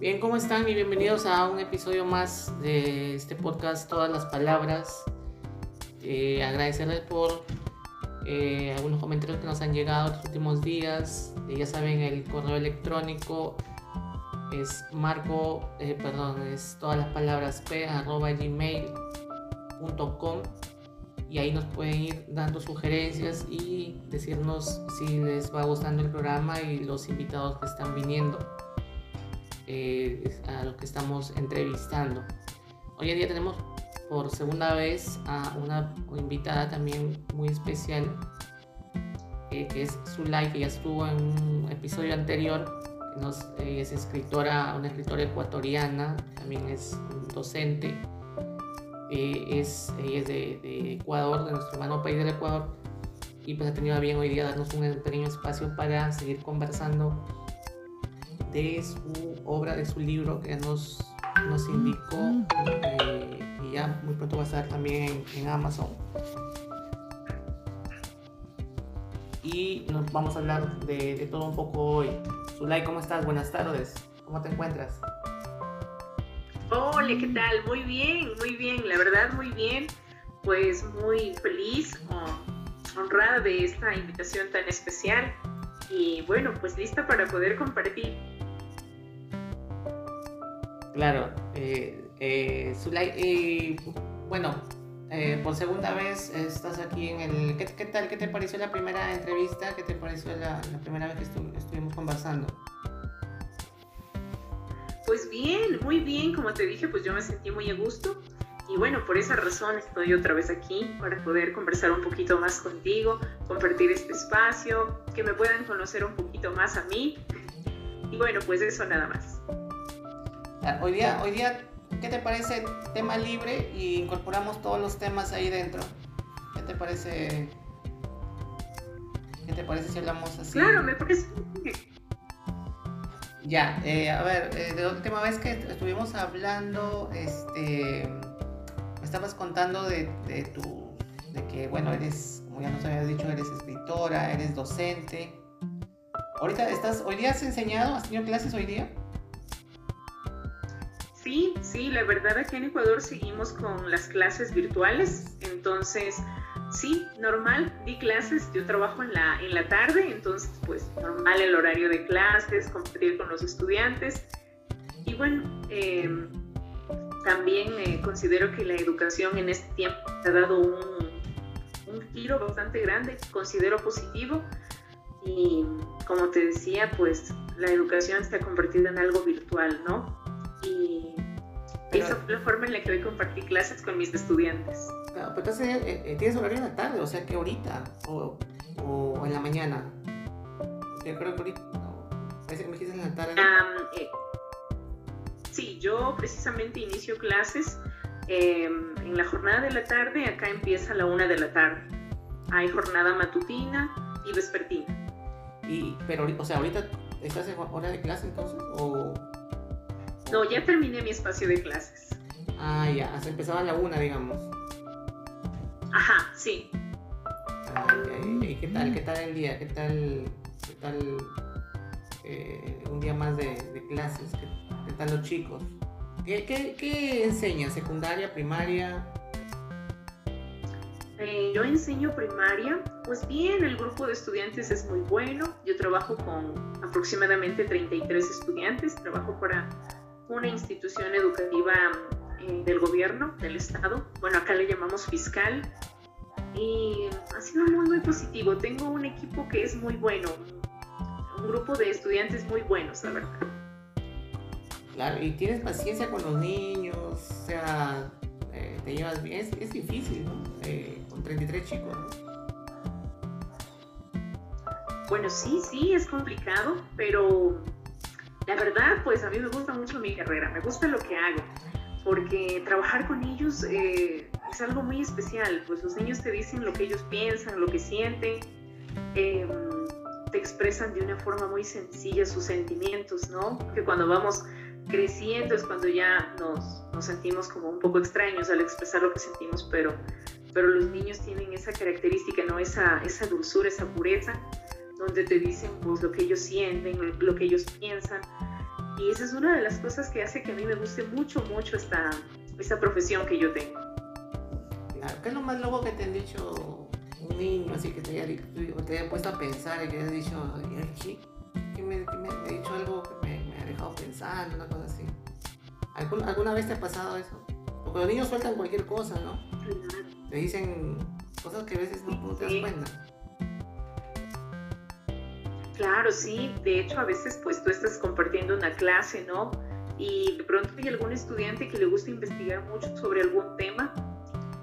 Bien, ¿cómo están? Y bienvenidos a un episodio más de este podcast Todas las Palabras. Eh, agradecerles por eh, algunos comentarios que nos han llegado los últimos días. Eh, ya saben, el correo electrónico es marco, perdón, es todas las palabras p arroba gmail.com y ahí nos pueden ir dando sugerencias y decirnos si les va gustando el programa y los invitados que están viniendo eh, a los que estamos entrevistando. Hoy en día tenemos por segunda vez a una invitada también muy especial eh, que es Zulay, que ya estuvo en un episodio anterior. Nos, eh, es escritora, una escritora ecuatoriana, también es docente. Eh, es, ella es de, de, Ecuador, de nuestro hermano país del Ecuador, y pues ha tenido bien hoy día darnos un pequeño espacio para seguir conversando de su obra, de su libro que nos, nos indicó eh, y ya muy pronto va a estar también en, Amazon. Y nos vamos a hablar de, de todo un poco hoy. Zulay, ¿cómo estás? Buenas tardes. ¿Cómo te encuentras? Hola, ¿qué tal? Muy bien, muy bien, la verdad muy bien. Pues muy feliz, honrada de esta invitación tan especial y bueno, pues lista para poder compartir. Claro, eh, eh, Zulay, eh, bueno, por segunda vez estás aquí en el... ¿Qué, ¿Qué, tal? ¿Qué te pareció la primera entrevista? ¿Qué te pareció la, la primera vez que estu estuvimos conversando? Pues bien, muy bien, como te dije, pues yo me sentí muy a gusto y bueno, por esa razón estoy otra vez aquí para poder conversar un poquito más contigo, compartir este espacio, que me puedan conocer un poquito más a mí y bueno, pues eso nada más. Hoy día, hoy día, ¿qué te parece tema libre y incorporamos todos los temas ahí dentro? ¿Qué te parece? ¿Qué te parece si hablamos así? Claro, me parece. Ya, eh, a ver, eh, de la última vez que estuvimos hablando, este, me estabas contando de, de tu, de que, bueno, eres, como ya nos habías dicho, eres escritora, eres docente. Ahorita estás, hoy día has enseñado, has tenido clases hoy día? Sí, sí, la verdad aquí en Ecuador seguimos con las clases virtuales, entonces sí, normal, di clases, yo trabajo en la, en la tarde, entonces pues normal el horario de clases, compartir con los estudiantes. Y bueno, eh, también eh, considero que la educación en este tiempo ha dado un, un giro bastante grande, considero positivo. Y como te decía, pues la educación se ha convertido en algo virtual, ¿no? Y pero, esa fue la forma en la que hoy compartí clases con mis estudiantes. Claro, pero entonces eh, eh, tienes horario en la tarde, o sea que ahorita o, o en la mañana. Yo creo que ahorita, no, parece que me dijiste en la tarde. Um, eh, sí, yo precisamente inicio clases eh, en la jornada de la tarde, acá empieza a la una de la tarde. Hay jornada matutina y vespertina. Y, pero, o sea, ahorita estás en hora de clase entonces, o... No, ya terminé mi espacio de clases. Ah, ya, hasta empezaba a la una, digamos. Ajá, sí. Ay, ay, ¿Y qué tal? ¿Qué tal el día? ¿Qué tal, qué tal eh, un día más de, de clases? ¿Qué, ¿Qué, tal los chicos? ¿Qué, qué, qué enseñan? ¿Secundaria, primaria? Eh, yo enseño primaria. Pues bien, el grupo de estudiantes es muy bueno. Yo trabajo con aproximadamente 33 estudiantes. Trabajo para una institución educativa eh, del gobierno, del Estado. Bueno, acá le llamamos fiscal. Y ha sido muy, muy positivo. Tengo un equipo que es muy bueno. Un grupo de estudiantes muy buenos, la verdad. Claro, y tienes paciencia con los niños, o sea, eh, te llevas bien. Es, es difícil, ¿no? Eh, con 33 chicos, ¿no? Bueno, sí, sí, es complicado, pero la verdad, pues a mí me gusta mucho mi carrera, me gusta lo que hago, porque trabajar con ellos eh, es algo muy especial, pues los niños te dicen lo que ellos piensan, lo que sienten, eh, te expresan de una forma muy sencilla sus sentimientos, ¿no? Que cuando vamos creciendo es cuando ya nos, nos sentimos como un poco extraños al expresar lo que sentimos, pero, pero los niños tienen esa característica, ¿no? Esa, esa dulzura, esa pureza donde te dicen pues lo que ellos sienten, lo que ellos piensan Y esa es una de las cosas que hace que a mí me guste mucho, mucho esta, esta profesión que yo tengo. Claro, ¿qué es lo más loco que te han dicho un niño así que te haya, te haya puesto a pensar y que haya dicho, ¿qué, que me, que me ha dicho algo que me, me, ha dejado pensando, una cosa así? ¿Alguna vez te ha pasado eso? Porque los niños sueltan cualquier cosa, ¿no? Te dicen cosas que a veces no, te das cuenta. Claro, sí. De hecho, a veces pues tú estás compartiendo una clase, ¿no? Y de pronto hay algún estudiante que le gusta investigar mucho sobre algún tema.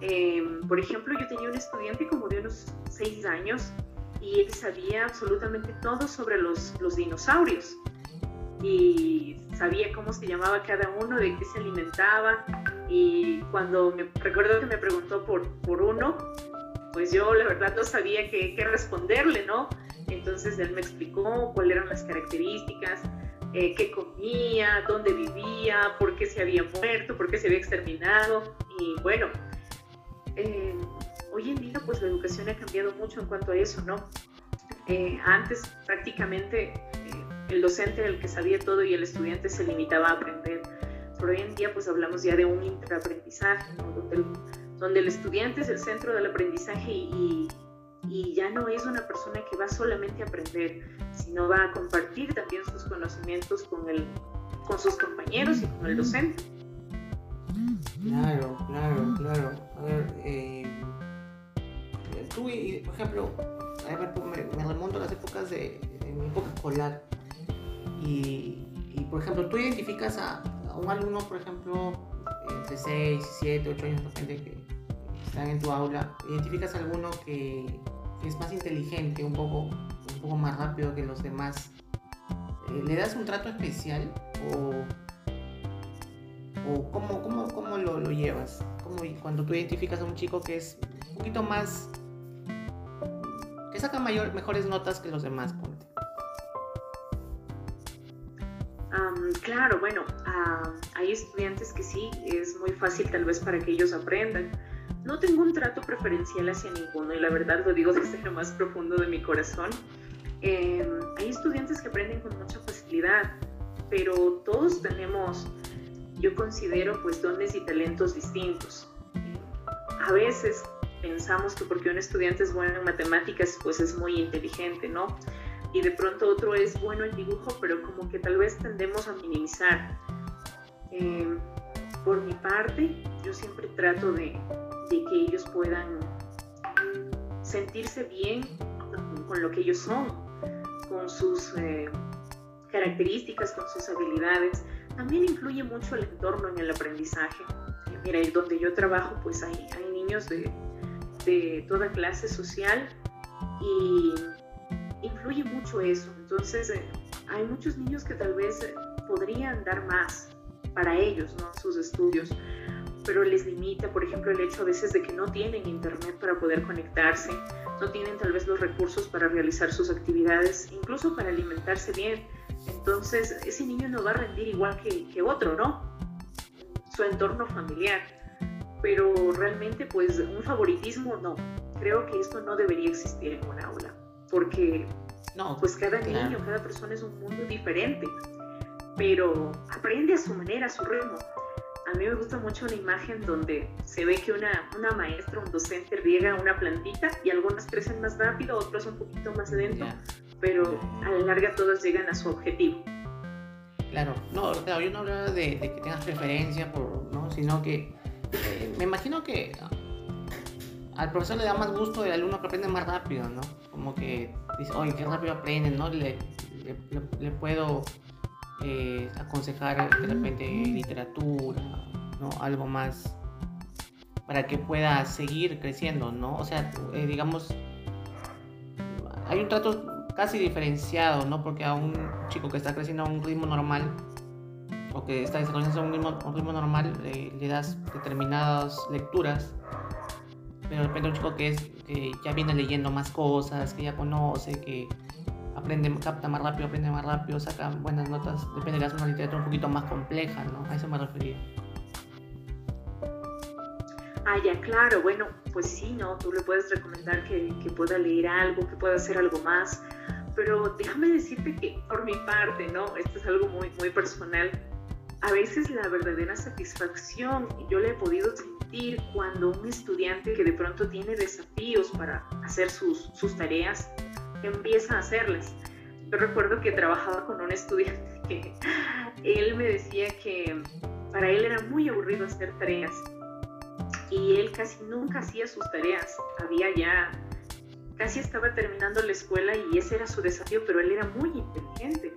Em, por ejemplo, yo tenía un estudiante como de unos seis años y él sabía absolutamente todo sobre los, los dinosaurios. Y sabía cómo se llamaba cada uno, de qué se alimentaba. Y cuando me recuerdo que me preguntó por, por uno, pues yo la verdad no sabía qué, qué responderle, ¿no? Entonces él me explicó cuáles eran las características, eh, qué comía, dónde vivía, por qué se había muerto, por qué se había exterminado. Y bueno, eh, hoy en día pues la educación ha cambiado mucho en cuanto a eso, ¿no? Eh, antes prácticamente el docente era el que sabía todo y el estudiante se limitaba a aprender. Pero hoy en día pues hablamos ya de un interaprendizaje, donde, el, donde, el, estudiante es el centro del aprendizaje y, y ya no es una persona que va solamente a aprender, sino va a compartir también sus conocimientos con, el, con sus compañeros y con el docente. Claro, claro, claro. A ver, eh, tú, por ejemplo, me, remonto a las épocas de, mi época escolar y, y, por ejemplo, tú identificas a, a, un alumno, por ejemplo, entre 6, 7, 8 años, de repente que están en tu aula, identificas alguno que es más inteligente, un poco, un poco más rápido que los demás, eh, ¿le das un trato especial o, o cómo, cómo, cómo lo, lo, llevas? ¿Cómo, cuando tú identificas a un chico que es un poquito más, que saca mayor, mejores notas que los demás, ponte? Um, claro, bueno, uh, hay estudiantes que sí, es muy fácil tal vez para que ellos aprendan no tengo un trato preferencial hacia ninguno y la verdad lo digo desde lo más profundo de mi corazón. Eh, hay estudiantes que aprenden con mucha facilidad, pero todos tenemos, yo considero, pues dones y talentos distintos. A veces pensamos que porque un estudiante es bueno en matemáticas, pues es muy inteligente, ¿no? Y de pronto otro es bueno en dibujo, pero como que tal vez tendemos a minimizar. Eh, por mi parte, yo siempre trato de, de que ellos puedan sentirse bien con lo que ellos son, con sus eh, características, con sus habilidades. También influye mucho el entorno en el aprendizaje. Mira, donde yo trabajo, pues hay, hay niños de, de toda clase social y influye mucho eso. Entonces, eh, hay muchos niños que tal vez podrían dar más para ellos, ¿no? Sus estudios pero les limita, por ejemplo, el hecho a veces de que no tienen internet para poder conectarse, no tienen tal vez los recursos para realizar sus actividades, incluso para alimentarse bien. Entonces, ese niño no va a rendir igual que, que otro, ¿no? Su entorno familiar. Pero realmente, pues, un favoritismo no. Creo que esto no debería existir en una aula, porque no, pues cada niño, cada persona es un mundo diferente, pero aprende a su manera, a su ritmo a mí me gusta mucho una imagen donde se ve que una, una maestra, un docente riega una plantita y algunas crecen más rápido, otras un poquito más lento, pero a la larga todas llegan a su objetivo. Claro, no, claro, yo no hablaba de, que tengas preferencia, por, ¿no? sino que eh, me imagino que al profesor le da más gusto el alumno que aprende más rápido, ¿no? Como que dice, oye, qué rápido aprende, ¿no? Le, le, le puedo eh, aconsejar de repente literatura, ¿no? Algo más para que pueda seguir creciendo, ¿no? O sea, eh, digamos, hay un trato casi diferenciado, ¿no? Porque a un chico que está creciendo a un ritmo normal o que está desarrollando un ritmo, un ritmo normal, eh, le das determinadas lecturas, pero de repente un chico que, es, que ya viene leyendo más cosas, que ya conoce, que aprende, capta más rápido, aprende más rápido, saca buenas notas, depende de una literatura un poquito más compleja, ¿no? A eso me refería. Ah, ya, claro, bueno, pues sí, ¿no? Tú le puedes recomendar que, que pueda leer algo, que pueda hacer algo más, pero déjame decirte que por mi parte, ¿no? Esto es algo muy, muy personal. A veces la verdadera satisfacción yo la he podido sentir cuando un estudiante que de pronto tiene desafíos para hacer sus, sus tareas, empieza a hacerlas. Yo recuerdo que trabajaba con un estudiante que él me decía que para él era muy aburrido hacer tareas y él casi nunca hacía sus tareas. Había ya, casi estaba terminando la escuela y ese era su desafío, pero él era muy inteligente.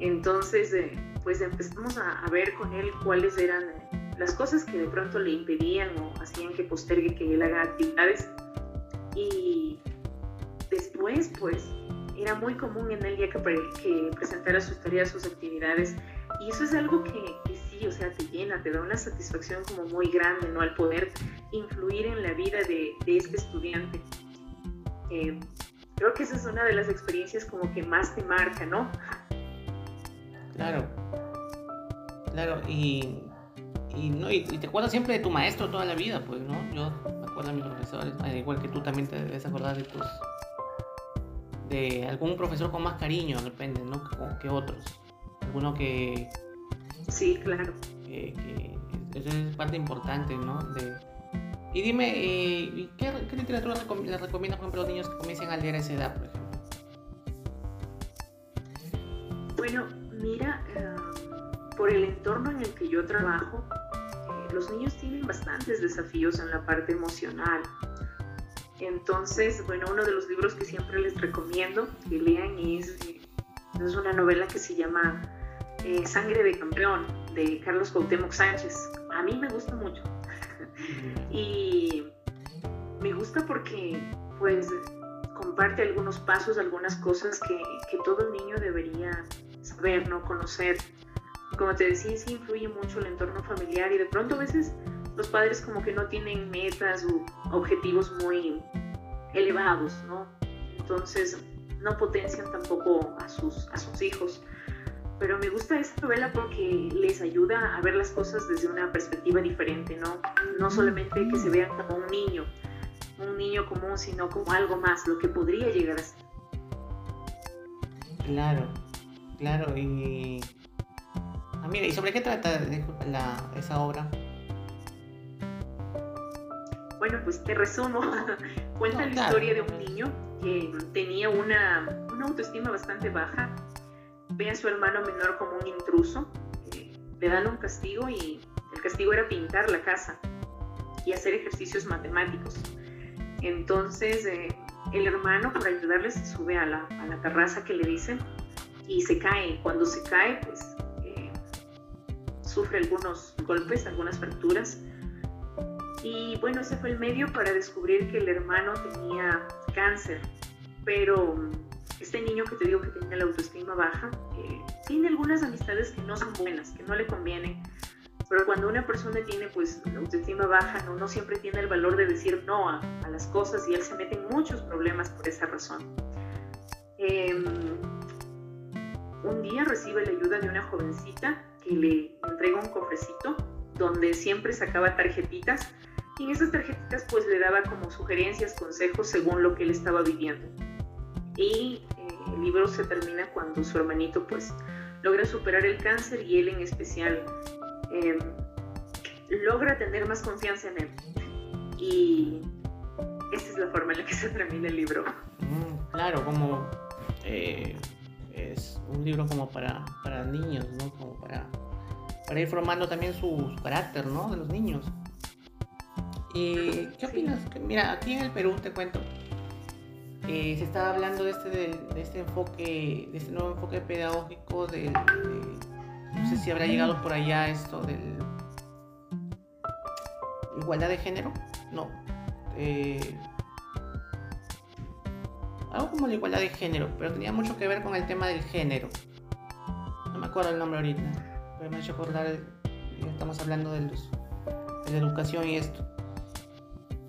Entonces, eh, pues empezamos a, ver con él cuáles eran las cosas que de pronto le impedían o hacían que postergue que él haga actividades. Y después, pues, era muy común en él ya que, presentara sus tareas, sus actividades. Y eso es algo que, o sea, te llena, te da una satisfacción como muy grande, ¿no? Al poder influir en la vida de, este estudiante. Eh, creo que esa es una de las experiencias como que más te marca, ¿no? Claro, claro, y, ¿no? y, te acuerdas siempre de tu maestro toda la vida, pues, ¿no? Yo me acuerdo de mis profesores, igual que tú también te debes acordar de tus de algún profesor con más cariño, depende, ¿no? que otros. Alguno que, Sí, claro. eso es parte importante, ¿no? De... Y dime, eh, ¿qué, literatura les recomiendas, por ejemplo, a los niños que comiencen a leer a esa edad, por ejemplo? Bueno, mira, eh, por el entorno en el que yo trabajo, eh, los niños tienen bastantes desafíos en la parte emocional. Entonces, bueno, uno de los libros que siempre les recomiendo que lean es, es una novela que se llama eh, Sangre de Campeón de Carlos Cuauhtémoc Sánchez. A mí me gusta mucho. y me gusta porque pues comparte algunos pasos, algunas cosas que, que todo niño debería saber, ¿no? Conocer. Como te decía, sí influye mucho el entorno familiar y de pronto a veces los padres como que no tienen metas o objetivos muy elevados, ¿no? Entonces no potencian tampoco a sus, a sus hijos pero me gusta esta novela porque les ayuda a ver las cosas desde una perspectiva diferente, ¿no? No solamente que se vean como un niño, un niño común, sino como algo más, lo que podría llegar a ser. Claro, claro, y... Ah, mira, ¿y sobre qué trata esa obra? Bueno, pues te resumo. Cuenta la historia de un niño que tenía una, una autoestima bastante baja ve a su hermano menor como un intruso, eh, le dan un castigo y el castigo era pintar la casa y hacer ejercicios matemáticos. Entonces eh, el hermano, para ayudarle, se sube a la, a la, terraza que le dicen y se cae. Cuando se cae, pues eh, sufre algunos golpes, algunas fracturas. Y bueno, ese fue el medio para descubrir que el hermano tenía cáncer, pero este niño que te digo que tiene la autoestima baja, eh, tiene algunas amistades que no son buenas, que no le convienen. Pero cuando una persona tiene pues la autoestima baja, no, no siempre tiene el valor de decir no a, las cosas y él se mete en muchos problemas por esa razón. Em, un día recibe la ayuda de una jovencita que le entrega un cofrecito donde siempre sacaba tarjetitas y en esas tarjetitas pues le daba como sugerencias, consejos según lo que él estaba viviendo y eh, el libro se termina cuando su hermanito pues logra superar el cáncer y él en especial em, logra tener más confianza en él. Y esa es la forma en la que se termina el libro. Mm, claro, como eh, es un libro como para, para niños, ¿no? Como para, para ir formando también su, carácter, ¿no? De los niños. ¿Y qué opinas? Mira, aquí en el Perú te cuento, eh, se estaba hablando de este, de, este enfoque, de este nuevo enfoque pedagógico, de, no sé si habrá llegado por allá esto del igualdad de género, no, eh, algo como la igualdad de género, pero tenía mucho que ver con el tema del género. No me acuerdo el nombre ahorita, pero me ha hecho acordar, estamos hablando de, de la educación y esto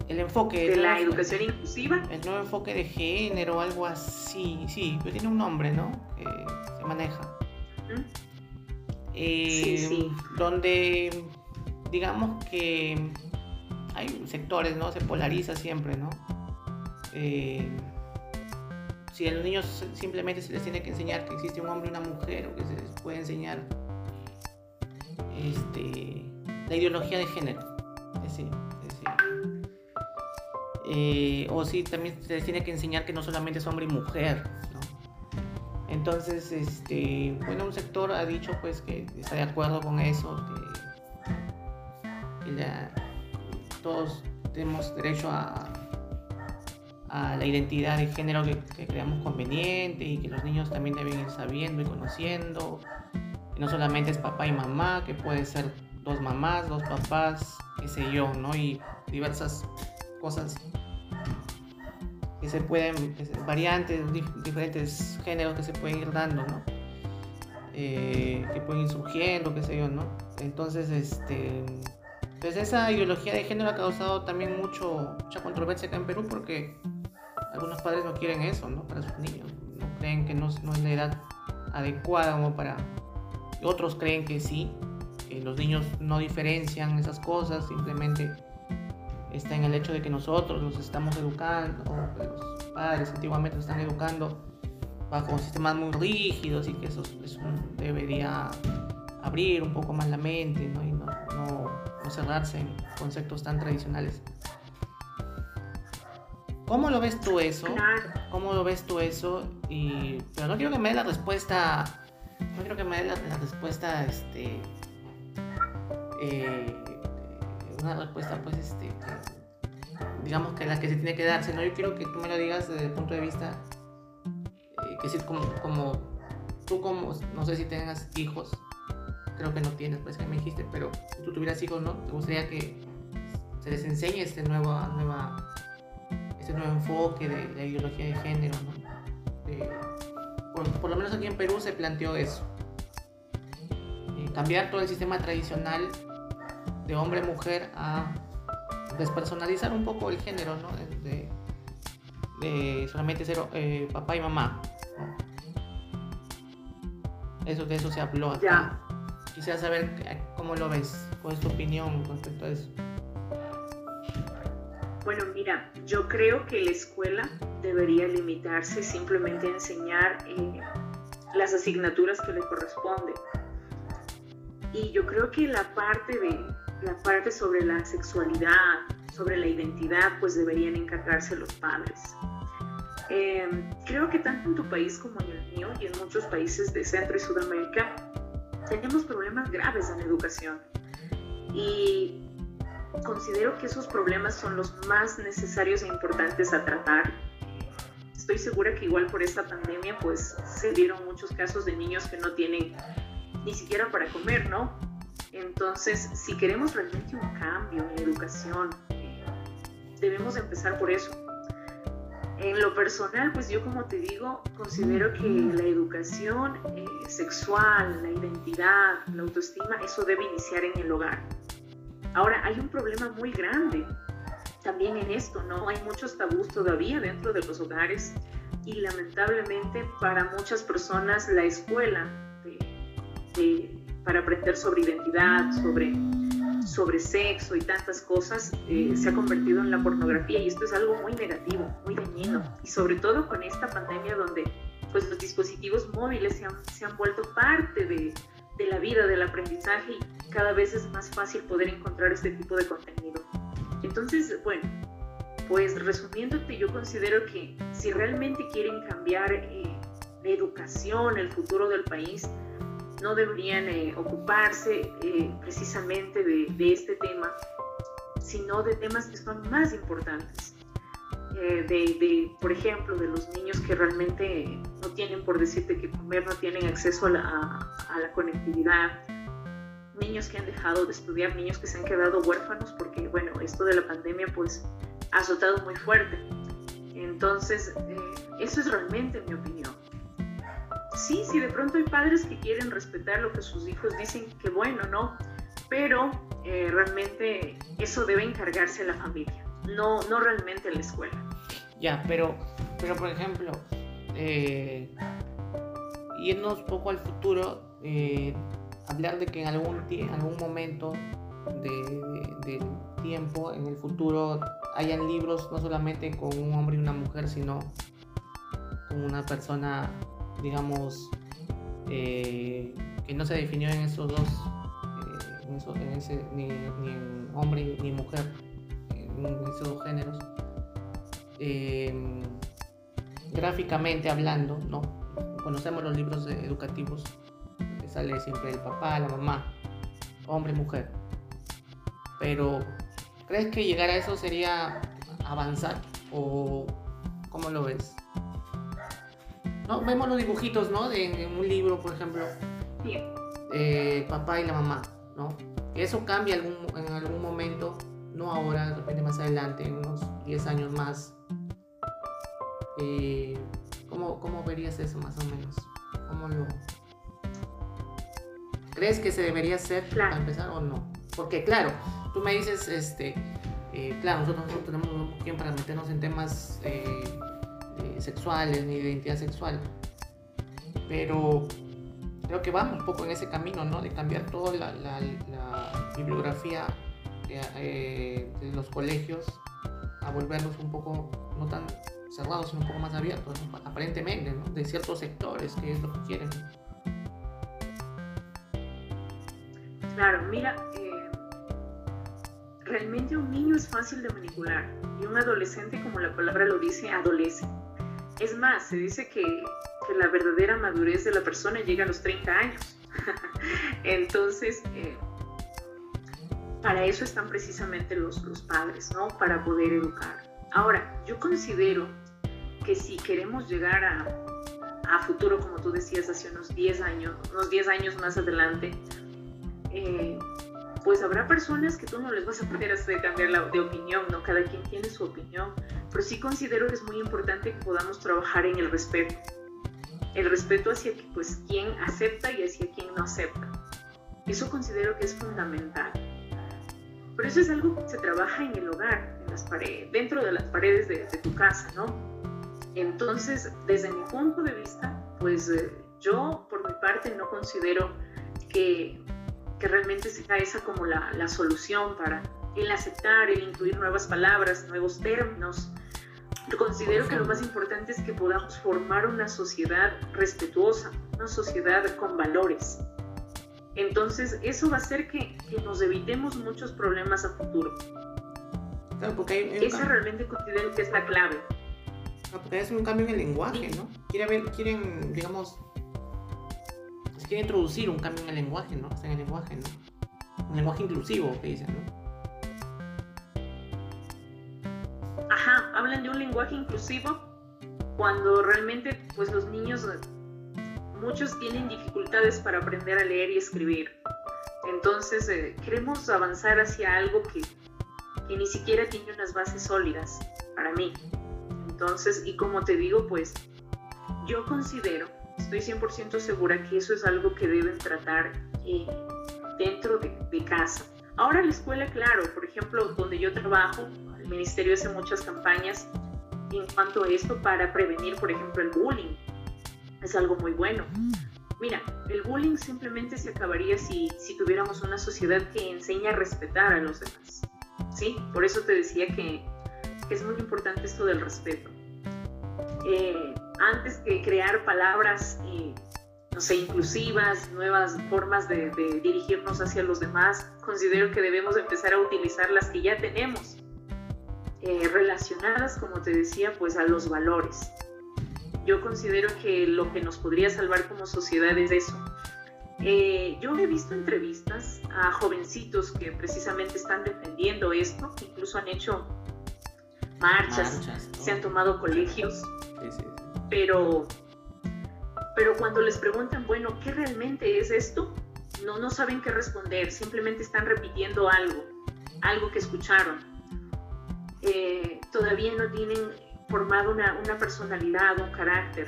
el enfoque de la educación inclusiva. El nuevo enfoque de género, algo así, sí, pero tiene un nombre, ¿no? Que se maneja. Eh, sí, sí. Donde, digamos que hay sectores, ¿no? Se polariza siempre, ¿no? Eh, si a los niños simplemente se les tiene que enseñar que existe un hombre y una mujer, o que se les puede enseñar este, la ideología de género. Es decir, eh, o si también se les tiene que enseñar que no solamente es hombre y mujer. Entonces, este, bueno, un sector ha dicho pues que está de acuerdo con eso, que, todos tenemos derecho a, la identidad de género que, creamos conveniente y que los niños también deben ir sabiendo y conociendo. Que no solamente es papá y mamá, que puede ser dos mamás, dos papás, qué sé yo, ¿no? Y diversas cosas que se pueden, variantes, diferentes géneros que se pueden ir dando, ¿no? Eh, que pueden ir surgiendo, qué sé yo, ¿no? Entonces, este, pues esa ideología de género ha causado también mucho, mucha controversia acá en Perú porque algunos padres no quieren eso, ¿no? Para sus niños. No creen que no, no es la edad adecuada como para... Otros creen que sí, que los niños no diferencian esas cosas, simplemente está en el hecho de que nosotros los estamos educando, los padres antiguamente los están educando bajo sistemas muy rígidos y que eso, eso debería abrir un poco más la mente ¿no? y no, no, no cerrarse en conceptos tan tradicionales. ¿Cómo lo ves tú eso? ¿Cómo lo ves tú eso? Y, pero no quiero que me dé la respuesta, no quiero que me dé la, respuesta, este, eh, una respuesta, pues, este, digamos que la que se tiene que darse, ¿no? Yo quiero que tú me lo digas desde el punto de vista, eh, que como, tú como, no sé si tengas hijos, creo que no tienes, pues que me dijiste, pero si tú tuvieras hijos, ¿no? ¿Te gustaría que se les enseñe este nuevo, nueva este nuevo enfoque de la ideología de género. por, lo menos aquí en Perú se planteó eso. Eh, cambiar todo el sistema tradicional de hombre-mujer a despersonalizar un poco el género, ¿no? de, solamente ser eh, papá y mamá. Eso, de eso se habló acá. Quisiera saber eh, cómo lo ves, cuál es tu opinión respecto a eso. Bueno, mira, yo creo que la escuela debería limitarse simplemente a enseñar eh, las asignaturas que le corresponden. Y yo creo que la parte de la parte sobre la sexualidad, sobre la identidad, pues deberían encargarse los padres. Em, creo que tanto en tu país como en el mío y en muchos países de Centro y Sudamérica tenemos problemas graves en educación. Y considero que esos problemas son los más necesarios e importantes a tratar. Estoy segura que igual por esta pandemia pues se dieron muchos casos de niños que no tienen ni siquiera para comer, ¿no? Entonces, si queremos realmente un cambio en la educación, debemos empezar por eso. En lo personal, pues yo como te digo, considero que la educación eh, sexual, la identidad, la autoestima, eso debe iniciar en el hogar. Ahora, hay un problema muy grande también en esto, ¿no? Hay muchos tabús todavía dentro de los hogares y lamentablemente para muchas personas la escuela para aprender sobre identidad, sobre, sobre sexo y tantas cosas eh, se ha convertido en la pornografía y esto es algo muy negativo, muy dañino y sobre todo con esta pandemia donde pues los dispositivos móviles se han, se han vuelto parte de, de la vida, del aprendizaje y cada vez es más fácil poder encontrar este tipo de contenido. Entonces, bueno, pues resumiéndote, yo considero que si realmente quieren cambiar eh, la educación, el futuro del país, no deberían eh, ocuparse eh, precisamente de, este tema, sino de temas que son más importantes. Eh, de, por ejemplo, de los niños que realmente no tienen, por decirte que comer, no tienen acceso a la, conectividad, niños que han dejado de estudiar, niños que se han quedado huérfanos, porque bueno, esto de la pandemia pues ha azotado muy fuerte. Entonces, eso es realmente mi opinión. Sí, sí, de pronto hay padres que quieren respetar lo que sus hijos dicen, que bueno, ¿no? Pero eh, realmente eso debe encargarse la familia no, no realmente en la escuela. Ya, pero, pero por ejemplo, eh, irnos poco al futuro, eh, hablar de que en algún, algún momento de, tiempo, en el futuro, hayan libros no solamente con un hombre y una mujer, sino como una persona, digamos, eh, que no se definió en esos dos, eh, en ese, ni, en hombre ni mujer, en esos dos géneros. Em, gráficamente hablando, ¿no? Conocemos los libros educativos, sale siempre el papá, la mamá, hombre, mujer. Pero, ¿crees que llegar a eso sería avanzar? ¿O cómo lo ves? No, vemos los dibujitos, ¿no? De, en un libro, por ejemplo. Eh, papá y la mamá, ¿no? Eso cambia algún, en algún momento, no ahora, de repente más adelante, en unos 10 años más. Eh, ¿cómo, ¿Cómo verías eso más o menos? ¿Cómo lo, ¿Crees que se debería hacer para empezar o no? Porque claro, tú me dices, este, eh, claro, nosotros no tenemos tiempo para meternos en temas eh, eh, sexuales de identidad sexual, pero creo que vamos un poco en ese camino, ¿no? De cambiar toda la, bibliografía de los colegios a volverlos un poco, no tan cerrados, sino un poco más abiertos, aparentemente, ¿no? De ciertos sectores, que es lo que quieren. Claro, mira, eh, realmente un niño es fácil de manipular y un adolescente, como la palabra lo dice, adolece. Es más, se dice que, la verdadera madurez de la persona llega a los 30 años. Entonces, eh, para eso están precisamente los, padres, ¿no? Para poder educar. Ahora, yo considero que si queremos llegar a, futuro, como tú decías, hace unos 10 años, unos 10 años más adelante, eh, pues habrá personas que tú no les vas a poder hacer cambiar de opinión, ¿no? Cada quien tiene su opinión, pero sí considero que es muy importante que podamos trabajar en el respeto. El respeto hacia pues, quien acepta y hacia quien no acepta. Eso considero que es fundamental. Pero eso es algo que se trabaja en el hogar, en las paredes, dentro de las paredes de, tu casa, ¿no? Entonces, desde mi punto de vista, pues eh, yo por mi parte no considero que que realmente sea esa como la, la solución para el aceptar, el incluir nuevas palabras, nuevos términos. Yo considero que lo más importante es que podamos formar una sociedad respetuosa, una sociedad con valores. Entonces, eso va a hacer que, que nos evitemos muchos problemas a futuro. Claro, porque hay, Esa realmente considero que es la clave. porque es un cambio en el lenguaje, ¿no? Quieren, ver, quieren digamos, quiere introducir un cambio en el lenguaje, ¿no? en el lenguaje, ¿no? Un lenguaje inclusivo, que dicen, ¿no? Ajá, hablan de un lenguaje inclusivo cuando realmente, pues los niños, muchos tienen dificultades para aprender a leer y escribir. Entonces, eh, queremos avanzar hacia algo que, que ni siquiera tiene unas bases sólidas para mí. Entonces, y como te digo, pues yo considero estoy 100% segura que eso es algo que deben tratar eh, dentro de, casa. Ahora la escuela, claro, por ejemplo, donde yo trabajo, el ministerio hace muchas campañas en cuanto a esto para prevenir, por ejemplo, el bullying. Es algo muy bueno. Mira, el bullying simplemente se acabaría si, si tuviéramos una sociedad que enseña a respetar a los demás. ¿Sí? Por eso te decía que, que es muy importante esto del respeto. Eh, antes que crear palabras, eh, no sé, inclusivas, nuevas formas de, dirigirnos hacia los demás, considero que debemos empezar a utilizar las que ya tenemos, eh, relacionadas, como te decía, pues a los valores. Yo considero que lo que nos podría salvar como sociedad es eso. Eh, yo he visto entrevistas a jovencitos que precisamente están defendiendo esto, incluso han hecho marchas, se han tomado colegios pero, pero cuando les preguntan, bueno, ¿qué realmente es esto? No, no saben qué responder, simplemente están repitiendo algo, algo que escucharon. Eh, todavía no tienen formado una, una personalidad, un carácter,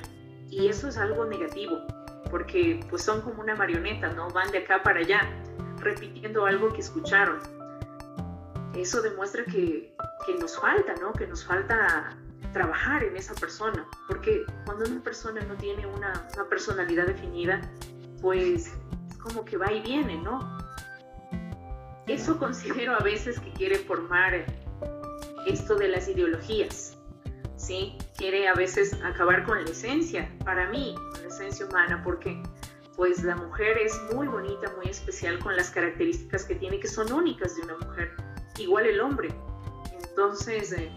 y eso es algo negativo, porque pues son como una marioneta, ¿no? Van de acá para allá, repitiendo algo que escucharon. Eso demuestra que, que nos falta, ¿no? Que nos falta trabajar en esa persona, porque cuando una persona no tiene una, personalidad definida, pues es como que va y viene, ¿no? Eso considero a veces que quiere formar esto de las ideologías. ¿sí? Quiere a veces acabar con la esencia, para mí, con la esencia humana, porque pues la mujer es muy bonita, muy especial con las características que tiene que son únicas de una mujer, igual el hombre. Entonces, eh,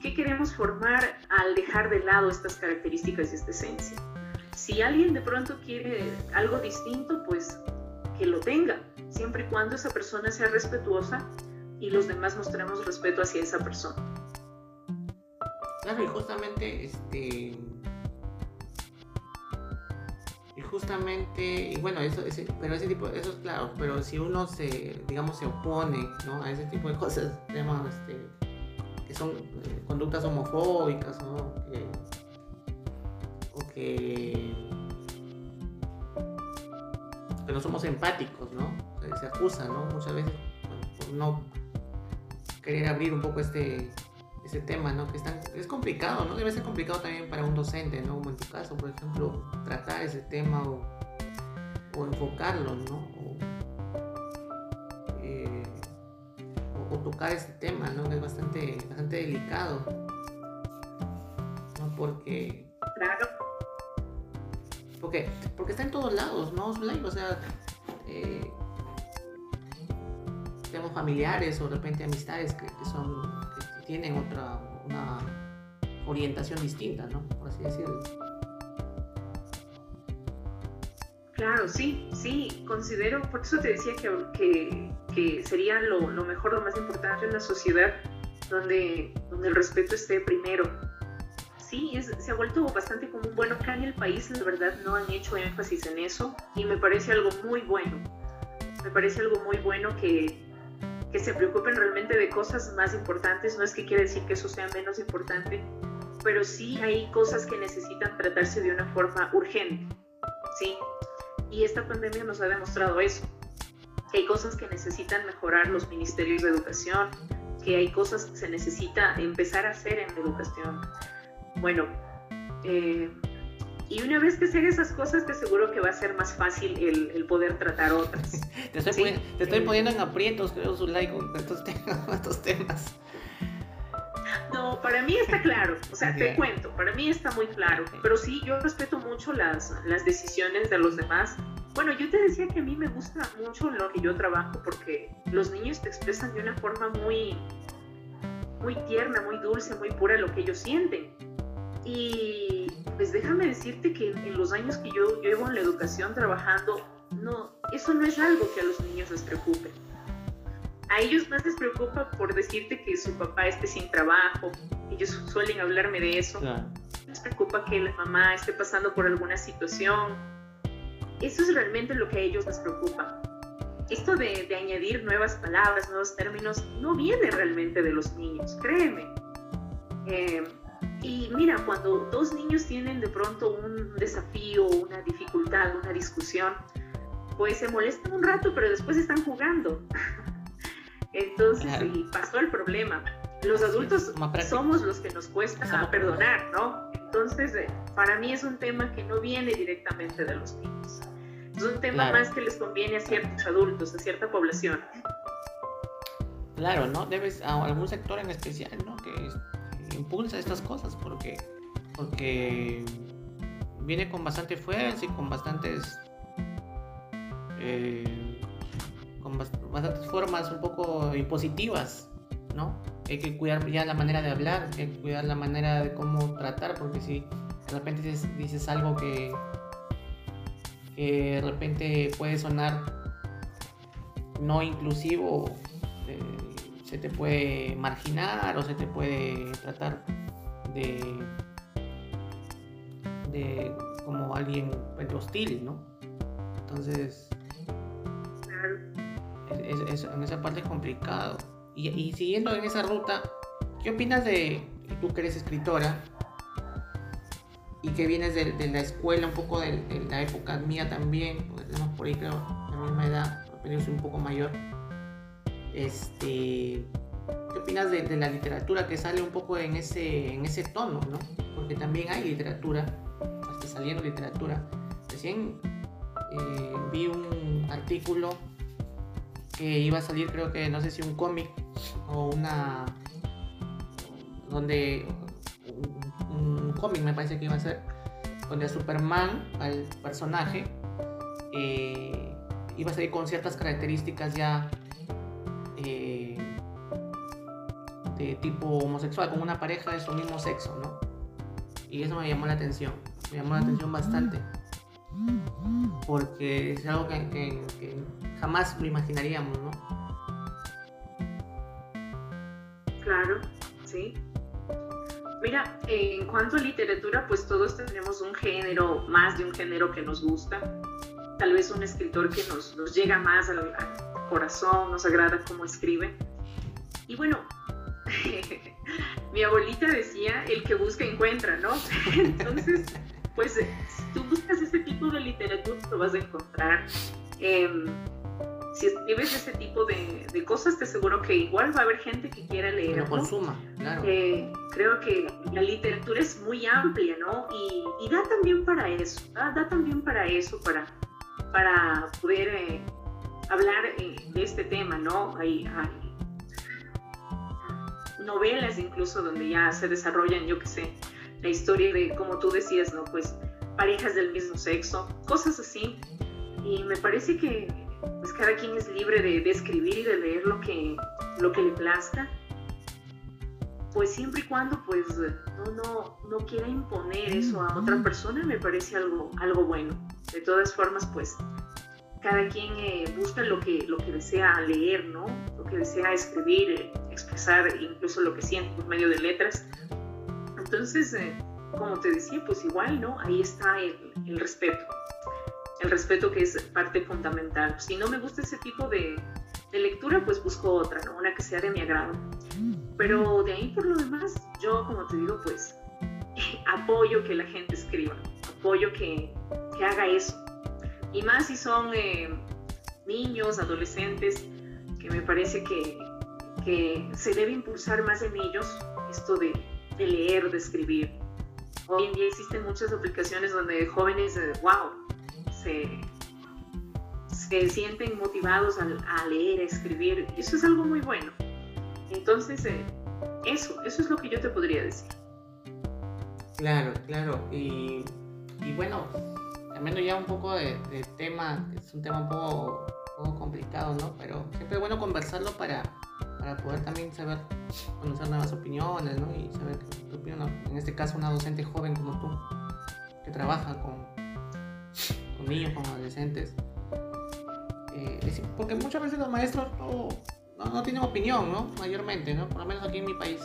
¿qué queremos formar al dejar de lado estas características y esta esencia? Si alguien de pronto quiere algo distinto, pues que lo tenga, siempre y cuando esa persona sea respetuosa y los demás mostremos respeto hacia esa persona. Claro, y justamente, este, y justamente, y bueno, eso, ese, pero ese tipo, eso es claro, pero si uno se, digamos, se opone, ¿no? A ese tipo de cosas, digamos, este, que son eh, conductas homofóbicas, ¿no? Que, o que, que no somos empáticos, ¿no? Se acusa, ¿no? Muchas veces por no querer abrir un poco este, ese tema, ¿no? Que es, es complicado, ¿no? Debe ser complicado también para un docente, ¿no? Como en tu caso, por ejemplo, tratar ese tema o, o enfocarlo, ¿no? O, eh, o, tocar ese tema, ¿no? Que es bastante, bastante delicado, ¿no? Porque... Claro. Porque, porque está en todos lados, ¿no? O sea, eh, tenemos familiares o de repente amistades que, que son tienen otra una orientación distinta, ¿no? Por así decirlo. Claro, sí, sí, considero, por eso te decía que, que, sería lo, lo, mejor, lo más importante en la sociedad donde, donde el respeto esté primero. Sí, es, se ha vuelto bastante común. Bueno, acá en el país, la verdad, no han hecho énfasis en eso y me parece algo muy bueno. Me parece algo muy bueno que, que se preocupen realmente de cosas más importantes. No es que quiera decir que eso sea menos importante, pero sí hay cosas que necesitan tratarse de una forma urgente. ¿sí? Y esta pandemia nos ha demostrado eso. Que hay cosas que necesitan mejorar los ministerios de educación, que hay cosas que se necesita empezar a hacer en educación. Bueno, eh, y una vez que se hagan esas cosas, te aseguro que va a ser más fácil el, poder tratar otras. te, estoy poniendo, en aprietos, creo, su like con estos temas, No, para mí está claro, o sea, te cuento, para mí está muy claro, pero sí, yo respeto mucho las, las decisiones de los demás. Bueno, yo te decía que a mí me gusta mucho lo que yo trabajo porque los niños te expresan de una forma muy, muy tierna, muy dulce, muy pura lo que ellos sienten. Y pues déjame decirte que en los años que yo llevo en la educación trabajando, no, eso no es algo que a los niños les preocupe. A ellos más les preocupa por decirte que su papá esté sin trabajo. Ellos suelen hablarme de eso. Les preocupa que la mamá esté pasando por alguna situación. Eso es realmente lo que a ellos les preocupa. Esto de, de añadir nuevas palabras, nuevos términos, no viene realmente de los niños, créeme. Eh, y mira, cuando dos niños tienen de pronto un desafío, una dificultad, una discusión, pues se molestan un rato, pero después están jugando. Entonces, y pasó el problema. Los adultos somos los que nos cuesta perdonar, ¿no? Entonces, eh, para mí es un tema que no viene directamente de los niños. Es un tema más que les conviene a ciertos adultos, a cierta población. Claro, ¿no? Debes a algún sector en especial, ¿no? Que impulsa estas cosas porque, porque viene con bastante fuerza y con bastantes eh, con bastantes formas un poco impositivas, ¿no? Hay que cuidar ya la manera de hablar, hay que cuidar la manera de cómo tratar, porque si de repente dices, algo que, que de repente puede sonar no inclusivo, se te puede marginar o se te puede tratar de, como alguien pues, hostil, ¿no? Entonces, es, en esa parte es complicado. Y, siguiendo en esa ruta, ¿qué opinas de, tú que eres escritora y que vienes de, la escuela, un poco de, la época mía también, pues tenemos por ahí creo la misma edad, pero soy un poco mayor? Este, ¿Qué opinas de, la literatura que sale un poco en ese, tono, ¿no? Porque también hay literatura, está saliendo literatura. Recién eh, vi un artículo que iba a salir, creo que no sé si un cómic o una. donde cómic me parece que iba a ser, donde a Superman, al personaje, eh, iba a salir con ciertas características ya eh, de tipo homosexual, con una pareja de su mismo sexo, ¿no? Y eso me llamó la atención, me llamó la atención bastante, porque es algo que, jamás lo imaginaríamos, ¿no? Claro, sí. Mira, en cuanto a literatura, pues todos tenemos un género, más de un género que nos gusta. Tal vez un escritor que nos, llega más al, corazón, nos agrada cómo escribe. Y bueno, mi abuelita decía, el que busca encuentra, ¿no? Entonces, pues si tú buscas ese tipo de literatura, lo vas a encontrar. Em, si escribes ese tipo de, cosas, te aseguro que igual va a haber gente que quiera leer. Lo consuma, claro. Eh, creo que la literatura es muy amplia, ¿no? Y, da también para eso, da, también para eso, para, para poder eh, hablar eh, de este tema, ¿no? Hay, hay, novelas incluso donde ya se desarrollan, yo qué sé, la historia de, como tú decías, ¿no? Pues parejas del mismo sexo, cosas así. Y me parece que pues cada quien es libre de, escribir y de leer lo que, lo que le plazca, pues siempre y cuando pues no, no, no quiera imponer eso a otra persona, me parece algo, algo bueno. De todas formas, pues cada quien eh, busca lo que, lo que desea leer, ¿no? Lo que desea escribir, eh, expresar incluso lo que siente por medio de letras. Entonces, eh, como te decía, pues igual, ¿no? Ahí está el, respeto el respeto que es parte fundamental. Si no me gusta ese tipo de, lectura, pues busco otra. Una que sea de mi agrado. Pero de ahí por lo demás, yo como te digo, pues apoyo que la gente escriba, apoyo que, haga eso. Y más si son eh, niños, adolescentes, que me parece que, se debe impulsar más en ellos esto de, leer, de escribir. Hoy en día existen muchas aplicaciones donde jóvenes, wow, eh, se, sienten motivados a, leer, a escribir. Eso es algo muy bueno. Entonces, eh, eso, eso es lo que yo te podría decir. Claro, claro. Y, bueno, también ya un poco de, tema, es un tema un poco, complicado, ¿no? Pero siempre es bueno conversarlo para, para poder también saber, conocer nuevas opiniones, ¿no? Y saber qué opinión, en este caso una docente joven como tú, que trabaja con, con niños, con adolescentes. Eh, porque muchas veces los maestros no, no, tienen opinión, ¿no? Mayormente, ¿no? Por lo menos aquí en mi país.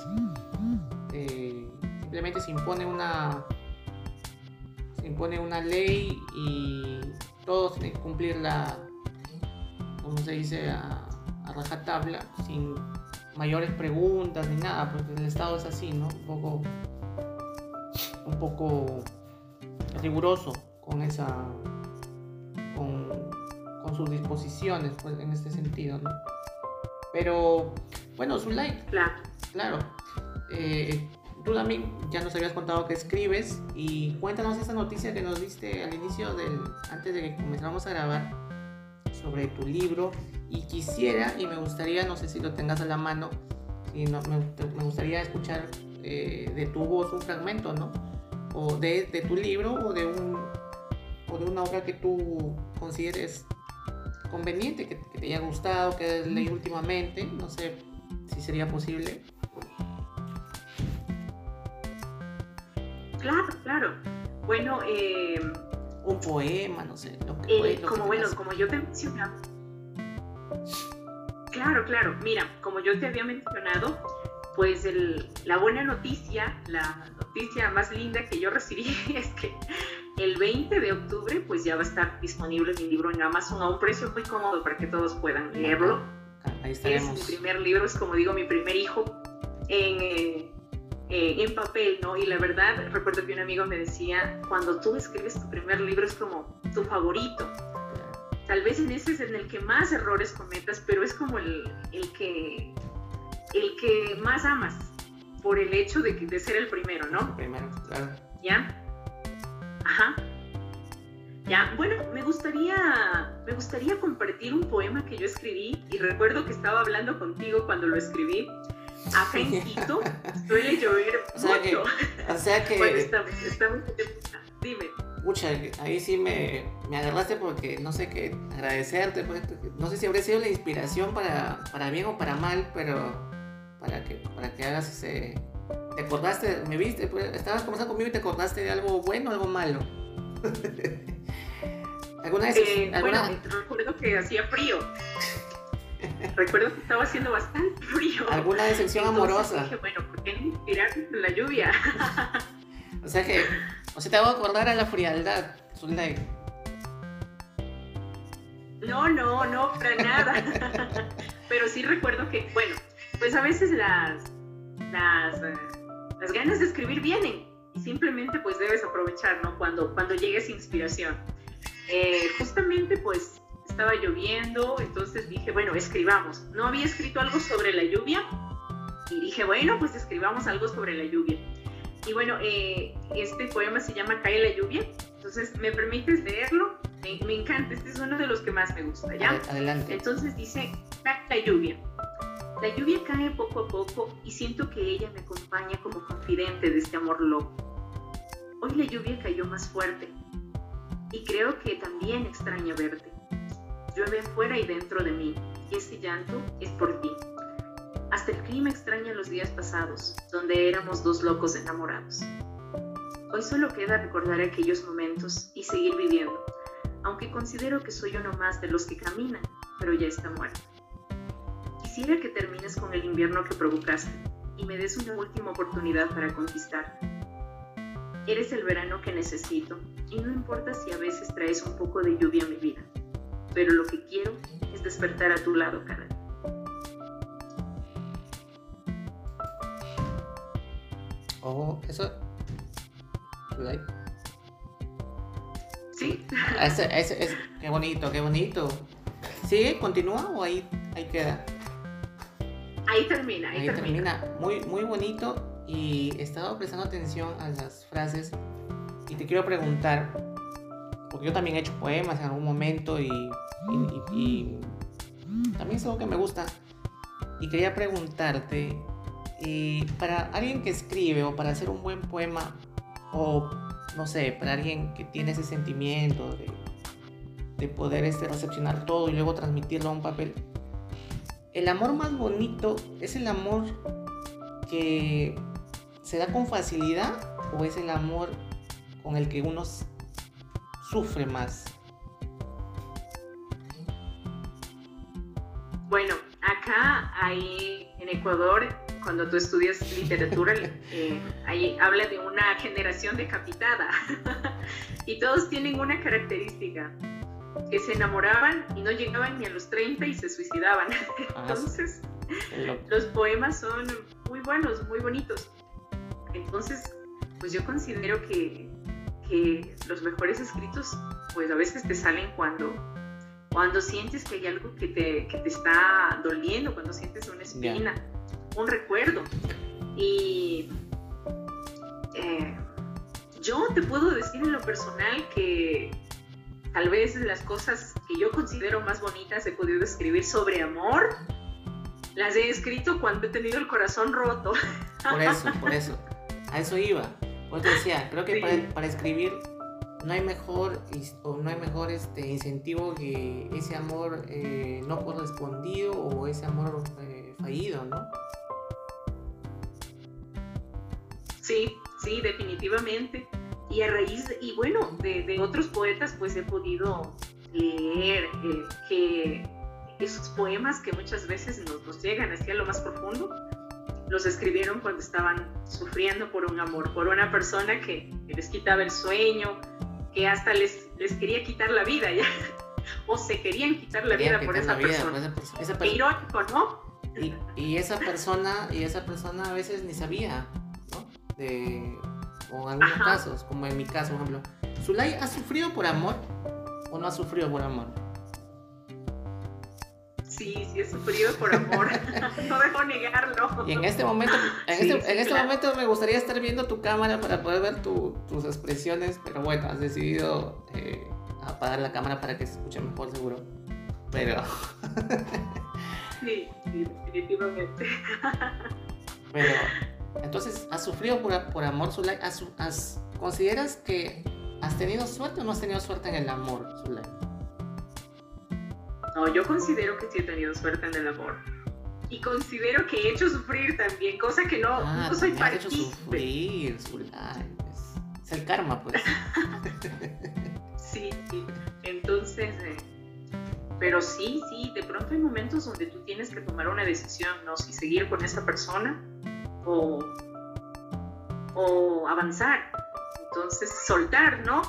Eh, simplemente se impone una impone una ley y todos tienen que cumplirla, como se dice, a, a rajatabla, sin mayores preguntas ni nada, porque el Estado es así, ¿no? Un poco, un poco riguroso con esa con, sus disposiciones pues, en este sentido. ¿no? Pero bueno, su like. Claro. Claro. Eh, tú también ya nos habías contado que escribes y cuéntanos esa noticia que nos diste al inicio del, antes de que comenzáramos a grabar sobre tu libro y quisiera y me gustaría, no sé si lo tengas a la mano, y no, me, gustaría escuchar eh, de tu voz un fragmento, ¿no? O de, de tu libro o de un de una obra que tú consideres conveniente, que, te haya gustado, que leí últimamente, no sé si sería posible. Claro, claro. Bueno, eh, un poema, no sé. Lo que, eh, como bueno, como yo te mencionaba. Claro, claro. Mira, como yo te había mencionado, pues la buena noticia, la noticia más linda que yo recibí es que el 20 de octubre pues ya va a estar disponible mi libro en Amazon a un precio muy cómodo para que todos puedan leerlo. Ahí es mi primer libro, es como digo, mi primer hijo en, eh, eh, en papel, ¿no? Y la verdad, recuerdo que un amigo me decía, cuando tú escribes tu primer libro es como tu favorito. Tal vez en ese es en el que más errores cometas, pero es como el, el que, el que más amas por el hecho de, de ser el primero, ¿no? primero, claro. ¿Ya? Ajá. Ya, bueno, me gustaría, me gustaría compartir un poema que yo escribí y recuerdo que estaba hablando contigo cuando lo escribí Acá en Quito suele llover O sea que, mucho. o sea que, Cuando estamos, estamos Dime. pucha, ahí sí me, me agarraste porque no sé qué agradecerte. pues, no sé si habría sido la inspiración para, para bien o para mal, pero para que, para que hagas ese. ¿Te acordaste? ¿Me viste? Pues, estabas conversando conmigo y te acordaste de algo bueno o algo malo. ¿Alguna vez? Eh, alguna- Bueno, recuerdo que hacía frío. Recuerdo que estaba haciendo bastante frío. ¿Alguna decepción Entonces amorosa? Dije, bueno, ¿por qué no inspirarme con la lluvia? O sea que, o sea, te hago acordar a la frialdad, Zulay. No, no, no, para nada. Pero sí recuerdo que, bueno, pues a veces las, las, eh, las ganas de escribir vienen y simplemente pues debes aprovechar, ¿no? Cuando, cuando llegue esa inspiración. Eh, justamente pues estaba lloviendo, entonces dije, bueno, escribamos. No había escrito algo sobre la lluvia y dije, bueno, pues escribamos algo sobre la lluvia. Y bueno, eh, este poema se llama Cae la lluvia, entonces me permites leerlo. Me, me encanta, este es uno de los que más me gusta, ¿ya? Ade- Adelante. Entonces dice, cae la lluvia. La lluvia cae poco a poco y siento que ella me acompaña como confidente de este amor loco. Hoy la lluvia cayó más fuerte y creo que también extraña verte. Llueve afuera y dentro de mí y ese llanto es por ti. Hasta el clima extraña los días pasados, donde éramos dos locos enamorados. Hoy solo queda recordar aquellos momentos y seguir viviendo, aunque considero que soy uno más de los que caminan, pero ya está muerto. Quisiera que termines con el invierno que provocaste y me des una última oportunidad para conquistar. Eres el verano que necesito y no importa si a veces traes un poco de lluvia a mi vida, pero lo que quiero es despertar a tu lado cada día. Oh, eso. ¿Sí? Ese, ese, ese- qué bonito, qué bonito. ¿Sigue? ¿Continúa o ahí, ahí queda? Ahí termina, ahí, Ahí termina. termina. Muy, muy bonito y he estado prestando atención a las frases y te quiero preguntar, porque yo también he hecho poemas en algún momento y, y- y- y también es algo que me gusta. Y quería preguntarte, eh, para alguien que escribe o para hacer un buen poema o no sé, para alguien que tiene ese sentimiento de, de poder este, recepcionar todo y luego transmitirlo a un papel, el amor más bonito es el amor que se da con facilidad o es el amor con el que uno sufre más. Bueno, acá hay en Ecuador, cuando tú estudias literatura, eh, ahí habla de una generación decapitada y todos tienen una característica, que se enamoraban y no llegaban ni a los 30 y se suicidaban. Ah, Entonces, los poemas son muy buenos, muy bonitos. Entonces, pues yo considero que, que los mejores escritos, pues a veces te salen cuando, cuando sientes que hay algo que te, que te está doliendo, cuando sientes una espina, un recuerdo. Y eh, yo te puedo decir en lo personal que tal vez las cosas que yo considero más bonitas he podido escribir sobre amor, las he escrito cuando he tenido el corazón roto. Por eso, por eso. A eso iba. Pues decía, creo que Sí. para, para escribir no hay mejor o no hay mejor este incentivo que ese amor eh, no correspondido o ese amor eh, fallido, ¿no? Sí, sí, definitivamente. Y a raíz, de- y bueno, de, de otros poetas pues he podido leer eh, que esos poemas que muchas veces nos, nos llegan hacia lo más profundo, los escribieron cuando estaban sufriendo por un amor, por una persona que, les quitaba el sueño, que hasta les, les quería quitar la vida ya, o se querían quitar la vida por esa la vida persona. por esa perso- esa irónico, ¿no? y, y esa persona y esa persona a veces ni sabía, ¿no? De, o en algunos Ajá. casos, como en mi caso, por ejemplo, ¿Zulay ha sufrido por amor o no ha sufrido por amor? Sí, sí he sufrido por amor, no dejo negarlo. Y en este momento, en Sí, este, sí, en este claro. momento me gustaría estar viendo tu cámara para poder ver tu- tus expresiones, pero bueno, has decidido eh, apagar la cámara para que se escuche mejor seguro. Pero Sí, sí, definitivamente. Pero, entonces, ¿has sufrido por, por amor, Zulay? ¿Has, has, ¿Consideras que has tenido suerte o no has tenido suerte en el amor, Zulay? No, yo considero que sí he tenido suerte en el amor. Y considero que he hecho sufrir también, cosa que no, Ah, no soy has hecho partícipe. sufrir, Zulay. pues. Es el karma, pues. Sí, sí. Entonces, eh, pero sí, sí, de pronto hay momentos donde tú tienes que tomar una decisión, ¿no? Si seguir con esa persona o, o avanzar. Entonces, soltar, ¿no?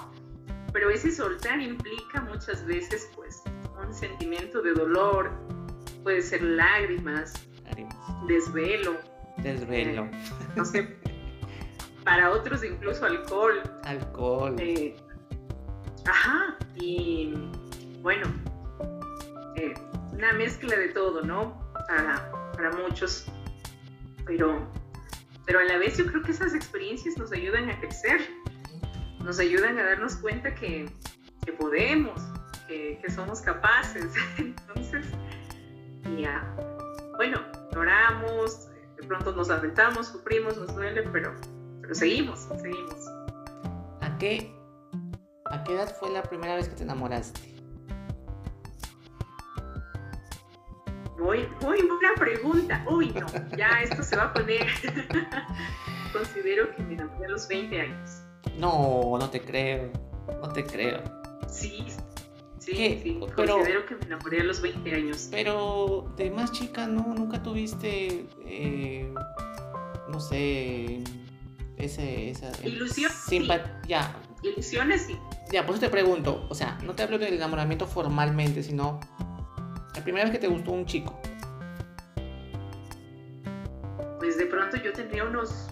Pero ese soltar implica muchas veces, pues, un sentimiento de dolor, puede ser lágrimas, Lágrimas. desvelo, Desvelo. no sé, para otros incluso alcohol, Alcohol. eh, ajá, y bueno, eh, una mezcla de todo, ¿no? Para, para muchos, pero, pero a la vez yo creo que esas experiencias nos ayudan a crecer, nos ayudan a darnos cuenta que, que podemos, que, que somos capaces. Entonces, ya, bueno, lloramos, de pronto nos aventamos, sufrimos, nos duele, pero, pero seguimos, seguimos. ¿A qué, ¿A qué edad fue la primera vez que te enamoraste? Muy, muy buena pregunta. Uy, no, ya esto se va a poner. Considero que me enamoré a los 20 años. No, no te creo. No te creo. Sí, sí, ¿Qué? sí. Pero- Considero que me enamoré a los 20 años. Pero de más chica, ¿no? Nunca tuviste, eh, no sé, ese, esa... Ilusión, Ya, Ilusiones, sí. ya, por eso te pregunto. O sea, no te hablo del enamoramiento formalmente, sino la primera vez que te gustó un chico. Pues de pronto yo tendría unos,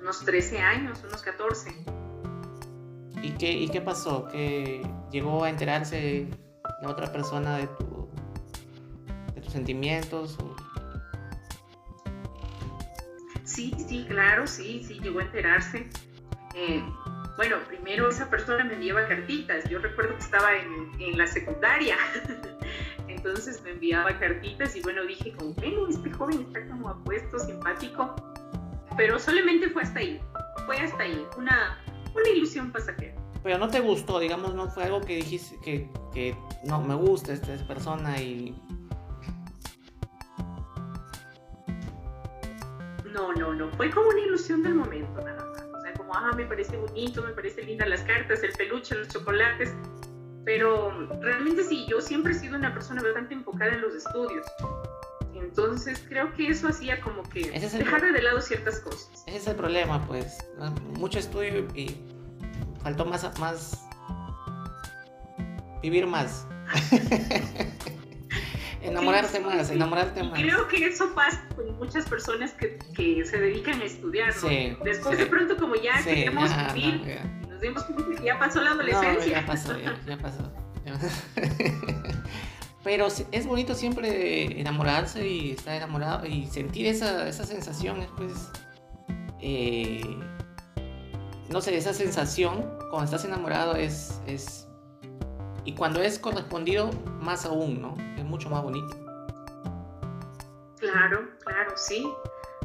unos 13 años, unos 14. ¿Y qué, ¿Y qué pasó? ¿Que llegó a enterarse la otra persona de tu tus sentimientos? Sí, sí, claro, sí, sí, llegó a enterarse. Eh, bueno, primero esa persona me enviaba cartitas. Yo recuerdo que estaba en, en la secundaria. Entonces me enviaba cartitas y bueno, dije como, bueno, este joven está como apuesto, simpático. Pero solamente fue hasta ahí. Fue hasta ahí. Una, una ilusión pasajera. Pero no te gustó, digamos, no fue algo que dijiste que, que no me gusta esta persona y No, no, no. Fue como una ilusión del momento, nada más. O sea, como, ah, me parece bonito, me parece linda las cartas, el peluche, los chocolates. Pero realmente sí, yo siempre he sido una persona bastante enfocada en los estudios. Entonces creo que eso hacía como que es dejar de lado ciertas cosas. ese es el problema, pues. Mucho estudio y faltó más, más vivir más. enamorarte Sí, más, sí. enamorarte más. creo que eso pasa con muchas personas que, que se dedican a estudiar. ¿no? Sí, Después de pronto como ya queremos vivir, no, ya. nos dimos cuenta que ya pasó la No, adolescencia. ya pasó, ya, ya pasó. ya. Pero es bonito siempre enamorarse y estar enamorado y sentir esa, esa sensación, es, pues, no sé, esa sensación cuando estás enamorado es, es, y cuando es correspondido, más aún, ¿no? Es mucho más bonito. Claro, claro, sí.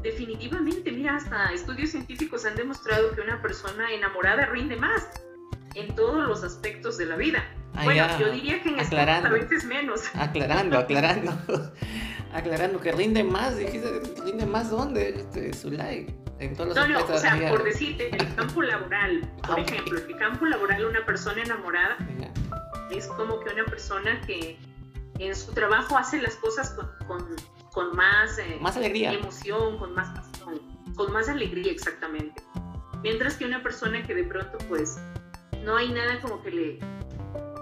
Definitivamente, mira, hasta estudios científicos han demostrado que una persona enamorada rinde más en todos los aspectos de la vida. Ah, bueno, ya, yo diría que en aclarando. a veces menos. Aclarando, aclarando, aclarando que rinde más, dijiste, rinde más dónde, este, Zulay, en todos los No, no, o sea, ya. por decirte, en el campo laboral, por Ah, ok. ejemplo, en el campo laboral una persona enamorada Ya. es como que una persona que en su trabajo hace las cosas con, con, con más, eh, Más alegría. emoción, con más pasión, con más alegría exactamente. Mientras que una persona que de pronto pues no hay nada como que le,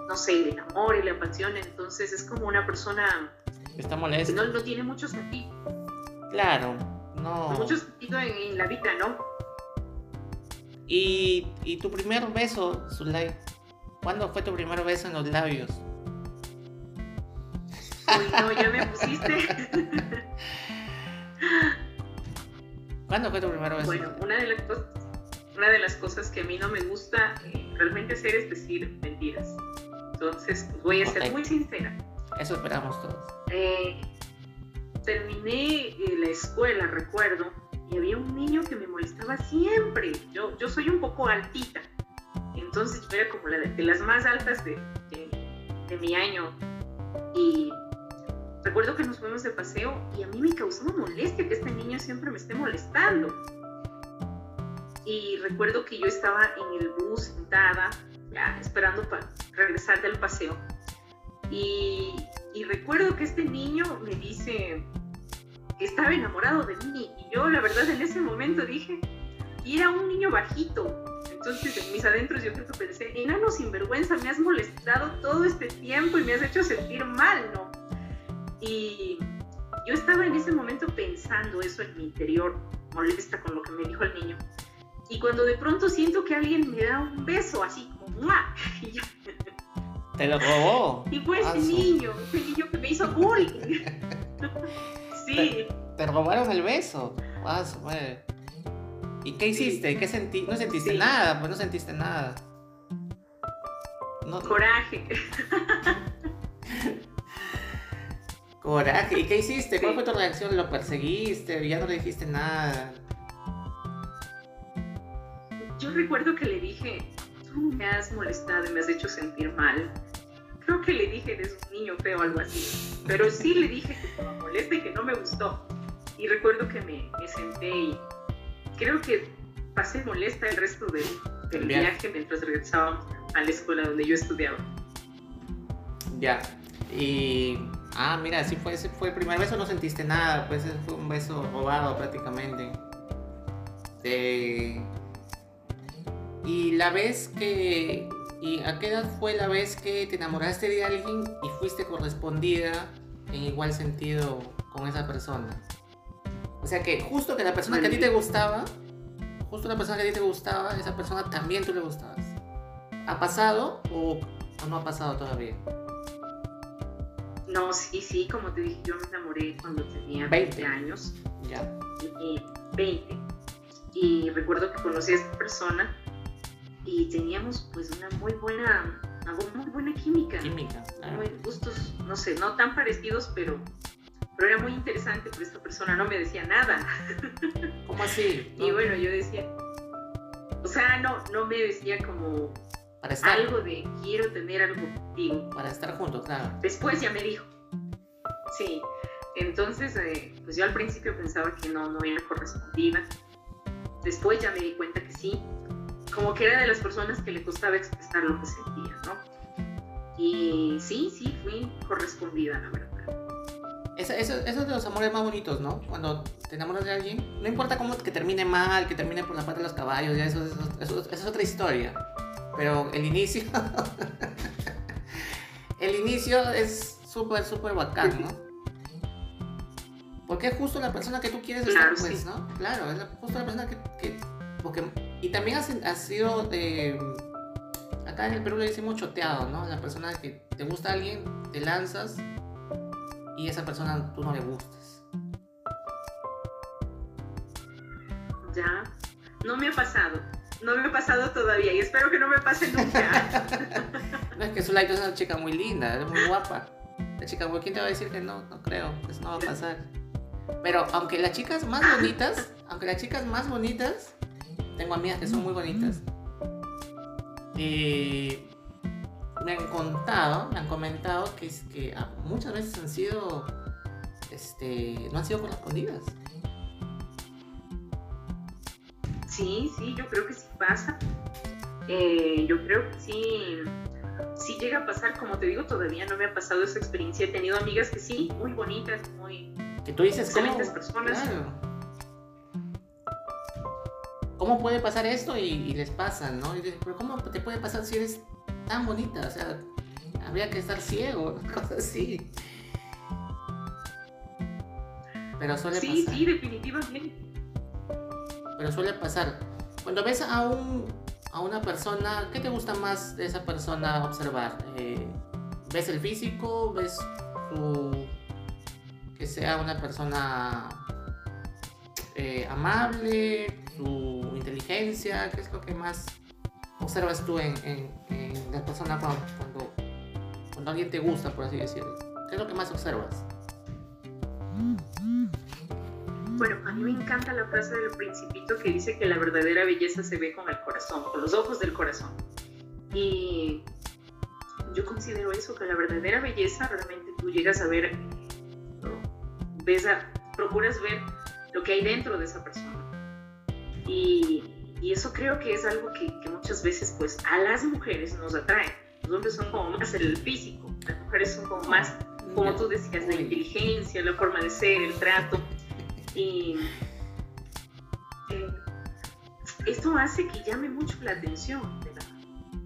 no sé, le enamore, le apasione, entonces es como una persona Está que molesto. no, no tiene mucho sentido, Claro, no. mucho sentido en, en la vida, ¿no? Y, y tu primer beso, Zulay, ¿cuándo fue tu primer beso en los labios? Uy, no, ya me pusiste. ¿Cuándo fue tu primer beso? Bueno, una de las cosas, una de las cosas que a mí no me gusta eh, realmente hacer es decir mentiras. Entonces, pues, voy a ser muy sincera. Eso esperamos todos. Eh, terminé eh, la escuela, recuerdo, y había un niño que me molestaba siempre. Yo, yo soy un poco altita, entonces yo era como la de, las más altas de, de, mi año. Y recuerdo que nos fuimos de paseo y a mí me causaba molestia que este niño siempre me esté molestando. Y recuerdo que yo estaba en el bus sentada, ya esperando para regresar del paseo. Y, y recuerdo que este niño me dice que estaba enamorado de mí. Y yo, la verdad, en ese momento dije, y era un niño bajito. Entonces, en mis adentros, yo creo que pensé, enano sinvergüenza, me has molestado todo este tiempo y me has hecho sentir mal, ¿no? Y yo estaba en ese momento pensando eso en mi interior, molesta con lo que me dijo el niño. Y cuando de pronto siento que alguien me da un beso, así como, ¡mua! ¿Te lo robó? Y fue ese niño, ese niño que me hizo bullying. sí. Te, robaron el beso. ¿Y qué hiciste? ¿Qué sentí? No sentiste nada, pues no sentiste nada. Coraje. Coraje. ¿Y qué hiciste? ¿Cuál fue tu reacción? ¿Lo perseguiste? ¿Ya no le dijiste nada? Recuerdo que le dije, tú me has molestado y me has hecho sentir mal creo que le dije eres un niño feo o algo así, pero sí le dije que me molesta y que no me gustó. Y recuerdo que me, senté y creo que pasé molesta el resto del viaje mientras regresábamos a la escuela donde yo estudiaba. Ya, y... Ah, mira, sí fue, fue el primer beso, no sentiste nada, pues fue un beso robado prácticamente. Y la vez que ¿Y a qué edad fue la vez que te enamoraste de alguien y fuiste correspondida en igual sentido con esa persona? O sea que justo que la persona que a ti te gustaba, justo la persona que a ti te gustaba, esa persona también tú le gustabas. ¿Ha pasado o, no ha pasado todavía? No, sí, sí, como te dije, yo me enamoré cuando tenía 20, años. Ya. Y, 20. Y recuerdo que conocí a esta persona y teníamos pues una muy buena, muy buena química. Química, Muy gustos, no sé, no tan parecidos, pero, pero era muy interesante, porque esta persona no me decía nada. ¿Cómo así? Y bueno, yo decía, o sea, no, no me decía como Para estar. algo de quiero tener algo contigo. Para estar juntos, claro. Después ya me dijo, sí. Entonces, eh, pues yo al principio pensaba que no, no era correspondida. Después ya me di cuenta que sí, como que era de las personas que le costaba expresar lo que sentía, ¿no? Y sí, sí, fui correspondida, la verdad. Eso, eso, es de los amores más bonitos, ¿no? Cuando te enamoras de alguien, no importa cómo que termine mal, que termine por la parte de los caballos, ya eso, eso, es otra historia. Pero el inicio, el inicio es súper, súper bacán, ¿no? Porque es justo la persona que tú quieres estar, pues, ¿no? Claro, es justo la persona que, que y también ha, sido de... Acá en el Perú le decimos choteado, ¿no? La persona que te gusta a alguien, te lanzas y esa persona tú no le gustas. Ya, no me ha pasado. No me ha pasado todavía y espero que no me pase nunca. no, es que Zulaito es una chica muy linda, es muy guapa. La chica, ¿quién te va a decir que no? No creo, pues no va a pasar. Pero aunque las chicas más bonitas, aunque las chicas más bonitas tengo amigas que son muy bonitas. Y me han contado, me han comentado que, es que ah, muchas veces han sido, este, no han sido correspondidas. Sí, sí, yo creo que sí pasa. Eh, yo creo que sí, sí llega a pasar, como te digo, todavía no me ha pasado esa experiencia. He tenido amigas que sí, muy bonitas, muy que tú dices excelentes personas. ¿Cómo puede pasar esto? Y, les pasa, ¿no? Y dices, pero ¿cómo te puede pasar si eres tan bonita? O sea, habría que estar ciego, cosas así. Pero suele sí, pasar. Sí, sí, definitivamente. Pero suele pasar. Cuando ves a un a una persona, ¿qué te gusta más de esa persona observar? Eh, ¿Ves el físico? ¿Ves su que sea una persona eh, amable? ¿Su inteligencia? ¿Qué es lo que más observas tú en, en, la persona cuando, cuando, alguien te gusta, por así decirlo? ¿Qué es lo que más observas? Bueno, a mí me encanta la frase del principito que dice que la verdadera belleza se ve con el corazón, con los ojos del corazón. Y yo considero eso, que la verdadera belleza realmente tú llegas a ver, ves a, procuras ver lo que hay dentro de esa persona. Y, y eso creo que es algo que, que, muchas veces pues a las mujeres nos atrae. Los hombres son como más el físico, las mujeres son como más, como tú decías, la inteligencia, la forma de ser, el trato. Y eh, esto hace que llame mucho la atención de, la,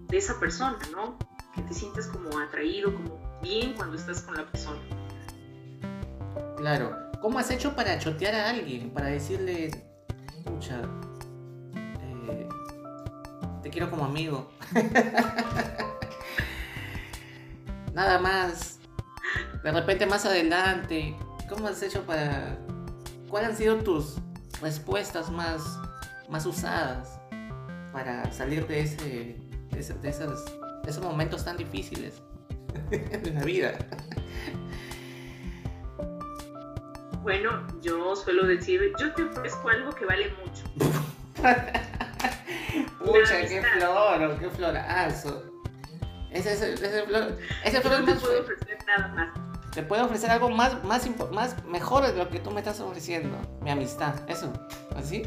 de esa persona, ¿no? Que te sientas como atraído, como bien cuando estás con la persona. Claro. ¿Cómo has hecho para chotear a alguien? Para decirle, te quiero como amigo. Nada más. De repente más adelante. ¿Cómo has hecho para ¿cuáles han sido tus respuestas más, más usadas para salir de, ese, de, esos, esos momentos tan difíciles de la vida? Bueno, yo suelo decir, yo te ofrezco algo que vale mucho. Pucha, qué flor, qué florazo. Ese, ese, ese, flor, ese flor no te puedo ofrecer nada más te puedo ofrecer algo más, más, más mejor de lo que tú me estás ofreciendo, mi amistad, eso, ¿así?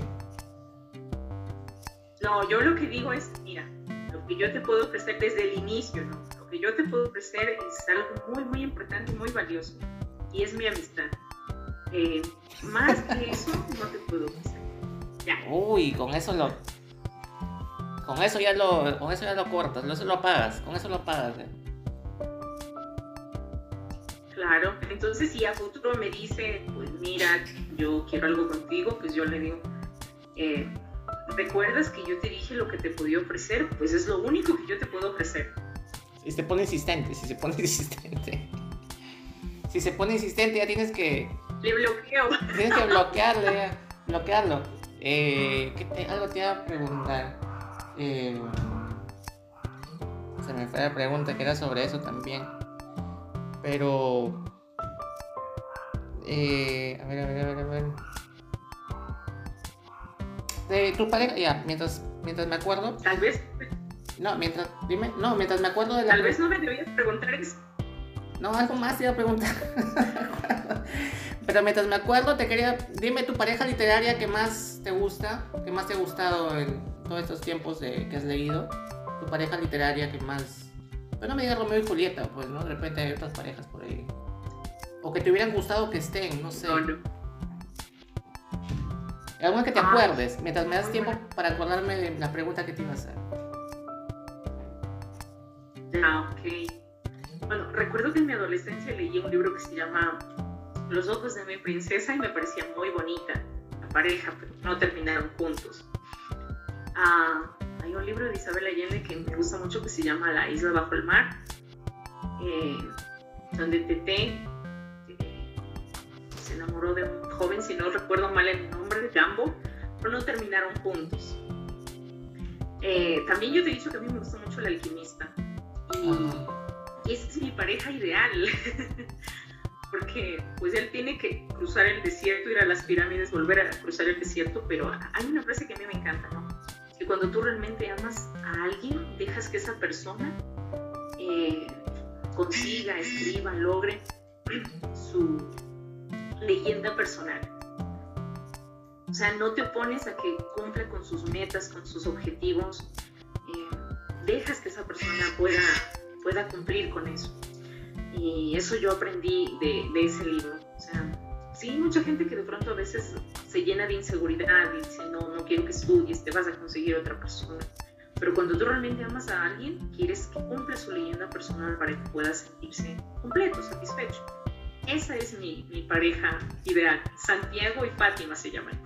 No, yo lo que digo es, mira, lo que yo te puedo ofrecer desde el inicio, ¿no? Lo que yo te puedo ofrecer es algo muy, muy importante y muy valioso, y es mi amistad. Eh, más que eso, no te puedo ofrecer. Ya. Uy, con eso lo... Con eso ya lo, con eso ya lo cortas, eso lo apagas, con eso lo apagas. ¿eh? Claro, entonces si a futuro me dice, pues mira, yo quiero algo contigo, pues yo le digo, eh, ¿recuerdas que yo te dije lo que te podía ofrecer? Pues es lo único que yo te puedo ofrecer. Si se pone insistente, si se pone insistente. Si se pone insistente ya tienes que... Le bloqueo. Tienes que bloquearle, bloquearlo. Eh, algo te iba a preguntar. Eh, se me fue la pregunta que era sobre eso también. Pero. Eh, a ver, a ver, a ver, a ver. De tu pareja, ya, mientras, mientras me acuerdo. Tal vez. No, mientras, dime, no, mientras me acuerdo de la. Tal vez no me debías preguntar eso. No, algo más te iba a preguntar. Pero mientras me acuerdo, te quería. Dime tu pareja literaria que más te gusta, que más te ha gustado en todos estos tiempos de, que has leído. Tu pareja literaria que más pero no me digas Romeo y Julieta, pues, ¿no? De repente hay otras parejas por ahí. O que te hubieran gustado que estén, no sé. Alguna que te ah, acuerdes, mientras me das tiempo para acordarme de la pregunta que te iba a hacer. Ah, ok. Bueno, recuerdo que en mi adolescencia leí un libro que se llama Los ojos de mi princesa y me parecía muy bonita la pareja, pero no terminaron juntos. Ah, hay un libro de Isabel Allende que me gusta mucho que se llama La isla bajo el mar, eh, donde Tete eh, se enamoró de un joven, si no recuerdo mal el nombre, de Jambo, pero no terminaron juntos. Eh, también yo te he dicho que a mí me gusta mucho el alquimista y, esa es mi pareja ideal. porque pues él tiene que cruzar el desierto, ir a las pirámides, volver a cruzar el desierto, pero hay una frase que a mí me encanta, ¿no? Que cuando tú realmente amas a alguien, dejas que esa persona eh, consiga, escriba, logre su leyenda personal. O sea, no te opones a que cumpla con sus metas, con sus objetivos. Eh, dejas que esa persona pueda, pueda cumplir con eso. Y eso yo aprendí de, de ese libro. O sea, sí, mucha gente que de pronto a veces se llena de inseguridad y dice, no, no quiero que estudies, te vas a conseguir otra persona. Pero cuando tú realmente amas a alguien, quieres que cumpla su leyenda personal para que pueda sentirse completo, satisfecho. Esa es mi, mi pareja ideal. Santiago y Fátima se llaman.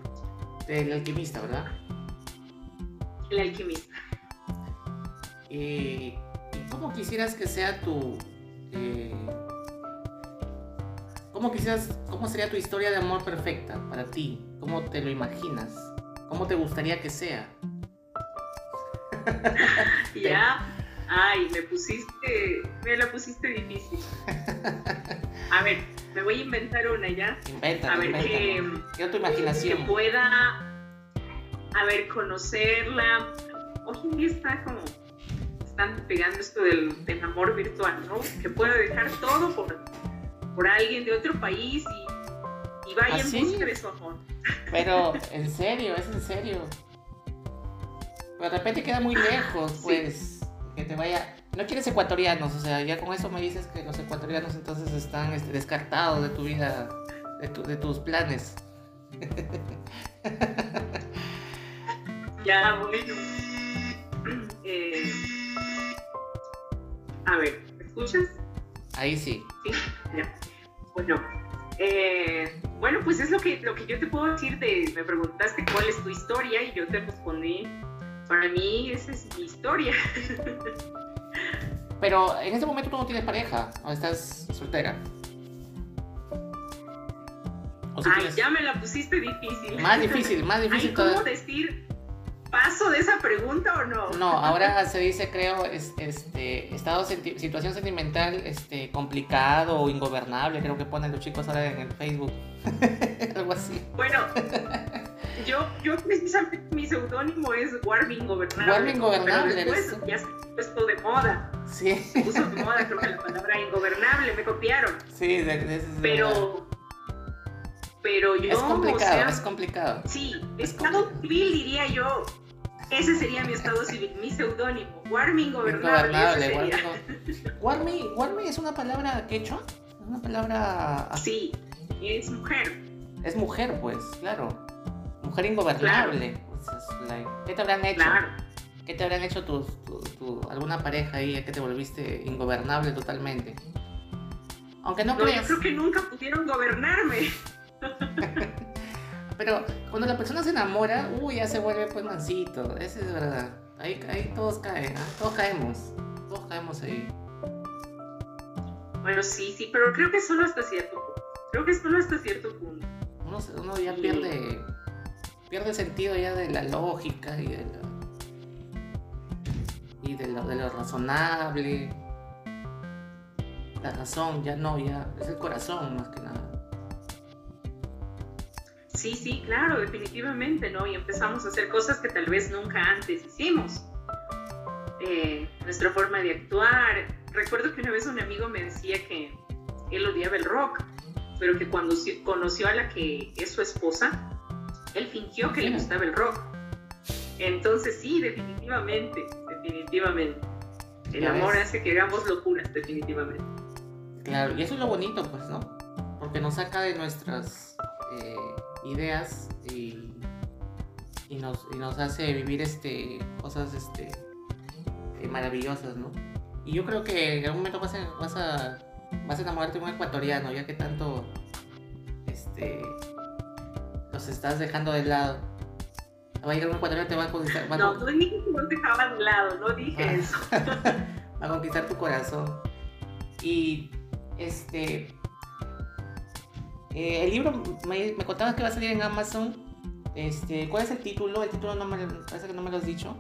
El alquimista, ¿verdad? El alquimista. ¿Y cómo quisieras que sea tu... Eh, ¿Cómo quisieras, cómo sería tu historia de amor perfecta para ti? ¿Cómo te lo imaginas? ¿Cómo te gustaría que sea? ya. Ay, me pusiste, me la pusiste difícil. A ver, me voy a inventar una ya. Inventa, a ver, que, tu imaginación. Que pueda, a ver, conocerla. Hoy en día está como, están pegando esto del, amor virtual, ¿no? Que pueda dejar todo por, por alguien de otro país y, y vaya en ¿Ah, busca de su amor. Pero, en serio, es en serio. Pero de repente queda muy lejos, pues, que te vaya... No quieres ecuatorianos, o sea, ya con eso me dices que los ecuatorianos entonces están este, descartados de tu vida, de, de tus planes. ya, bueno. Eh, a ver, ¿me escuchas? Ahí sí. Sí, ya. Bueno, eh, bueno, pues es lo que, lo que yo te puedo decir de, me preguntaste cuál es tu historia y yo te respondí para mí esa es mi historia. Pero en este momento tú no tienes pareja o estás soltera. Ay, ya me la pusiste difícil. Más difícil, más difícil. ¿Cómo decir paso de esa pregunta o no? No, ahora se dice, creo, este, estado, situación sentimental este, complicado o ingobernable, creo que ponen los chicos ahora en el Facebook. Algo así. Bueno, yo, yo precisamente mi seudónimo es Warming Gobernable. Warming Gobernable. Pero después ya se puesto de moda. Sí. Se puso de moda, creo que la palabra ingobernable, me copiaron. Sí, de, de, pero. Pero yo. Es complicado, es complicado. Sí, estado civil diría yo. Ese sería mi estado civil, mi seudónimo. Warming Gobernable. Warming, warming es una palabra quechua. Es una palabra. Sí, es mujer. Es mujer, pues, claro. Mujer ingobernable. ¿Qué te habrán hecho? ¿Qué te habrán hecho tu, alguna pareja ahí que te volviste ingobernable totalmente? Aunque no, no Yo creo que nunca pudieron gobernarme. Pero cuando la persona se enamora, uy, ya se vuelve pues mansito. Eso es verdad. Ahí, ahí todos caen, ¿eh? todos caemos. Todos caemos ahí. Bueno, sí, sí, pero creo que solo hasta cierto punto. Creo que solo hasta cierto punto. Uno, uno ya pierde pierde sentido ya de la lógica y de lo, y de lo, de lo razonable. La razón ya no, ya es el corazón más que nada. Sí, sí, claro, definitivamente, ¿no? Y empezamos a hacer cosas que tal vez nunca antes hicimos. Eh, nuestra forma de actuar. Recuerdo que una vez un amigo me decía que él odiaba el rock, pero que cuando conoció a la que es su esposa, él fingió que le gustaba el rock. Entonces sí, definitivamente, definitivamente. El amor hace que hagamos locuras, definitivamente. Claro, y eso es lo bonito, pues, ¿no? Porque nos saca de nuestras eh, ideas y, y, nos, y nos hace vivir este, cosas este, eh, maravillosas, ¿no? Y yo creo que en algún momento vas a, vas a, vas a enamorarte de un ecuatoriano, ya que tanto este, los estás dejando de lado. Va a llegar un ecuatoriano te va a conquistar. no, no dije que los dejaba de lado, no dije ah. eso. va a conquistar tu corazón. Y este. Eh, el libro me, me, contabas que va a salir en Amazon. Este, ¿Cuál es el título? El título no me, parece que no me lo has dicho.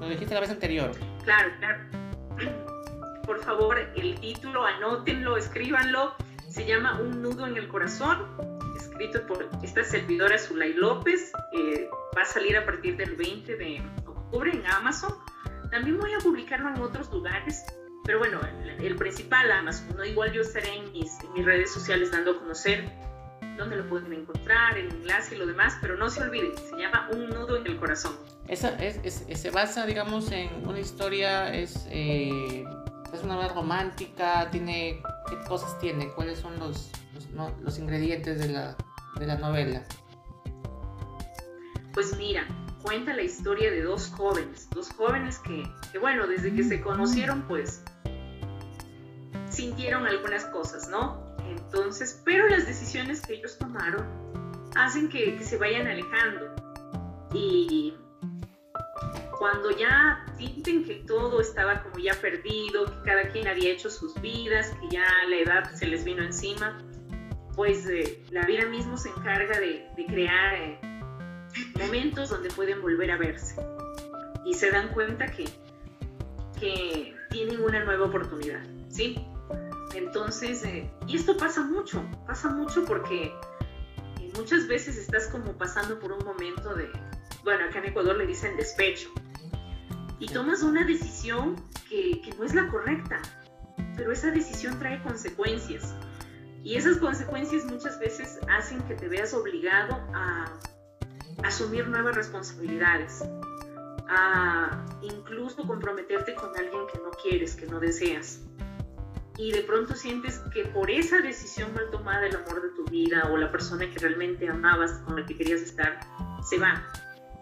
Lo dijiste la vez anterior. Claro, claro. Por favor, el título, anótenlo, escríbanlo. Se llama Un nudo en el corazón escrito por esta servidora Zulay López. Eh, va a salir a partir del 20 de octubre en Amazon. También voy a publicarlo en otros lugares, pero bueno, el, principal Amazon. ¿no? Igual yo estaré en mis, mis, redes sociales dando a conocer dónde lo pueden encontrar, el enlace y lo demás, pero no se olviden, se llama Un nudo en el corazón. Esa es, se basa, digamos, en una historia, es, eh, es una novela romántica, tiene, ¿qué cosas tiene? ¿Cuáles son los, los, los ingredientes de la, de la novela? Pues mira, cuenta la historia de dos jóvenes, dos jóvenes que, que, bueno, desde que se conocieron, pues sintieron algunas cosas, ¿no? Entonces, pero las decisiones que ellos tomaron hacen que, que se vayan alejando. Y cuando ya sienten que todo estaba como ya perdido, que cada quien había hecho sus vidas, que ya la edad se les vino encima, pues eh, la vida mismo se encarga de, crear eh, momentos donde pueden volver a verse. Y se dan cuenta que, que tienen una nueva oportunidad, ¿sí? Entonces, eh, y esto pasa mucho, pasa mucho porque eh, muchas veces estás como pasando por un momento de, bueno, acá en Ecuador le dicen despecho, y tomas una decisión que, que no es la correcta, pero esa decisión trae consecuencias. Y esas consecuencias muchas veces hacen que te veas obligado a asumir nuevas responsabilidades, a incluso comprometerte con alguien que no quieres, que no deseas. Y de pronto sientes que por esa decisión mal tomada el amor de tu vida o la persona que realmente amabas, con la que querías estar, se va.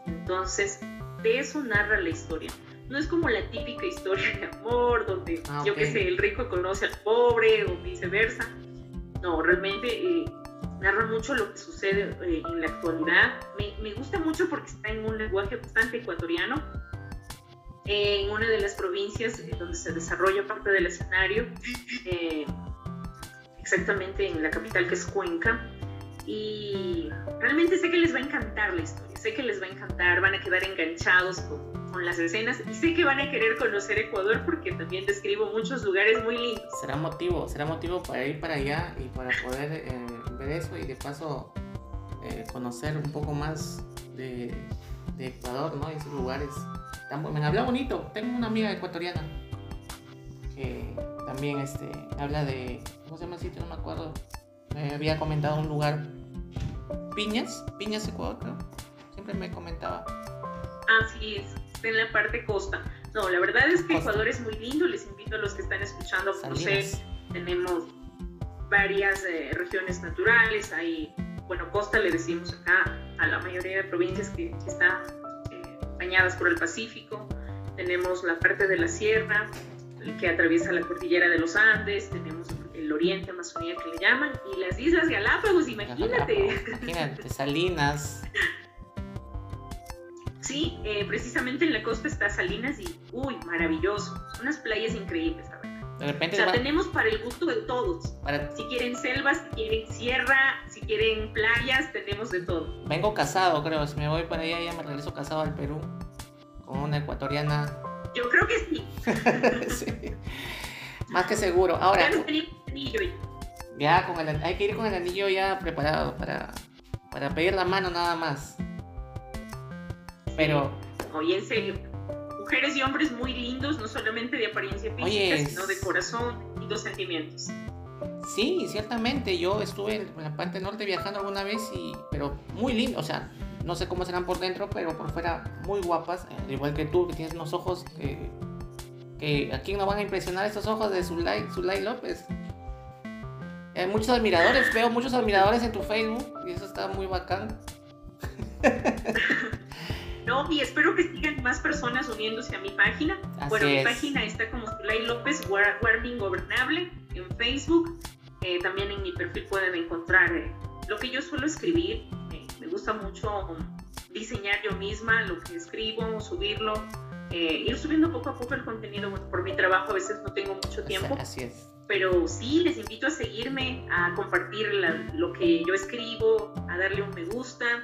Entonces, de eso narra la historia. No es como la típica historia de amor, donde ah, yo qué sé, el rico conoce al pobre o viceversa no, realmente eh, narra mucho lo que sucede eh, en la actualidad. Me, gusta mucho porque está en un lenguaje bastante ecuatoriano, en una de las provincias eh, donde se desarrolla parte del escenario, exactamente en la capital que es Cuenca. Y realmente sé que les va a encantar la historia, sé que les va a encantar, van a quedar enganchados con, con las escenas y sé que van a querer conocer Ecuador porque también describo muchos lugares muy lindos. Será motivo, será motivo para ir para allá y para poder eh, ver eso y de paso eh, conocer un poco más de, Ecuador, ¿no? Esos lugares Me habla bonito. Tengo una amiga ecuatoriana que también este, habla de, ¿cómo se llama el sitio? No me acuerdo. Me había comentado un lugar, Piñas, Piñas Ecuador, creo. Siempre me comentaba. Así es en la parte costa. No, la verdad es que Ecuador es muy lindo, les invito a los que están escuchando a conocer. Tenemos varias eh, regiones naturales, hay, bueno, costa le decimos acá a la mayoría de provincias que, están eh, bañadas por el Pacífico. Tenemos la parte de la sierra que atraviesa la cordillera de los Andes, tenemos el oriente Amazonía que le llaman, y las Islas Galápagos, imagínate. Imagínate, Salinas. Sí, eh, precisamente en la costa está Salinas y, uy, maravilloso. Unas playas increíbles, verdad. De repente o sea, tenemos para el gusto de todos. Si quieren selvas, si quieren sierra, si quieren playas, tenemos de todo. Vengo casado, creo. Si me voy para allá, ya me regreso casado al Perú. Con una ecuatoriana. Yo creo que sí. sí. Más que seguro. Ahora. Ya, con el, hay que ir con el anillo ya preparado para, para pedir la mano nada más. Pero. Oye, en serio. Mujeres y hombres muy lindos, no solamente de apariencia física, sino de corazón y dos sentimientos. Sí, ciertamente. Yo estuve en la parte norte viajando alguna vez, y, pero muy lindo. O sea, no sé cómo serán por dentro, pero por fuera muy guapas. Eh, igual que tú, que tienes unos ojos que, que a quién nos van a impresionar estos ojos de Zulay, Zulay López. Hay muchos admiradores, veo muchos admiradores en tu Facebook y eso está muy bacán. Y espero que sigan más personas uniéndose a mi página. bueno, mi página está como Zulay López, Warming Gobernable, en Facebook. Eh, también en mi perfil pueden encontrar eh, lo que yo suelo escribir. me gusta mucho diseñar yo misma lo que escribo, subirlo. Eh, ir subiendo poco a poco el contenido. Bueno, por mi trabajo a veces no tengo mucho tiempo. Así es. Pero sí, les invito a seguirme, a compartir lo que yo escribo, a darle un me gusta.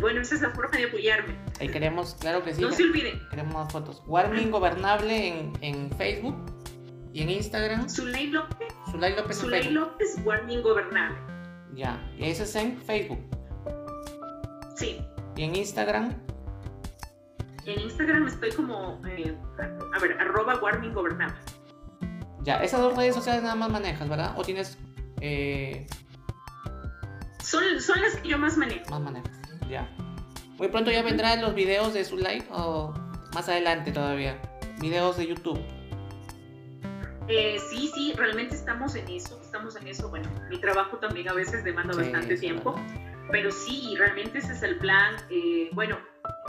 Bueno, esa es la forma de apoyarme. Ahí queremos, claro que sí. No se olviden. Queremos más fotos. Warming Gobernable en, en Facebook y en Instagram. Zulay López. Zulay López. Zulay López, Warming Gobernable. Ya, y eso es en Facebook. Sí. ¿Y en Instagram? En Instagram estoy como, eh, a ver, arroba Warming Gobernable. Ya, esas dos redes sociales nada más manejas, ¿verdad? ¿O tienes eh, son, son las que yo más manejo. Más manejo, ya. Muy pronto ya vendrán los videos de su live o más adelante todavía. Videos de YouTube. Eh, sí, sí, realmente estamos en eso, estamos en eso. Bueno, mi trabajo también a veces demanda bastante tiempo, pero sí, realmente ese es el plan. Eh, bueno,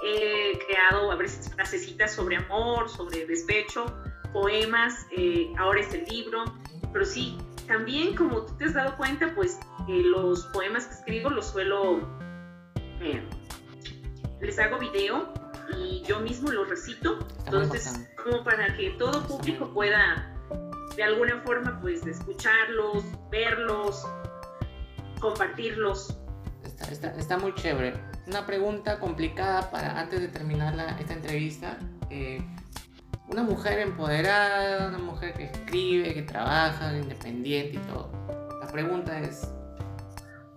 he creado a veces frasecitas sobre amor, sobre despecho, poemas, eh, ahora es el libro, pero sí, también como tú te has dado cuenta, pues los poemas que escribo los suelo, eh, les hago video y yo mismo los recito, entonces como para que todo público pueda de alguna forma pues escucharlos, verlos, compartirlos. Está, muy chévere. Una pregunta complicada para antes de terminar esta entrevista. Eh, una mujer empoderada, una mujer que escribe, que trabaja, independiente y todo. La pregunta es,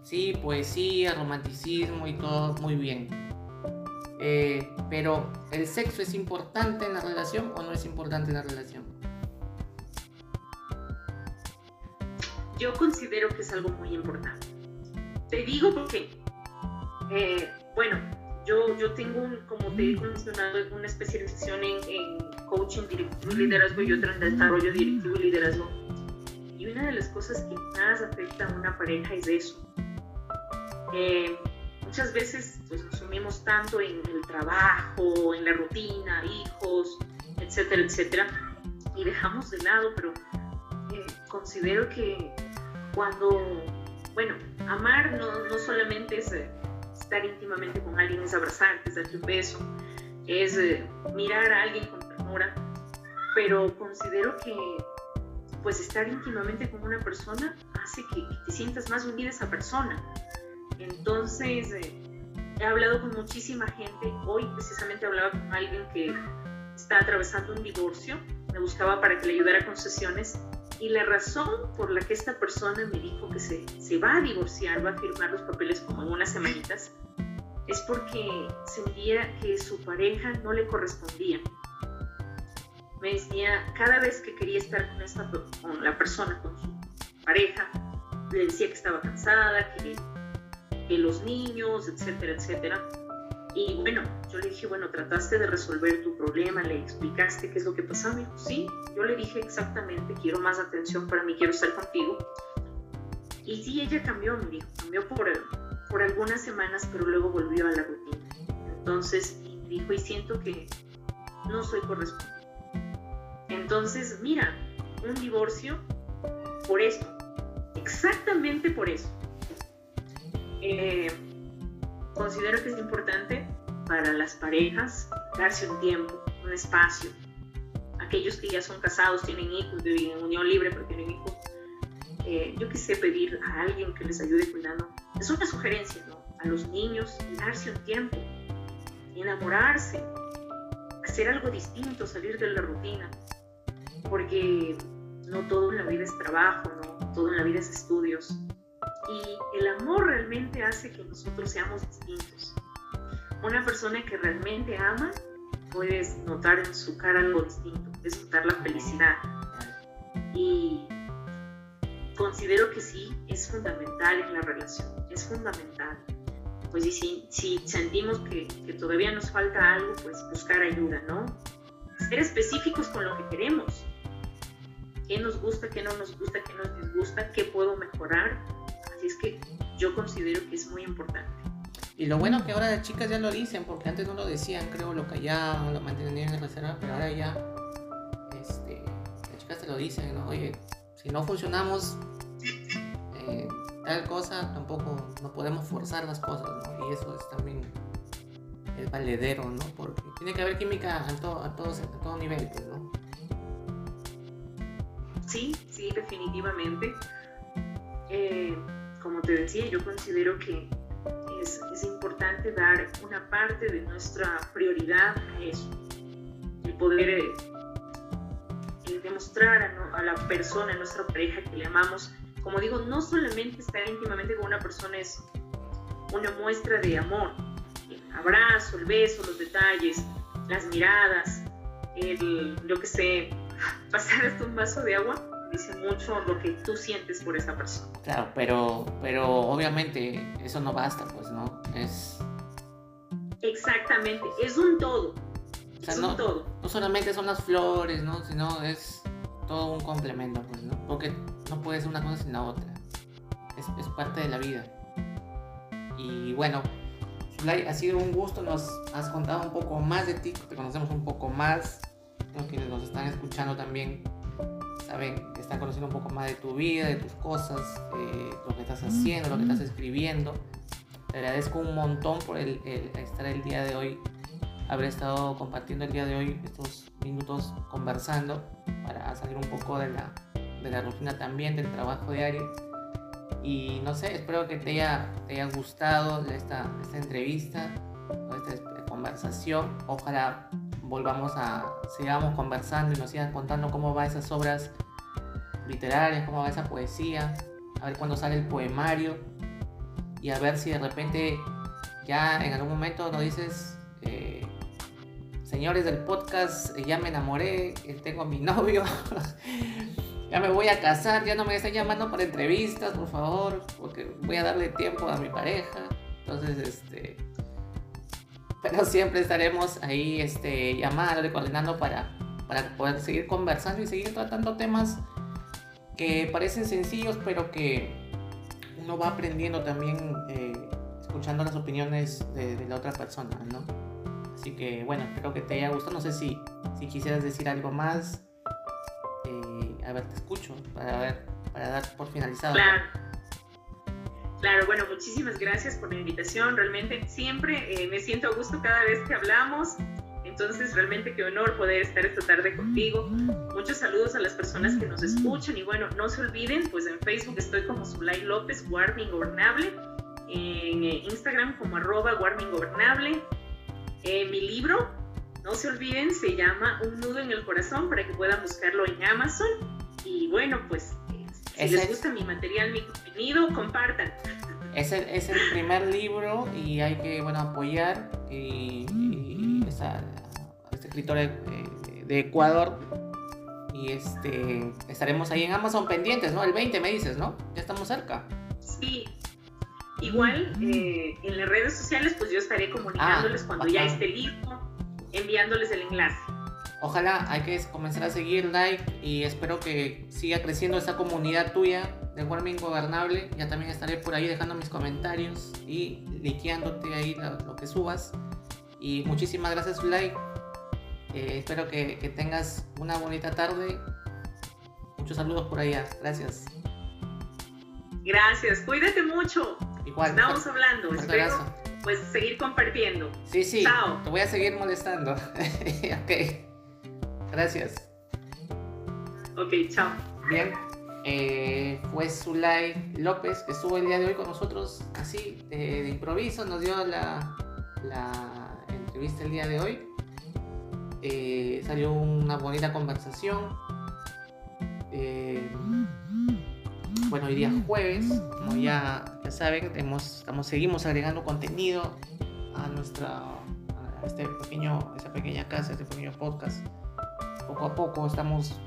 sí, poesía, romanticismo y todo muy bien. Eh, pero, ¿el sexo es importante en la relación o no es importante en la relación? Yo considero que es algo muy importante. Te digo porque, eh, bueno, yo, yo tengo, un, como te he mencionado, una especialización en, en coaching directivo y liderazgo y otra en desarrollo directivo y liderazgo. Y una de las cosas que más afecta a una pareja es eso. Eh, muchas veces pues, nos sumimos tanto en el trabajo, en la rutina, hijos, etcétera, etcétera, y dejamos de lado, pero eh, considero que cuando, bueno, amar no, no solamente es eh, estar íntimamente con alguien, es abrazarte, es darte un beso, es mirar a alguien con pero considero que pues estar íntimamente con una persona hace que, te sientas más unida a esa persona. Entonces, eh, he hablado con muchísima gente, hoy precisamente hablaba con alguien que está atravesando un divorcio, me buscaba para que le ayudara con sesiones y la razón por la que esta persona me dijo que se, se va a divorciar, va a firmar los papeles como en unas semanitas, es porque sentía que su pareja no le correspondía me decía, cada vez que quería estar con, esta, con la persona, con su pareja, le decía que estaba cansada, que, que los niños, etcétera, etcétera. Y bueno, yo le dije, bueno, trataste de resolver tu problema, le explicaste qué es lo que pasaba. Me dijo, sí, yo le dije exactamente, quiero más atención para mí, quiero estar contigo. Y sí, ella cambió, me dijo, cambió por, por algunas semanas, pero luego volvió a la rutina. Entonces, dijo, y siento que no soy correspondiente entonces, mira, un divorcio por eso, exactamente por eso. Eh, considero que es importante para las parejas darse un tiempo, un espacio. Aquellos que ya son casados, tienen hijos, viven en unión libre pero tienen hijos. Eh, yo quise pedir a alguien que les ayude cuidando. Es una sugerencia, ¿no? A los niños, darse un tiempo, enamorarse, hacer algo distinto, salir de la rutina porque no todo en la vida es trabajo, no todo en la vida es estudios. Y el amor realmente hace que nosotros seamos distintos. Una persona que realmente ama, puedes notar en su cara algo distinto, puedes notar la felicidad. Y considero que sí, es fundamental en la relación, es fundamental. Pues y si, si sentimos que, que todavía nos falta algo, pues buscar ayuda, ¿no? Ser específicos con lo que queremos qué nos gusta, qué no nos gusta, qué nos disgusta, qué puedo mejorar. Así es que yo considero que es muy importante. Y lo bueno que ahora las chicas ya lo dicen, porque antes no lo decían, creo, lo callaban, lo mantenían en reserva, pero ahora ya este, las chicas te lo dicen, ¿no? Oye, si no funcionamos eh, tal cosa, tampoco no podemos forzar las cosas, ¿no? Y eso es también el valedero, ¿no? Porque tiene que haber química a, todo, a, todos, a todo nivel, pues, ¿no? Sí, sí, definitivamente. Eh, como te decía, yo considero que es, importante dar una parte de nuestra prioridad a eso. El poder eh, demostrar a, la persona, a nuestra pareja que le amamos. Como digo, no solamente estar íntimamente con una persona es una muestra de amor. El abrazo, el beso, los detalles, las miradas, el, yo que sé, pasar hasta un vaso de agua dice mucho lo que tú sientes por esa persona. Claro, pero, pero obviamente eso no basta, pues, ¿no? Es... Exactamente, es un todo. es no, un todo. No solamente son las flores, ¿no? Sino es todo un complemento, pues, ¿no? Porque no puede ser una cosa sin la otra. Es, es parte de la vida. Y bueno, ha sido un gusto, nos has contado un poco más de ti, te conocemos un poco más los quienes nos están escuchando también saben, están conociendo un poco más de tu vida, de tus cosas, eh, lo que estás haciendo, lo que estás escribiendo. Te agradezco un montón por el, estar el día de hoy, haber estado compartiendo el día de hoy estos minutos conversando para salir un poco de la, de la rutina también, del trabajo diario. Y no sé, espero que te haya, te haya gustado esta, esta entrevista, esta conversación. Ojalá volvamos a, sigamos conversando y nos sigan contando cómo va esas obras literarias, cómo va esa poesía, a ver cuándo sale el poemario y a ver si de repente ya en algún momento nos dices, eh, señores del podcast, ya me enamoré, tengo a mi novio, ya me voy a casar, ya no me estén llamando para entrevistas, por favor, porque voy a darle tiempo a mi pareja. Entonces, este, pero siempre estaremos ahí este, llamando, coordinando para, para poder seguir conversando y seguir tratando temas que parecen sencillos, pero que uno va aprendiendo también eh, escuchando las opiniones de, la otra persona, ¿no? Así que bueno, espero que te haya gustado. No sé si, si quisieras decir algo más. Eh, a ver, te escucho para, ver, para dar por finalizado. Claro, bueno, muchísimas gracias por la invitación. Realmente siempre eh, me siento a gusto cada vez que hablamos. Entonces, realmente qué honor poder estar esta tarde contigo. Muchos saludos a las personas que nos escuchan y bueno, no se olviden, pues en Facebook estoy como Zulay López, Warming Gobernable, en eh, Instagram como arroba Warming Gobernable. Eh, mi libro, no se olviden, se llama Un nudo en el corazón para que puedan buscarlo en Amazon. Y bueno, pues si les gusta mi material, mi contenido, compartan. Es el, es el primer libro y hay que bueno, apoyar y, esa, este escritor de, Ecuador. Y este estaremos ahí en Amazon pendientes, ¿no? El 20 me dices, ¿no? Ya estamos cerca. Sí. Igual eh, en las redes sociales, pues yo estaré comunicándoles ah, cuando ya esté listo, enviándoles el enlace. Ojalá hay que comenzar a seguir like y espero que siga creciendo esa comunidad tuya de Warming Gobernable. Ya también estaré por ahí dejando mis comentarios y likeándote ahí lo, que subas. Y muchísimas gracias, like. Eh, espero que, tengas una bonita tarde. Muchos saludos por allá. Gracias. Gracias. Cuídate mucho. Igual. Estamos hablando. Espero pues seguir compartiendo. Sí, sí. Chao. Te voy a seguir molestando. ok. Gracias. Ok, chao. Bien. Eh, fue Zulay López que estuvo el día de hoy con nosotros así de, improviso, nos dio la, entrevista el día de hoy. Eh, salió una bonita conversación. Eh, bueno, hoy día jueves, como ya, ya saben, estamos, seguimos agregando contenido a nuestra a este pequeño, esa pequeña casa, este pequeño podcast poco a poco estamos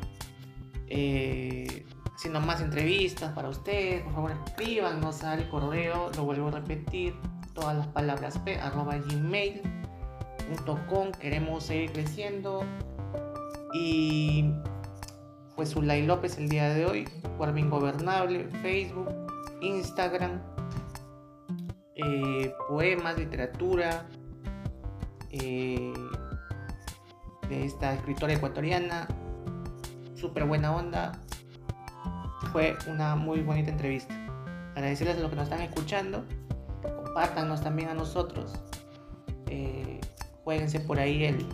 eh, haciendo más entrevistas para ustedes. Por favor, escríbanos al correo, lo vuelvo a repetir, todas las palabras p arroba gmail.com. Queremos seguir creciendo. Y fue Zulay López el día de hoy, Guarmin Gobernable, Facebook, Instagram, eh, poemas, literatura. Eh, esta escritora ecuatoriana. Súper buena onda. Fue una muy bonita entrevista. Agradecerles a los que nos están escuchando. Compártanos también a nosotros. Eh, jueguense por ahí el,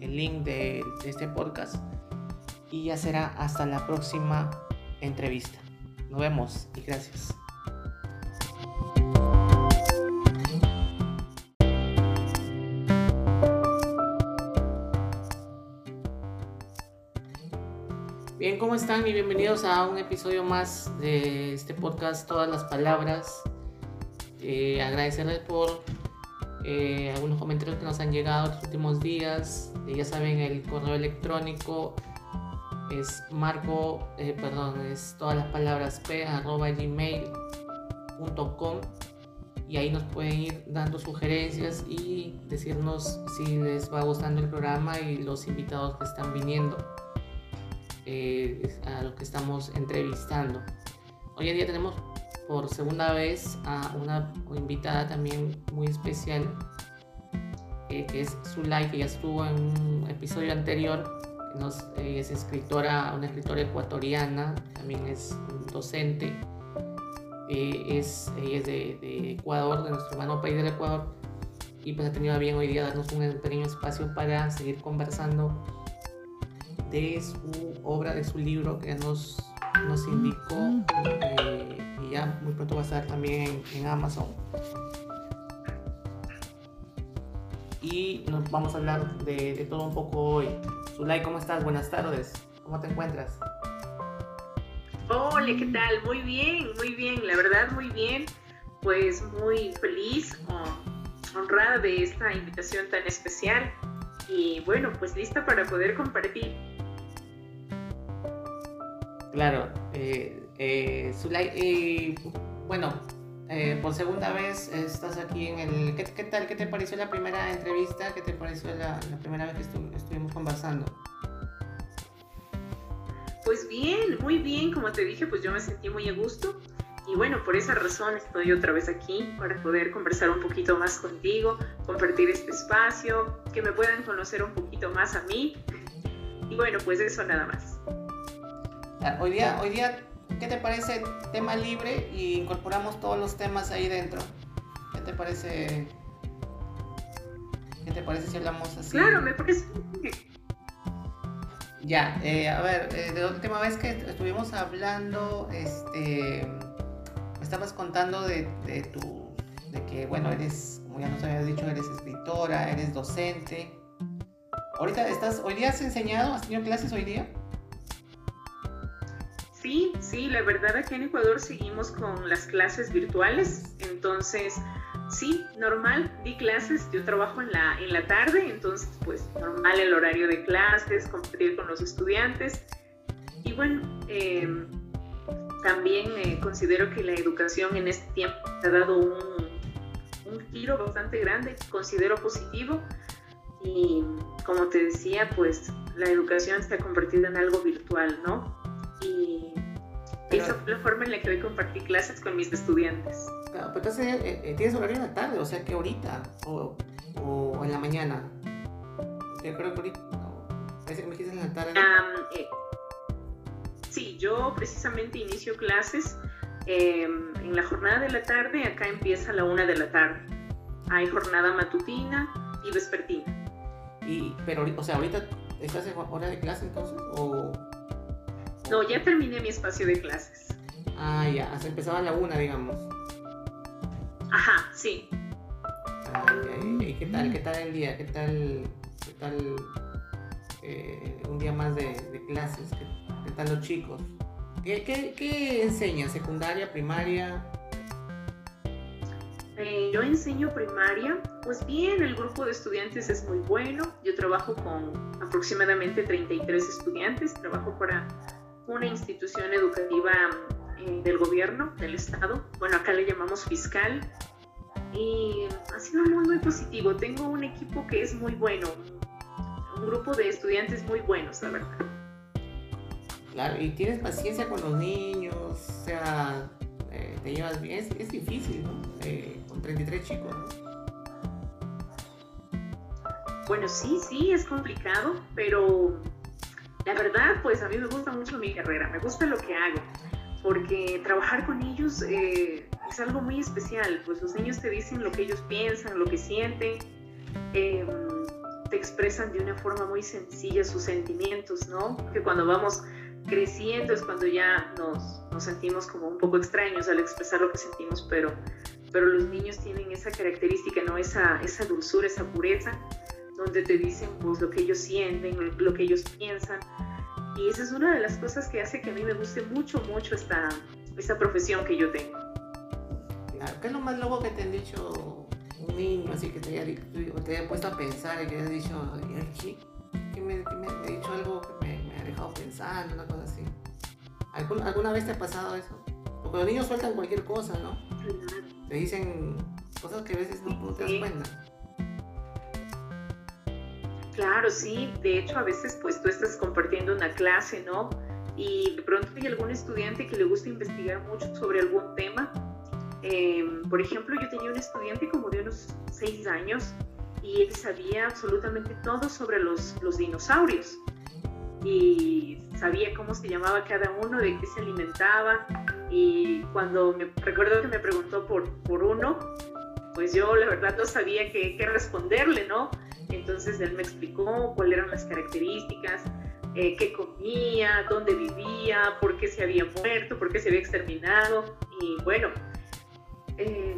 el link de, de este podcast. Y ya será hasta la próxima entrevista. Nos vemos y gracias. Bien, ¿cómo están? Y bienvenidos a un episodio más de este podcast Todas las Palabras. Eh, agradecerles por eh, algunos comentarios que nos han llegado los últimos días. Eh, ya saben, el correo electrónico es marco, perdón, es todas las palabras p arroba gmail.com y ahí nos pueden ir dando sugerencias y decirnos si les va gustando el programa y los invitados que están viniendo. Eh, a los que estamos entrevistando. Hoy en día tenemos por segunda vez a una invitada también muy especial, eh, que es Zulay, que ya estuvo en un episodio anterior. Nos, es escritora, una escritora ecuatoriana, también es docente. Eh, es, ella es de, de, Ecuador, de nuestro hermano país del Ecuador, y pues ha tenido bien hoy día darnos un pequeño espacio para seguir conversando de su obra, de su libro que nos, nos indicó eh, y ya muy pronto va a estar también en, Amazon. y nos vamos a hablar de, todo un poco hoy. Zulay, ¿cómo estás? Buenas tardes. ¿Cómo te encuentras? Hola, ¿qué tal? Muy bien, muy bien, la verdad muy bien. Pues muy feliz, honrada de esta invitación tan especial y bueno, pues lista para poder compartir. Claro, eh, eh, Zulay, eh, bueno, eh, por segunda vez estás aquí en el... ¿Qué, tal? ¿Qué te pareció la primera entrevista? ¿Qué te pareció la, primera vez que estuvimos conversando? Pues bien, muy bien, como te dije, pues yo me sentí muy a gusto y bueno, por esa razón estoy otra vez aquí para poder conversar un poquito más contigo, compartir este espacio, que me puedan conocer un poquito más a mí y bueno, pues eso nada más. Hoy día, hoy día ¿Qué te parece tema libre y incorporamos todos los temas ahí dentro? ¿Qué te parece? ¿Qué te parece si hablamos así? Claro, me parece. Ya, eh, a ver, eh, de la última vez que estuvimos hablando, este, estabas contando de, de tu, de que, bueno, eres, como ya nos habías dicho, eres escritora, eres docente. Ahorita estás, hoy día has enseñado, has tenido clases hoy día? Sí, sí, la verdad aquí en Ecuador seguimos con las clases virtuales, entonces sí, normal, di clases, yo trabajo en la, en la tarde, entonces pues normal el horario de clases, compartir con los estudiantes y bueno, em, también eh, considero que la educación en este tiempo ha dado un, un giro bastante grande, considero positivo y como te decía, pues la educación se ha convertido en algo virtual, ¿no? Y esa fue la forma en la que hoy compartí clases con mis estudiantes. Claro, pero entonces eh, eh, tienes horario en la tarde, o sea que ahorita o, o en la mañana. Yo creo que ahorita, no, parece que me dijiste en la tarde. eh, sí, yo precisamente inicio clases em, en la jornada de la tarde, acá empieza a la una de la tarde. Hay jornada matutina y vespertina. Y, pero, o sea, ahorita estás en hora de clase entonces, o no, ya terminé mi espacio de clases. Ah, ya, hasta empezaba a la una, digamos. Ajá, sí. ¿Y qué tal, qué tal el día? ¿Qué tal, qué tal eh, un día más de, clases? ¿Qué, tal los chicos? ¿Qué, qué, qué enseñas? ¿Secundaria, primaria? Eh, yo enseño primaria, pues bien, el grupo de estudiantes es muy bueno. Yo trabajo con aproximadamente 33 estudiantes, trabajo para una institución educativa eh, del gobierno, del Estado. Bueno, acá le llamamos fiscal. Y ha sido muy, muy positivo. Tengo un equipo que es muy bueno, un grupo de estudiantes muy buenos, la verdad. Claro, y tienes paciencia con los niños, o sea, eh, te llevas bien. Es, difícil, ¿no? Eh, con 33 chicos, ¿no? Bueno, sí, sí, es complicado, pero la verdad, pues a mí me gusta mucho mi carrera, me gusta lo que hago, porque trabajar con ellos eh, es algo muy especial, pues los niños te dicen lo que ellos piensan, lo que sienten, em, te expresan de una forma muy sencilla sus sentimientos, ¿no? Que cuando vamos creciendo es cuando ya nos, nos sentimos como un poco extraños al expresar lo que sentimos, pero, pero los niños tienen esa característica, ¿no? Esa, esa dulzura, esa pureza donde te dicen pues lo que ellos sienten, lo que ellos piensan. Y esa es una de las cosas que hace que a mí me guste mucho, mucho esta, esta profesión que yo tengo. Claro, ¿qué es lo más loco que te han dicho un niño así que te haya, te haya puesto a pensar y que haya dicho, ¿qué, que me, me, ha dicho algo que me, me, dejado pensando, una cosa así? ¿Alguna vez te ha pasado eso? Porque los niños sueltan cualquier cosa, ¿no? Te dicen cosas que a veces no, te das cuenta. Claro, sí. De hecho, a veces pues tú estás compartiendo una clase, ¿no? Y de pronto hay algún estudiante que le gusta investigar mucho sobre algún tema. Em, por ejemplo, yo tenía un estudiante como de unos seis años y él sabía absolutamente todo sobre los, los dinosaurios. Y sabía cómo se llamaba cada uno, de qué se alimentaba. Y cuando me recuerdo que me preguntó por, por uno, pues yo la verdad no sabía qué, qué responderle, ¿no? Entonces él me explicó cuáles eran las características, eh, qué comía, dónde vivía, por qué se había muerto, por qué se había exterminado. Y bueno, eh,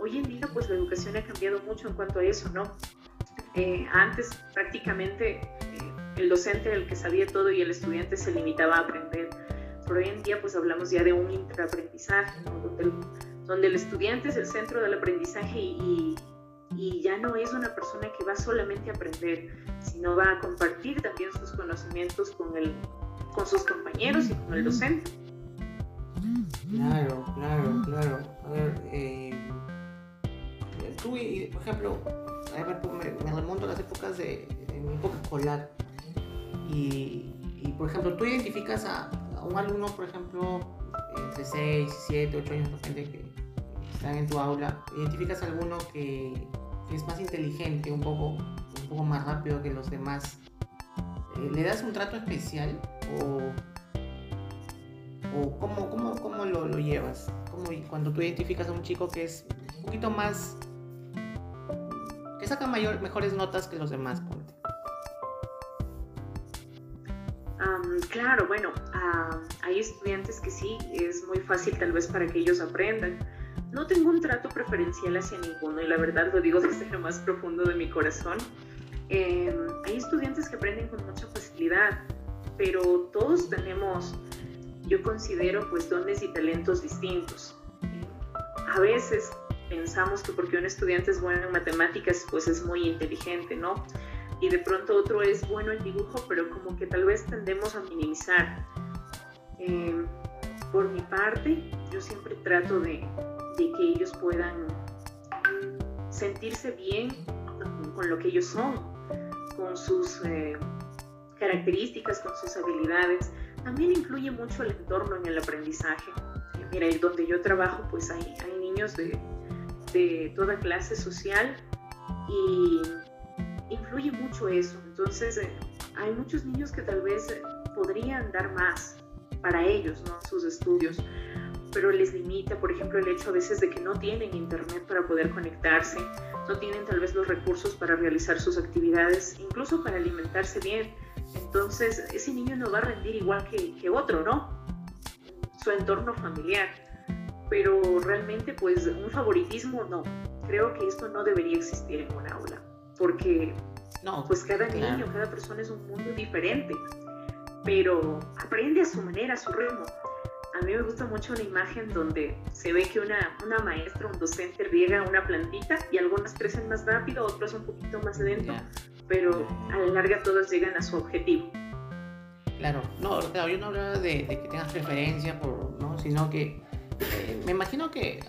hoy en día pues la educación ha cambiado mucho en cuanto a eso, ¿no? Eh, antes prácticamente el docente era el que sabía todo y el estudiante se limitaba a aprender. Pero hoy en día pues hablamos ya de un intraaprendizaje, donde, el, donde, el, estudiante es el centro del aprendizaje y, ya no es una persona que va solamente a aprender, sino va a compartir también sus conocimientos con, el, con sus compañeros y con el docente. Claro, claro, claro. A ver, eh, tú, por ejemplo, a ver, me, remonto a las épocas de, mi época escolar. Y, por ejemplo, tú identificas a, un alumno, por ejemplo, entre 6, 7, 8 años, gente que están en tu aula, identificas a alguno que, es más inteligente, un poco, un poco más rápido que los demás. Eh, ¿Le das un trato especial o, o cómo, cómo, cómo lo, lo, llevas? ¿Cómo, cuando tú identificas a un chico que es un poquito más que saca mayor, mejores notas que los demás, ponte. Claro, bueno, hay estudiantes que sí, es muy fácil tal vez para que ellos aprendan. No tengo un trato preferencial hacia ninguno y la verdad lo digo desde lo más profundo de mi corazón. Em, hay estudiantes que aprenden con mucha facilidad, pero todos tenemos, yo considero, pues dones y talentos distintos. A veces pensamos que porque un estudiante es bueno en matemáticas, pues es muy inteligente, ¿no? Y de pronto otro es bueno en dibujo, pero como que tal vez tendemos a minimizar. Em, por mi parte, yo siempre trato de, que ellos puedan sentirse bien con, lo que ellos son, con sus eh, características, con sus habilidades. También influye mucho el entorno en el aprendizaje. Mira, donde yo trabajo, pues hay, hay niños de de toda clase social y influye mucho eso. Entonces, eh, hay muchos niños que tal vez eh, podrían dar más para ellos, ¿no? Sus estudios, pero les limita, por ejemplo, el hecho a veces de que no tienen internet para poder conectarse, no tienen tal vez los recursos para realizar sus actividades, incluso para alimentarse bien. Entonces, ese niño no va a rendir igual que, que otro, ¿no? Su entorno familiar pero realmente pues un favoritismo no. Creo que esto no debería existir en una aula, porque no, pues cada niño, cada persona es un mundo diferente, pero aprende a su manera, a su ritmo. A mí me gusta mucho una imagen donde se ve que una, una maestra, un docente riega una plantita y algunas crecen más rápido, otras un poquito más lento, pero a la larga todas llegan a su objetivo. Claro, no, claro, yo no hablaba de, de que tengas preferencia por, ¿no? sino que me imagino que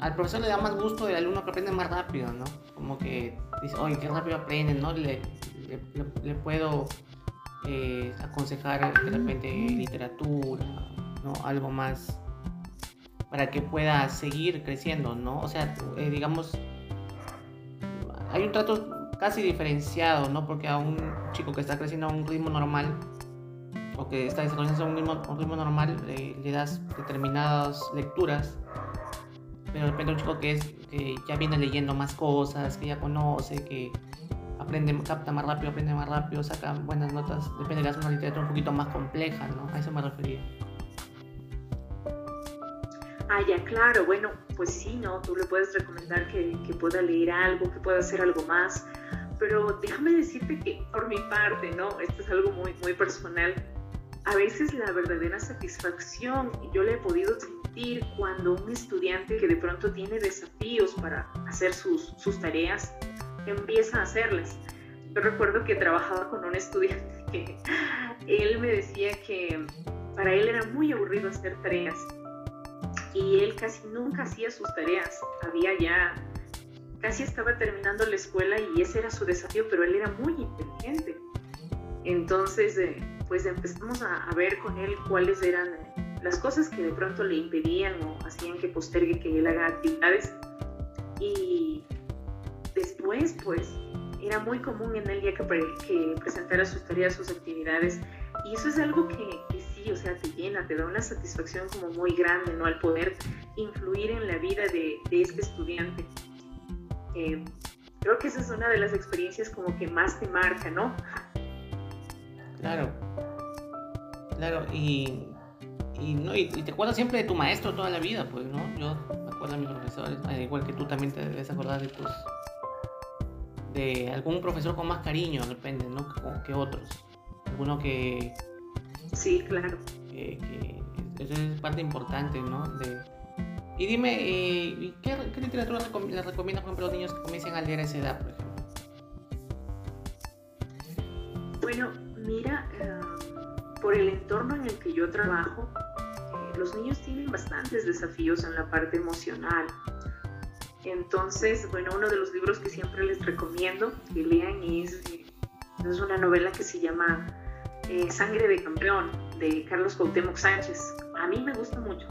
al profesor le da más gusto el alumno que aprende más rápido, ¿no? Como que dice, oye, qué rápido aprende, ¿no? Le, puedo eh, aconsejar de repente literatura, ¿no? Algo más para que pueda seguir creciendo, ¿no? O sea, eh, digamos, hay un trato casi diferenciado, ¿no? Porque a un chico que está creciendo a un ritmo normal, o que está desarrollando un ritmo, un ritmo normal, le das determinadas lecturas, pero de repente un chico que, es, que ya viene leyendo más cosas, que ya conoce, que aprende, capta más rápido, aprende más rápido, saca buenas notas, depende de una literatura un poquito más compleja, ¿no? A eso me refería. Ah, ya, claro, bueno, pues sí, ¿no? Tú le puedes recomendar que, que pueda leer algo, que pueda hacer algo más, pero déjame decirte que por mi parte, ¿no? Esto es algo muy, muy personal a veces la verdadera satisfacción yo la he podido sentir cuando un estudiante que de pronto tiene desafíos para hacer sus, sus tareas empieza a hacerlas. Yo recuerdo que trabajaba con un estudiante que él me decía que para él era muy aburrido hacer tareas y él casi nunca hacía sus tareas. Había ya, casi estaba terminando la escuela y ese era su desafío, pero él era muy inteligente. Entonces, eh, pues empezamos a, ver con él cuáles eran las cosas que de pronto le impedían o hacían que postergue que él haga actividades. Y después, pues, era muy común en él ya que, que presentara sus tareas, sus actividades. Y eso es algo que, sí, o sea, te llena, te da una satisfacción como muy grande, ¿no? Al poder influir en la vida de, este estudiante. Eh, creo que esa es una de las experiencias como que más te marca, ¿no? Claro. Claro, y, y, no, y, te acuerdas siempre de tu maestro toda la vida, pues, ¿no? Yo me acuerdo de mis profesores, igual que tú también te debes acordar de tus de algún profesor con más cariño, depende, ¿no? Que, otros. Alguno que... Sí, claro. Que, eso es parte importante, ¿no? De, y dime, eh, ¿qué, literatura les recomiendas, por ejemplo, a los niños que comiencen a leer a esa edad, por ejemplo? Bueno, mira, eh, por el entorno en el que yo trabajo, eh, los niños tienen bastantes desafíos en la parte emocional. Entonces, bueno, uno de los libros que siempre les recomiendo que lean es, es una novela que se llama Sangre de Campeón de Carlos Cuauhtémoc Sánchez. A mí me gusta mucho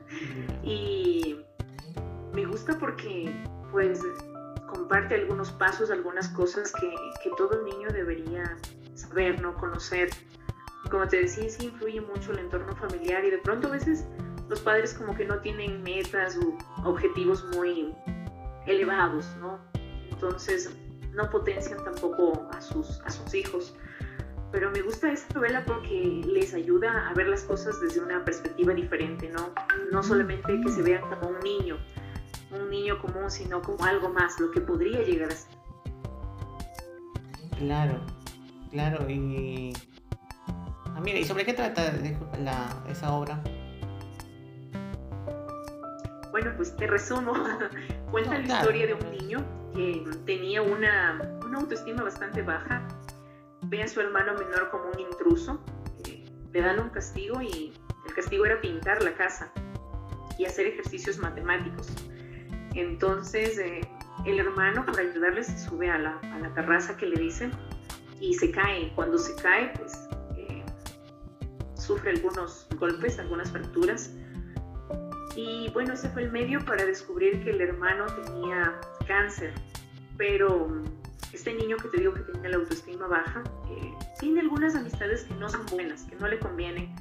y me gusta porque pues comparte algunos pasos, algunas cosas que, que todo niño debería saber, ¿no? Conocer. Como te decía, sí influye mucho el entorno familiar y de pronto a veces los padres como que no tienen metas o objetivos muy elevados, ¿no? Entonces no potencian tampoco a sus, a sus hijos pero me gusta esta novela porque les ayuda a ver las cosas desde una perspectiva diferente, ¿no? No solamente que se vean como un niño, un niño común, sino como algo más, lo que podría llegar a ser. Claro, claro, y... Ah, mira, ¿y sobre qué trata esa obra? Bueno, pues te resumo. Cuenta la historia de un niño que tenía una, una autoestima bastante baja ve a su hermano menor como un intruso, eh, le dan un castigo y el castigo era pintar la casa y hacer ejercicios matemáticos. Entonces eh, el hermano, para ayudarle, se sube a la, a la, terraza que le dicen y se cae. Cuando se cae, pues eh, sufre algunos golpes, algunas fracturas. Y bueno, ese fue el medio para descubrir que el hermano tenía cáncer, pero este niño que te digo que tiene la autoestima baja, eh, tiene algunas amistades que no son buenas, que no le convienen.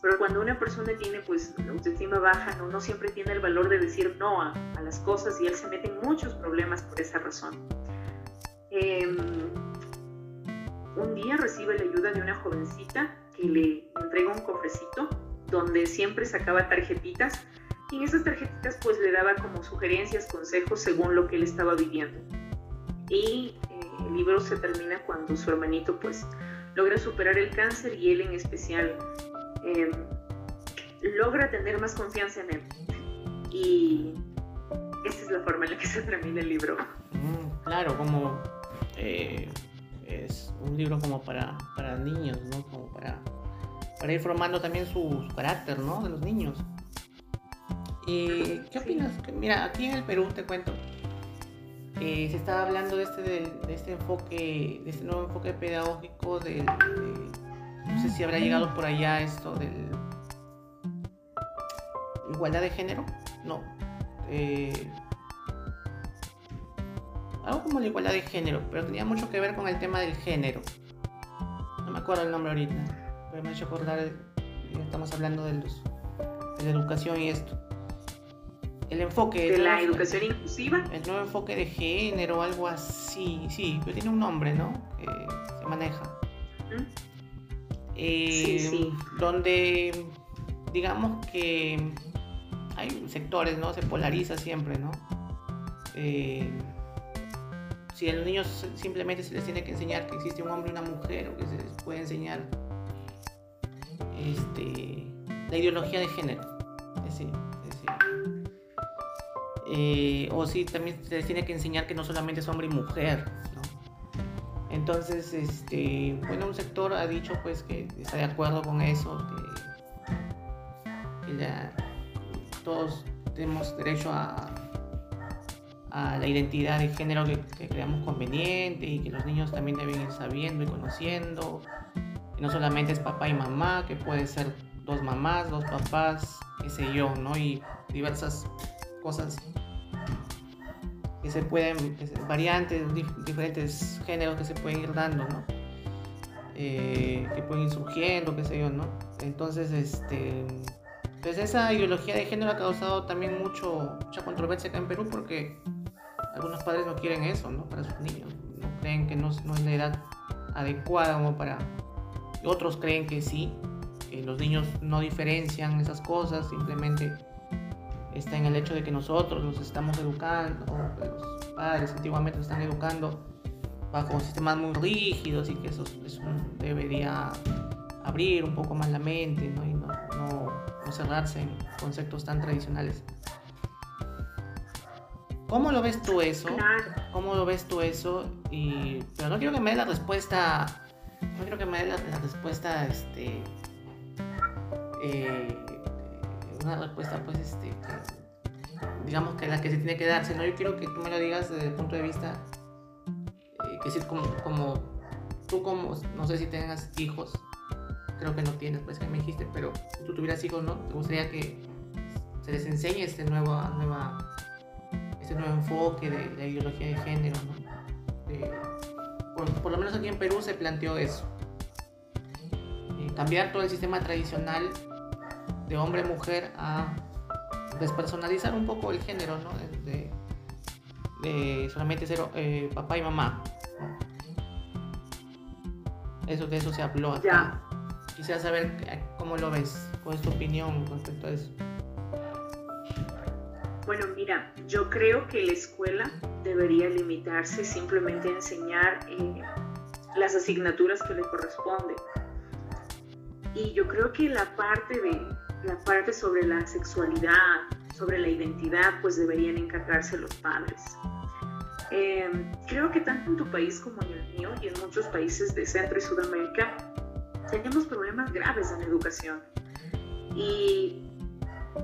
Pero cuando una persona tiene pues la autoestima baja, no, no siempre tiene el valor de decir no a, las cosas y él se mete en muchos problemas por esa razón. Em, un día recibe la ayuda de una jovencita que le entrega un cofrecito donde siempre sacaba tarjetitas y en esas tarjetitas pues le daba como sugerencias, consejos según lo que él estaba viviendo. Y el libro se termina cuando su hermanito pues logra superar el cáncer y él en especial em, logra tener más confianza en él. Y esa es la forma en la que se termina el libro. Mm, claro, como eh, es un libro como para, para niños, ¿no? Como para, para ir formando también su, carácter, ¿no? De los niños. ¿Y qué opinas? Mira, aquí en el Perú te cuento, eh, se estaba hablando de este, de, este enfoque, de este nuevo enfoque pedagógico, de, no sé si habrá llegado por allá esto del igualdad de género, no, eh, algo como la igualdad de género, pero tenía mucho que ver con el tema del género. No me acuerdo el nombre ahorita, pero me ha hecho acordar, estamos hablando de, los, de la educación y esto. El enfoque de la educación inclusiva. El nuevo enfoque de género algo así. Sí pero tiene un nombre no que se maneja. Eh, sí, donde digamos que hay sectores no se polariza siempre no eh, si a los niños simplemente se les tiene que enseñar que existe un hombre y una mujer o que se les puede enseñar este la ideología de género es decir, eh, o si también se les tiene que enseñar que no solamente es hombre y mujer. Entonces, este, bueno, un sector ha dicho pues que está de acuerdo con eso, que, todos tenemos derecho a, a, la identidad de género que, creamos conveniente y que los niños también deben ir sabiendo y conociendo, que no solamente es papá y mamá, que puede ser dos mamás, dos papás, qué sé yo, ¿no? Y diversas cosas que se pueden, variantes, diferentes géneros que se pueden ir dando, ¿no? Eh, que pueden ir surgiendo, qué sé yo, ¿no? Entonces, este, pues esa ideología de género ha causado también mucho, mucha controversia acá en Perú porque algunos padres no quieren eso, ¿no? Para sus niños, no creen que no, es la edad adecuada como para... Otros creen que sí, que los niños no diferencian esas cosas, simplemente está en el hecho de que nosotros los estamos educando, los padres antiguamente están educando bajo sistemas muy rígidos y que eso, eso debería abrir un poco más la mente ¿no? y no, no, cerrarse en conceptos tan tradicionales. ¿Cómo lo ves tú eso? ¿Cómo lo ves tú eso? Y, pero no quiero que me dé la respuesta, no quiero que me dé la, respuesta, este, eh, una respuesta pues, este, digamos que la que se tiene que darse, ¿no? Yo quiero que tú me lo digas desde el punto de vista, eh, que decir, como, como tú como, no sé si tengas hijos, creo que no tienes, pues que me dijiste, pero si tú tuvieras hijos, ¿no? ¿Te gustaría que se les enseñe este nuevo, nueva, este nuevo enfoque de la ideología de género, ¿no? por, lo menos aquí en Perú se planteó eso. Eh, cambiar todo el sistema tradicional de hombre-mujer a despersonalizar un poco el género, ¿no? De, solamente ser eh, papá y mamá. Eso, de eso se habló acá. Quisiera saber eh, cómo lo ves, cuál es tu opinión respecto a eso. Bueno, mira, yo creo que la escuela debería limitarse simplemente a enseñar eh, las asignaturas que le corresponden. Y yo creo que la parte de la parte sobre la sexualidad, sobre la identidad, pues deberían encargarse los padres. Eh, creo que tanto en tu país como en el mío y en muchos países de Centro y Sudamérica tenemos problemas graves en educación y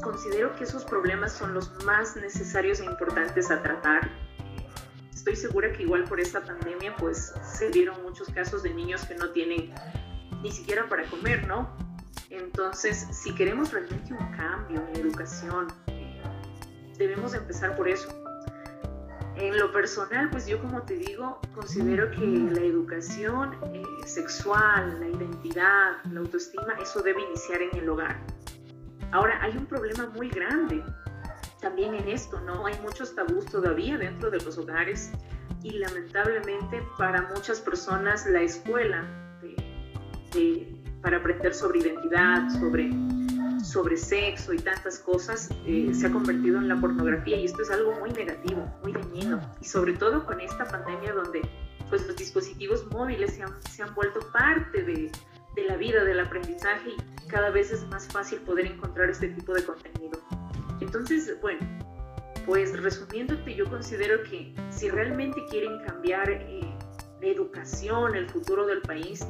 considero que esos problemas son los más necesarios e importantes a tratar. Estoy segura que igual por esta pandemia pues se dieron muchos casos de niños que no tienen ni siquiera para comer, ¿no? Entonces, si queremos realmente un cambio en la educación, debemos empezar por eso en lo personal, pues yo como te digo, considero que la educación eh, sexual, la identidad, la autoestima, eso debe iniciar en el hogar. Ahora, hay un problema muy grande también en esto, ¿no? Hay muchos tabús todavía dentro de los hogares y lamentablemente para muchas personas la escuela para aprender sobre identidad, sobre sobre sexo y tantas cosas eh, se ha convertido en la pornografía y esto es algo muy negativo, muy dañino y sobre todo con esta pandemia donde pues los dispositivos móviles se han, se han vuelto parte de, de la vida, del aprendizaje y cada vez es más fácil poder encontrar este tipo de contenido. Entonces, bueno, pues resumiéndote, yo considero que si realmente quieren cambiar eh, la educación, el futuro del país,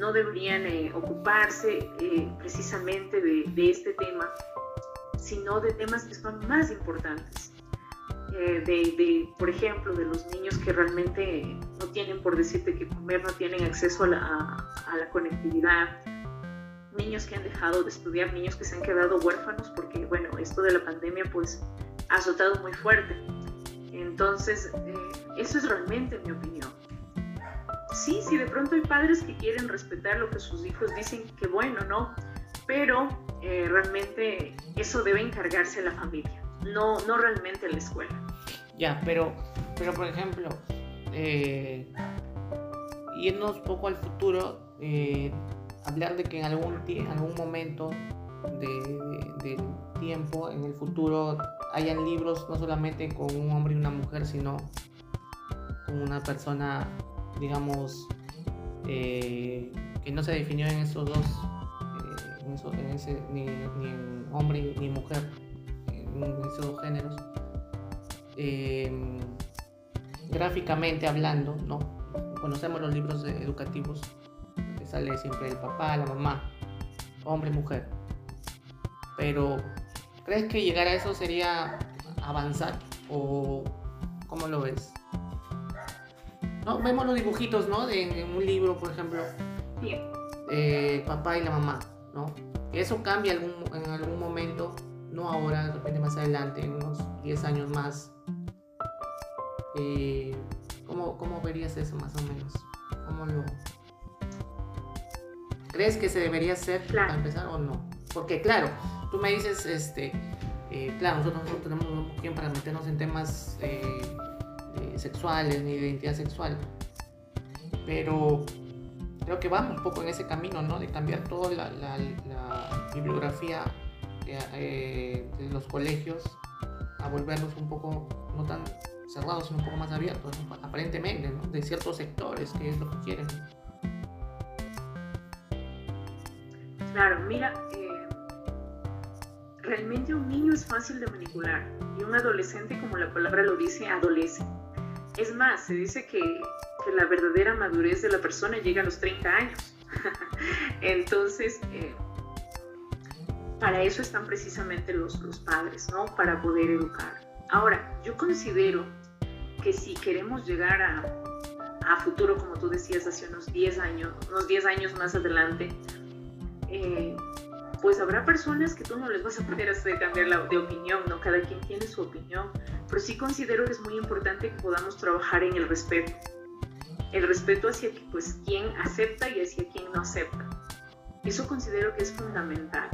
no deberían eh, ocuparse eh, precisamente de, este tema, sino de temas que son más importantes. Eh, de, por ejemplo, de los niños que realmente no tienen, por decirte que comer, no tienen acceso a la, conectividad, niños que han dejado de estudiar, niños que se han quedado huérfanos, porque bueno, esto de la pandemia pues ha azotado muy fuerte. Entonces, eso es realmente mi opinión sí, sí, de pronto hay padres que quieren respetar lo que sus hijos dicen, que bueno, ¿no? Pero eh, realmente eso debe encargarse la familia, no, no realmente la escuela. Ya, pero, pero por ejemplo, eh, irnos poco al futuro, eh, hablar de que en algún, algún momento de, tiempo, en el futuro, hayan libros no solamente con un hombre y una mujer, sino con una persona digamos, eh, que no se definió en esos dos, eh, en, ese, ni, en hombre ni mujer, en esos dos géneros. Em, gráficamente hablando, ¿no? Conocemos los libros educativos, que sale siempre el papá, la mamá, hombre, mujer. Pero, ¿crees que llegar a eso sería avanzar o cómo lo ves? ¿no? Vemos los dibujitos, ¿no? De, en un libro, por ejemplo. Sí. Eh, papá y la mamá, ¿no? Eso cambia algún, en algún momento, no ahora, de repente más adelante, en unos 10 años más. Eh, ¿cómo, ¿Cómo verías eso más o menos? ¿Cómo lo... ¿Crees que se debería hacer para empezar o no? Porque claro, tú me dices, este, eh, claro, nosotros no tenemos un tiempo para meternos en temas eh, eh, sexuales ni identidad sexual. Pero creo que vamos un poco en ese camino, ¿no? De cambiar toda la, bibliografía eh, de los colegios a volverlos un poco no tan cerrados, sino un poco más abiertos, aparentemente, ¿no? de ciertos sectores, que es lo que quieren. Claro, mira, eh, realmente un niño es fácil de manipular y un adolescente, como la palabra lo dice, adolece. Es más, se dice que, que la verdadera madurez de la persona llega a los 30 años. Entonces, eh, para eso están precisamente los, los padres, ¿no? Para poder educar. Ahora, yo considero que si queremos llegar a, a futuro, como tú decías hace unos 10 años, unos 10 años más adelante, eh, pues habrá personas que tú no les vas a poder hacer cambiar la, de opinión, ¿no? Cada quien tiene su opinión, pero sí considero que es muy importante que podamos trabajar en el respeto. El respeto hacia pues, quien acepta y hacia quien no acepta. Eso considero que es fundamental.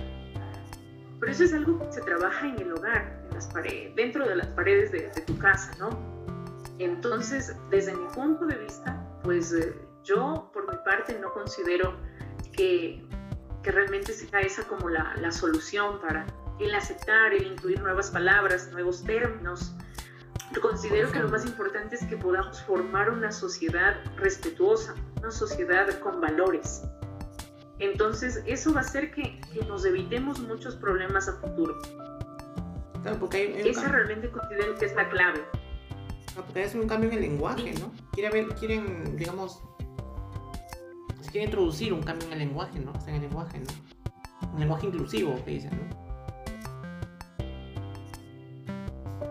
Pero eso es algo que se trabaja en el hogar, en las paredes, dentro de las paredes de, de tu casa, ¿no? Entonces, desde mi punto de vista, pues eh, yo por mi parte no considero que que realmente sea esa como la, la solución para el aceptar, el incluir nuevas palabras, nuevos términos. Considero que lo más importante es que podamos formar una sociedad respetuosa, una sociedad con valores. Entonces, eso va a hacer que, que nos evitemos muchos problemas a futuro. Claro, Esa realmente considero que es la clave. Porque es un cambio en el lenguaje, ¿no? Quieren, ver, quieren digamos, quiere introducir un cambio en el lenguaje, ¿no? en el lenguaje, ¿no? Un lenguaje inclusivo, que dicen, ¿no?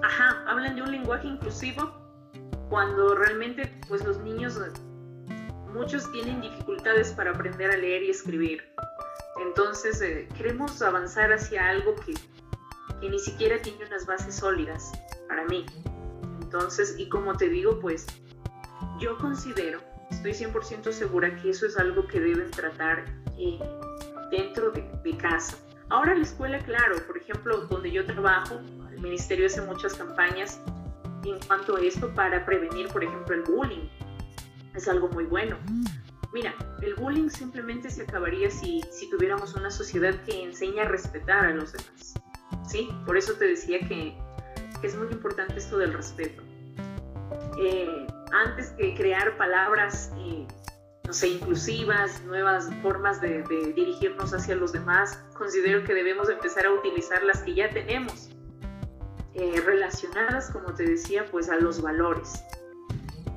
Ajá, hablan de un lenguaje inclusivo cuando realmente, pues los niños, muchos tienen dificultades para aprender a leer y escribir. Entonces, eh, queremos avanzar hacia algo que, que ni siquiera tiene unas bases sólidas para mí. Entonces, y como te digo, pues yo considero estoy 100% segura que eso es algo que deben tratar eh, dentro de, casa. Ahora la escuela, claro, por ejemplo, donde yo trabajo, el ministerio hace muchas campañas en cuanto a esto para prevenir, por ejemplo, el bullying. Es algo muy bueno. Mira, el bullying simplemente se acabaría si, si tuviéramos una sociedad que enseña a respetar a los demás. ¿Sí? Por eso te decía que, que es muy importante esto del respeto. Eh, antes que crear palabras, eh, no sé, inclusivas, nuevas formas de, dirigirnos hacia los demás, considero que debemos empezar a utilizar las que ya tenemos, eh, relacionadas, como te decía, pues a los valores.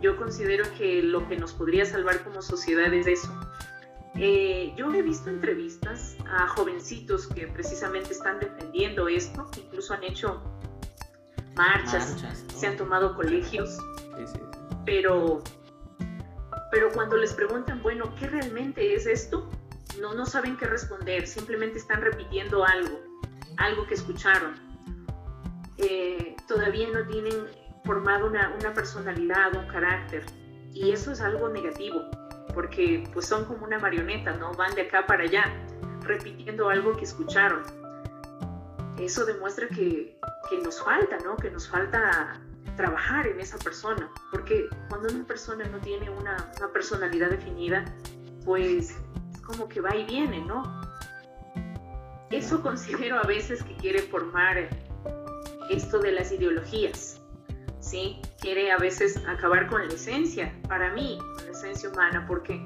Yo considero que lo que nos podría salvar como sociedad es eso. Eh, yo he visto entrevistas a jovencitos que precisamente están defendiendo esto, incluso han hecho marchas, se han tomado colegios. Sí, sí pero, pero cuando les preguntan, bueno, ¿qué realmente es esto? No, no saben qué responder, simplemente están repitiendo algo, algo que escucharon. Eh, todavía no tienen formado una, una, personalidad, un carácter, y eso es algo negativo, porque pues son como una marioneta, ¿no? Van de acá para allá, repitiendo algo que escucharon. Eso demuestra que, que nos falta, ¿no? Que nos falta trabajar en esa persona, porque cuando una persona no tiene una, personalidad definida, pues es como que va y viene, ¿no? Eso considero a veces que quiere formar esto de las ideologías, ¿sí? Quiere a veces acabar con la esencia, para mí, con la esencia humana, porque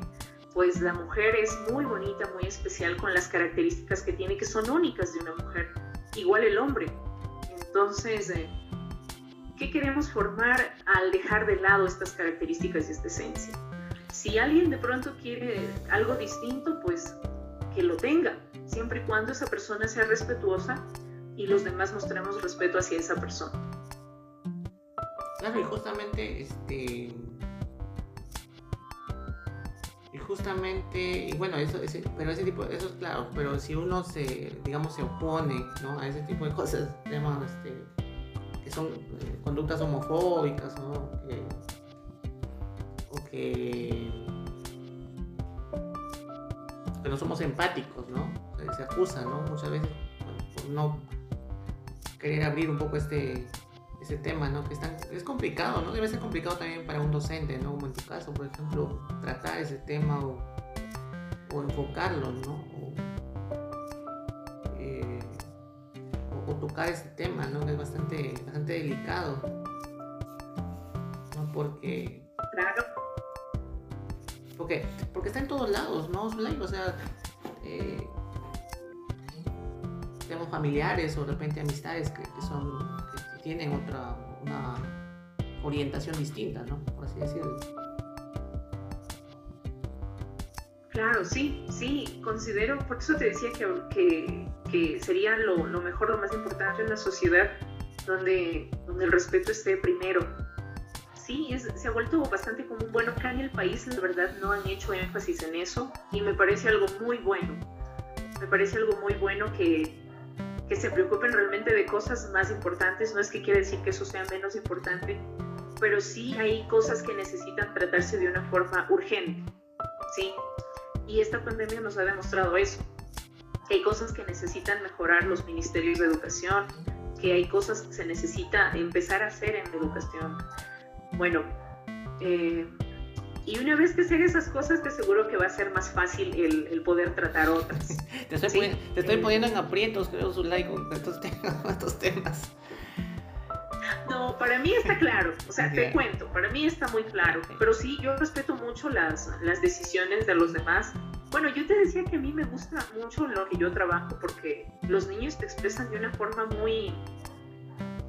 pues la mujer es muy bonita, muy especial con las características que tiene que son únicas de una mujer, igual el hombre. Entonces, eh, ¿Qué queremos formar al dejar de lado estas características y esta esencia? Si alguien de pronto quiere algo distinto, pues que lo tenga, siempre y cuando esa persona sea respetuosa y los demás mostremos respeto hacia esa persona. Claro, y justamente, este, justamente, y bueno, eso, pero ese tipo, eso es claro, pero si uno se, digamos, se opone, ¿no? A ese tipo de cosas, digamos, este, que son eh, conductas homofóbicas ¿no? o que, que no somos empáticos, ¿no? Se, acusa, ¿no? Muchas veces por no querer abrir un poco este, ese tema, ¿no? Que es, es complicado, ¿no? Debe ser complicado también para un docente, ¿no? Como en tu caso, por ejemplo, tratar ese tema o, o enfocarlo, ¿no? tocar este tema, ¿no? Que es bastante, bastante delicado. porque... Claro. Porque, porque está en todos lados, ¿no? O sea, eh, tenemos familiares o de repente amistades que, son, tienen otra, una orientación distinta, ¿no? Por así decirlo. Claro, sí, sí, considero, por eso te decía que, que, sería lo, lo, mejor, lo más importante en la sociedad donde, donde el respeto esté primero. Sí, se ha vuelto bastante común. Bueno, acá en el país la verdad no han hecho énfasis en eso y me parece algo muy bueno. Me parece algo muy bueno que, que se preocupen realmente de cosas más importantes. No es que quiera decir que eso sea menos importante, pero sí hay cosas que necesitan tratarse de una forma urgente. Sí, y esta pandemia nos ha demostrado eso. Que hay cosas que necesitan mejorar los ministerios de educación, que hay cosas que se necesita empezar a hacer en la educación. Bueno, eh, y una vez que se hagan esas cosas, te aseguro que va a ser más fácil el, poder tratar otras. te, estoy te estoy, poniendo en aprietos, creo, Zulay, con estos temas. Estos temas. No, para mí está claro, o sea, te cuento, para mí está muy claro, pero sí, yo respeto mucho las, las decisiones de los demás. Bueno, yo te decía que a mí me gusta mucho lo que yo trabajo porque los niños te expresan de una forma muy,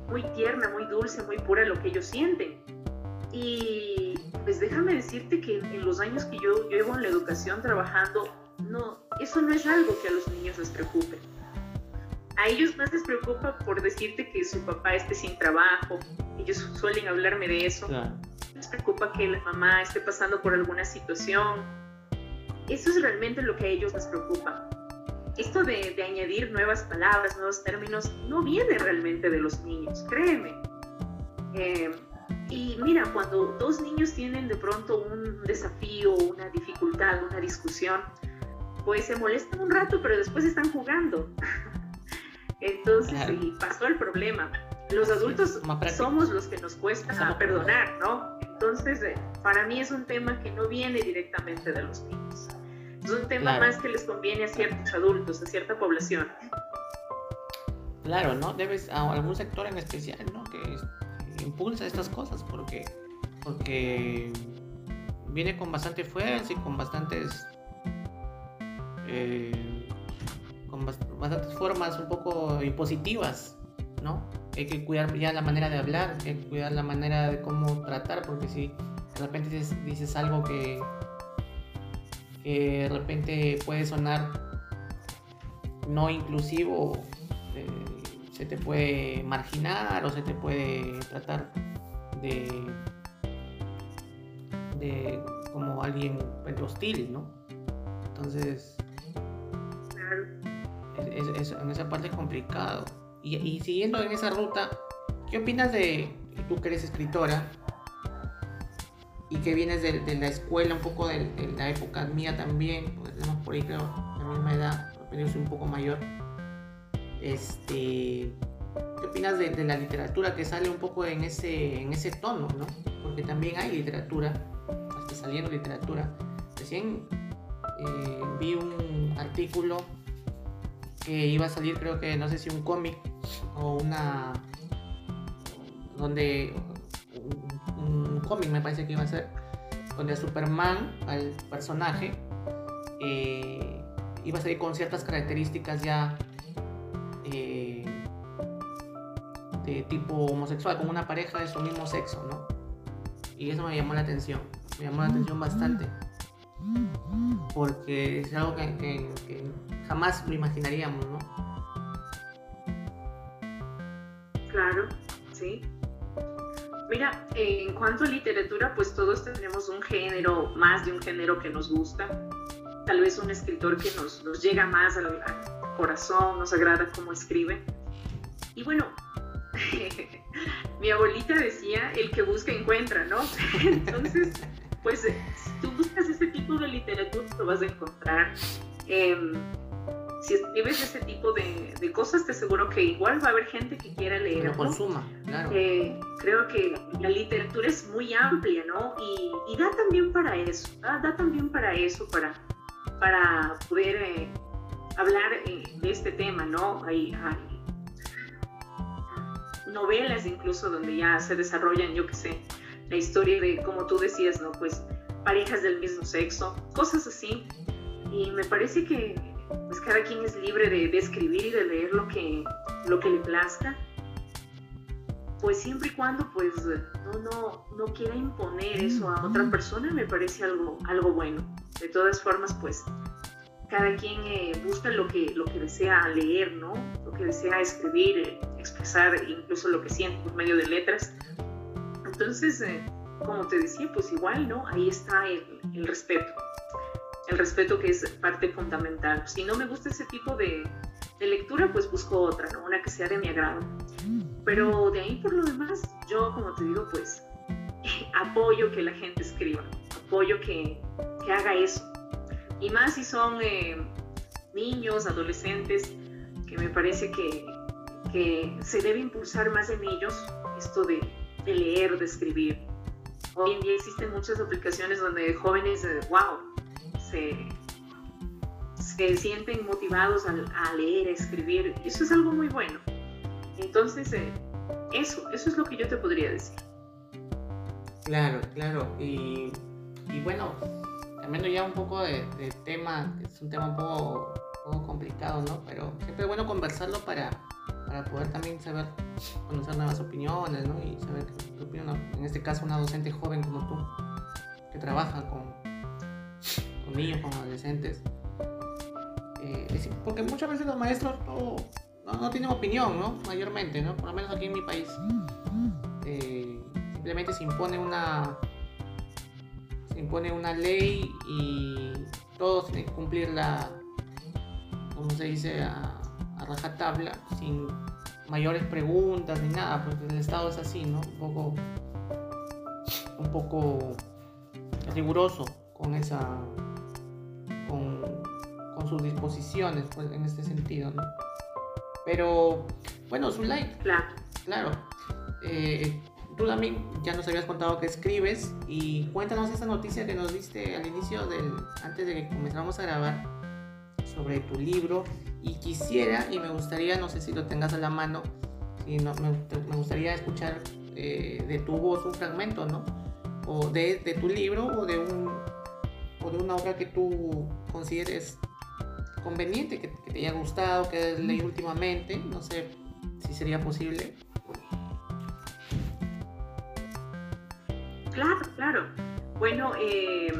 muy tierna, muy dulce, muy pura lo que ellos sienten. Y pues déjame decirte que en los años que yo llevo en la educación trabajando, no, eso no es algo que a los niños les preocupe a ellos más les preocupa por decirte que su papá esté sin trabajo. Ellos suelen hablarme de eso. Les preocupa que la mamá esté pasando por alguna situación. Eso es realmente lo que a ellos les preocupa. Esto de, añadir nuevas palabras, nuevos términos, no viene realmente de los niños, créeme. Eh, y mira, cuando dos niños tienen de pronto un desafío, una dificultad, una discusión, pues se molestan un rato, pero después están jugando. Entonces, pasó el problema. Los adultos somos los que nos cuesta perdonar, ¿no? Entonces, eh, para mí es un tema que no viene directamente de los niños. Es un tema más que les conviene a ciertos adultos, a cierta población. Claro, ¿no? Debes a algún sector en especial, ¿no? Que, impulsa estas cosas porque, porque viene con bastante fuerza y con bastantes eh, con bastantes formas un poco impositivas, ¿no? Hay que cuidar ya la manera de hablar, hay que cuidar la manera de cómo tratar, porque si de repente dices, algo que, de repente puede sonar no inclusivo, eh, se te puede marginar o se te puede tratar de, como alguien hostil, ¿no? Entonces, en esa parte es complicado. Y, siguiendo en esa ruta, ¿qué opinas de tú que eres escritora y que vienes de, la escuela, un poco de, la época mía también, pues tenemos por ahí creo la misma edad, yo soy un poco mayor. Este, ¿Qué opinas de, la literatura que sale un poco en ese, tono, ¿no? Porque también hay literatura, está saliendo literatura. Recién eh, vi un artículo que iba a salir creo que no sé si un cómic o una donde un, cómic me parece que iba a ser donde Superman al personaje eh, iba a salir con ciertas características ya eh, de tipo homosexual con una pareja de su mismo sexo no y eso me llamó la atención me llamó la atención bastante porque es algo que jamás lo imaginaríamos, ¿no? Claro, sí. Mira, en cuanto a literatura, pues todos tenemos un género, más de un género que nos gusta. Tal vez un escritor que nos, nos llega más al, corazón, nos agrada cómo escribe. Y bueno, mi abuelita decía, el que busca encuentra, ¿no? Entonces, pues si tú buscas ese tipo de literatura, lo vas a encontrar. Em, si escribes ese tipo de, cosas, te aseguro que igual va a haber gente que quiera leer. Lo consuma, claro. Eh, creo que la literatura es muy amplia, ¿no? Y, da también para eso, da, también para eso, para, para poder eh, hablar eh, de este tema, ¿no? Hay, novelas incluso donde ya se desarrollan, yo qué sé, la historia de, como tú decías, ¿no? Pues parejas del mismo sexo, cosas así. Y me parece que pues cada quien es libre de, escribir y de leer lo que, lo que le plazca. Pues siempre y cuando pues no, no, no quiera imponer eso a otra persona, me parece algo, algo bueno. De todas formas, pues cada quien eh, busca lo que, lo que desea leer, ¿no? Lo que desea escribir, eh, expresar incluso lo que siente por medio de letras. Entonces, eh, como te decía, pues igual, ¿no? Ahí está el, respeto. El respeto que es parte fundamental. Si no me gusta ese tipo de, de lectura, pues busco otra, ¿no? Una que sea de mi agrado. Pero de ahí por lo demás, yo, como te digo, pues apoyo que la gente escriba, apoyo que, que haga eso y más si son eh, niños, adolescentes, que me parece que, que, se debe impulsar más en ellos esto de, de, leer, de escribir. Hoy en día existen muchas aplicaciones donde jóvenes, wow, se, se sienten motivados a, leer, a escribir. Eso es algo muy bueno. Entonces, eh, eso, eso es lo que yo te podría decir. Claro, claro. Y, y bueno, cambiando ya un poco de, tema, es un tema un poco, complicado, ¿no? Pero siempre es bueno conversarlo para, para poder también saber, conocer nuevas opiniones, ¿no? Y saber qué opinión, en este caso una docente joven como tú, que trabaja con niños, con adolescentes. Eh, porque muchas veces los maestros no, no, tienen opinión, ¿no? Mayormente, ¿no? Por lo menos aquí en mi país. Eh, simplemente se impone una impone una ley y todos tienen que cumplirla, como se dice, a, a rajatabla, sin mayores preguntas ni nada, porque el Estado es así, ¿no? Un poco, un poco riguroso con esa, con, con sus disposiciones, pues, en este sentido, ¿no? Pero, bueno, su like, claro, claro. Eh, tú también ya nos habías contado que escribes y cuéntanos esa noticia que nos diste al inicio del, antes de que comenzáramos a grabar sobre tu libro y quisiera y me gustaría, no sé si lo tengas a la mano, y no, me, gustaría escuchar eh, de tu voz un fragmento, ¿no? O de, de, tu libro o de, un, o de una obra que tú consideres conveniente, que, que te haya gustado, que leí últimamente, no sé si sería posible. Claro, claro. Bueno, eh,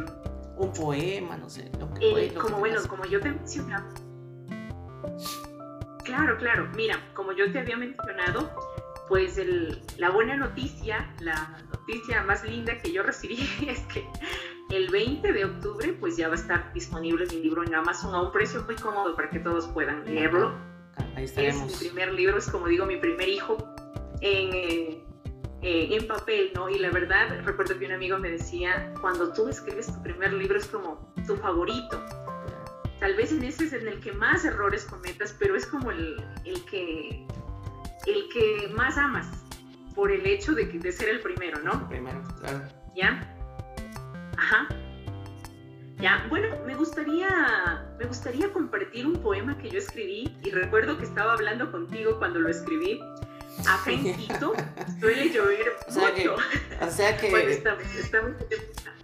un poema, no sé. Lo que, eh, como bueno, como yo te mencionaba. Claro, claro. Mira, como yo te había mencionado, pues la buena noticia, la noticia más linda que yo recibí es que el 20 de octubre pues ya va a estar disponible mi libro en Amazon a un precio muy cómodo para que todos puedan leerlo. Ahí. Es mi primer libro, es como digo, mi primer hijo en, eh, eh, en papel, ¿no? Y la verdad, recuerdo que un amigo me decía, cuando tú escribes tu primer libro es como tu favorito. Tal vez en ese es en el que más errores cometas, pero es como el, el que, el que más amas por el hecho de, de ser el primero, ¿no? El primero, claro. ¿Ya? Ajá. Ya, bueno, me gustaría, me gustaría compartir un poema que yo escribí y recuerdo que estaba hablando contigo cuando lo escribí acá en Quito suele llover o sea mucho. Que, o sea que. Bueno, está, está muy...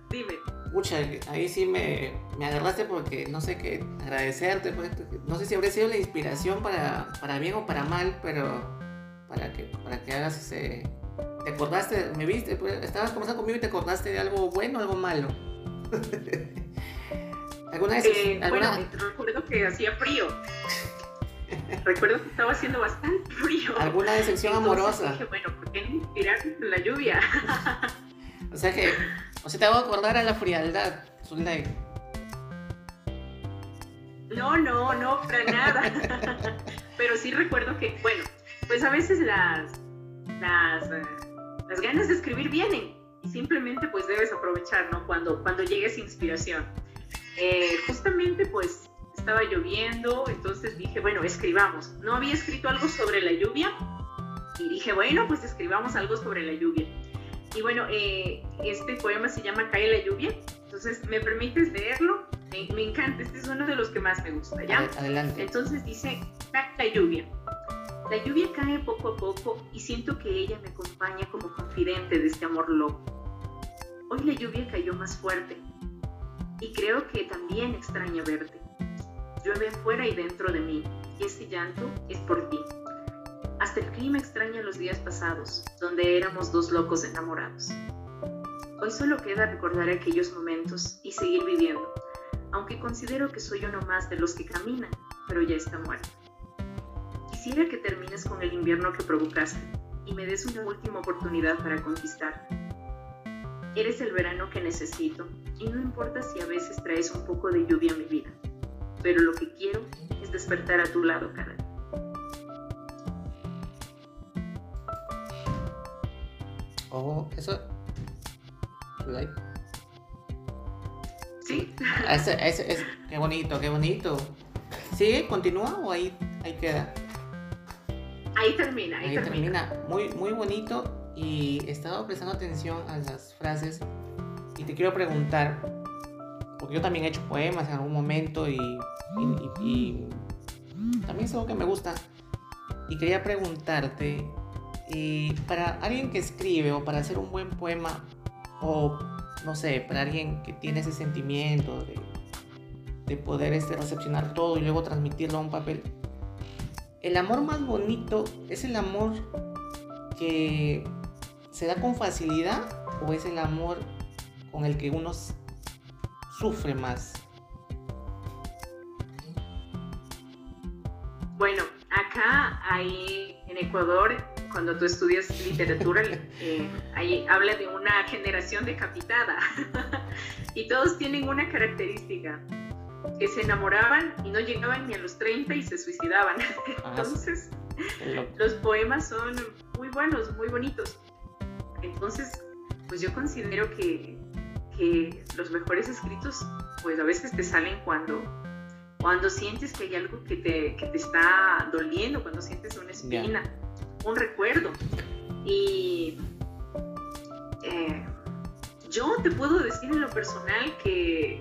Dime. Mucha, ahí sí me, me, agarraste porque no sé qué agradecerte. Pues, no sé si habría sido la inspiración para, para bien o para mal, pero para que, para que hagas ese. ¿Te acordaste? ¿Me viste? Pues, estabas conversando conmigo y te acordaste de algo bueno o algo malo. ¿Alguna vez? Eh, ¿alguna... Bueno, recuerdo que hacía frío. Recuerdo que estaba haciendo bastante frío. ¿Alguna decepción amorosa? Dije, bueno, ¿por qué no inspirarme con la lluvia? o sea que, o sea, te hago acordar a la frialdad, Zulay. No, no, no, para nada. Pero sí recuerdo que, bueno, pues a veces las, las, eh, las ganas de escribir vienen y simplemente pues debes aprovechar, ¿no? Cuando, cuando llegue esa inspiración. Eh, justamente pues estaba lloviendo, entonces dije, bueno, escribamos. No había escrito algo sobre la lluvia y dije, bueno, pues escribamos algo sobre la lluvia. Y bueno, eh, este poema se llama Cae la lluvia, entonces me permites leerlo. Me, encanta, este es uno de los que más me gusta, ¿ya? Adelante. Entonces dice, Cae la lluvia. La lluvia cae poco a poco y siento que ella me acompaña como confidente de este amor loco. Hoy la lluvia cayó más fuerte y creo que también extraño verte. Llueve afuera y dentro de mí y ese llanto es por ti. Hasta el clima extraña los días pasados, donde éramos dos locos enamorados. Hoy solo queda recordar aquellos momentos y seguir viviendo, aunque considero que soy uno más de los que caminan, pero ya está muerto. Quisiera que termines con el invierno que provocaste y me des una última oportunidad para conquistar. Eres el verano que necesito y no importa si a veces traes un poco de lluvia a mi vida, pero lo que quiero es despertar a tu lado cada día. Oh, eso. Sí. Ese, ese, es, qué bonito, qué bonito. ¿Sigue? ¿Continúa o ahí, ahí queda? Ahí termina, ahí, termina. Muy, muy bonito y he estado prestando atención a las frases y te quiero preguntar, porque yo también he hecho poemas en algún momento y, y también es algo que me gusta. Y quería preguntarte, y para alguien que escribe o para hacer un buen poema o no sé, para alguien que tiene ese sentimiento de, de poder este, recepcionar todo y luego transmitirlo a un papel, el amor más bonito es el amor que se da con facilidad o es el amor con el que uno sufre más. Bueno, acá hay en Ecuador cuando tú estudias literatura, eh, ahí habla de una generación decapitada. y todos tienen una característica, que se enamoraban y no llegaban ni a los 30 y se suicidaban. Ah, Entonces, los poemas son muy buenos, muy bonitos. Entonces, pues yo considero que, que los mejores escritos, pues a veces te salen cuando cuando sientes que hay algo que te, que te está doliendo, cuando sientes una espina un recuerdo. Y eh, yo te puedo decir en lo personal que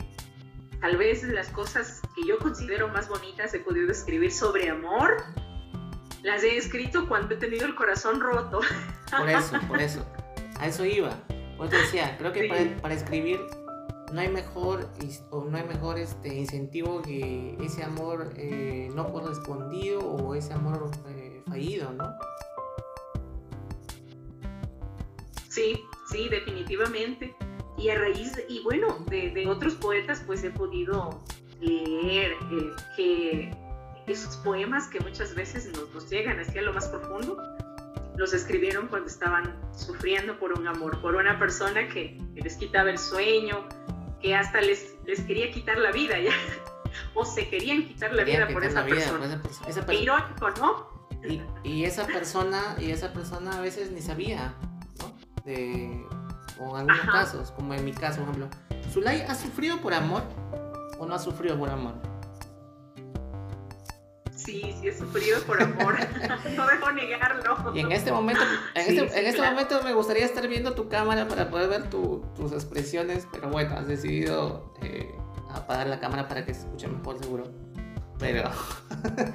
tal vez las cosas que yo considero más bonitas he podido escribir sobre amor, las he escrito cuando he tenido el corazón roto. Por eso, por eso. A eso iba. Pues decía, creo que para, escribir no hay mejor o no hay mejor este incentivo que ese amor eh, no correspondido o ese amor eh, fallido, ¿no? Sí, sí, definitivamente. Y a raíz, y bueno, de, otros poetas pues he podido leer eh, que esos poemas que muchas veces nos, nos llegan hacia lo más profundo, los escribieron cuando estaban sufriendo por un amor, por una persona que, les quitaba el sueño, que hasta les, les quería quitar la vida ya, o se querían quitar la vida por esa, persona. Esa irónico, ¿no? Y, y, esa persona, y esa persona a veces ni sabía de, o en algunos casos, como en mi caso, por ejemplo, ¿Zulay ha sufrido por amor o no ha sufrido por amor? Sí, sí he sufrido por amor, no dejo negarlo. Y en este momento, en este, en este momento me gustaría estar viendo tu cámara para poder ver tus expresiones, pero bueno, has decidido eh, apagar la cámara para que se escuche mejor seguro. Pero...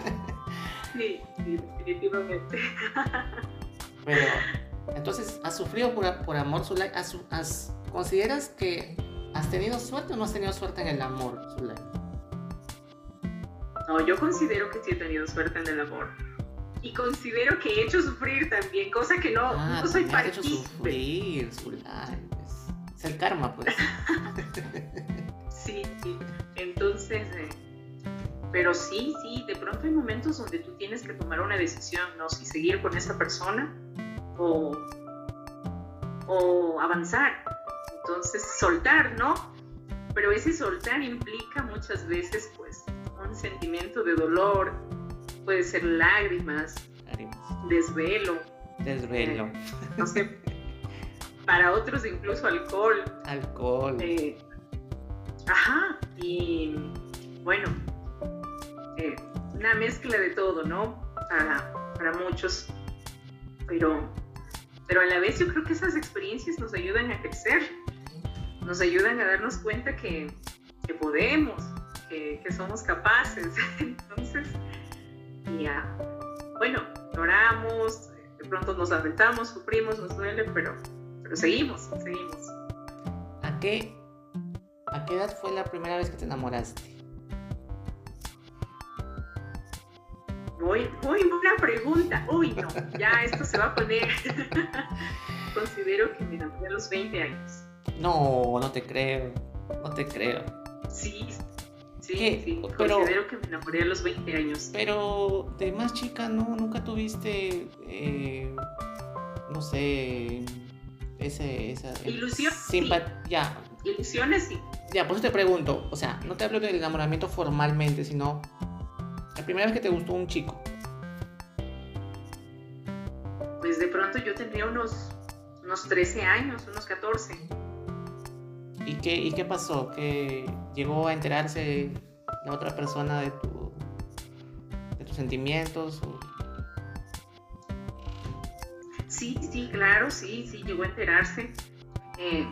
sí, sí, definitivamente. Pero entonces, ¿has sufrido por, amor, Zulay? ¿Has, consideras que has tenido suerte o no has tenido suerte en el amor, Zulay? No, yo considero que sí he tenido suerte en el amor. Y considero que he hecho sufrir también, cosa que no, ah, no soy He hecho sufrir, Zulay. Es, el karma, pues. sí, sí. Entonces, eh, pero sí, sí, de pronto hay momentos donde tú tienes que tomar una decisión, ¿no? Si seguir con esa persona o, o avanzar. Entonces, soltar, ¿no? Pero ese soltar implica muchas veces, pues, un sentimiento de dolor, puede ser lágrimas, desvelo. Desvelo. Eh, no sé, para otros incluso alcohol. Alcohol. Eh, ajá, y bueno, eh, una mezcla de todo, ¿no? Para, para muchos, pero pero a la vez yo creo que esas experiencias nos ayudan a crecer, nos ayudan a darnos cuenta que, que podemos, que, que, somos capaces. Entonces, ya, bueno, lloramos, de pronto nos aventamos, sufrimos, nos duele, pero, pero seguimos, seguimos. qué, ¿A qué edad fue la primera vez que te enamoraste? Uy, muy buena pregunta. Uy, no, ya esto se va a poner. Considero que me enamoré a los 20 años. No, no te creo. No te creo. Sí, sí, sí. Considero que me enamoré a los 20 años. Pero de más chica, ¿no? Nunca tuviste, eh, no sé, ese, esa... Ilusión. Ya. Ilusiones, sí. Ya, por eso te pregunto, o sea, no te hablo del enamoramiento formalmente, sino la primera vez que te gustó un chico. Pues de pronto yo tendría unos, unos 13 años, unos 14. ¿Y qué, ¿Y qué pasó? ¿Que llegó a enterarse la otra persona de, tu, de tus sentimientos? Sí, sí, claro, sí, sí, llegó a enterarse. Eh,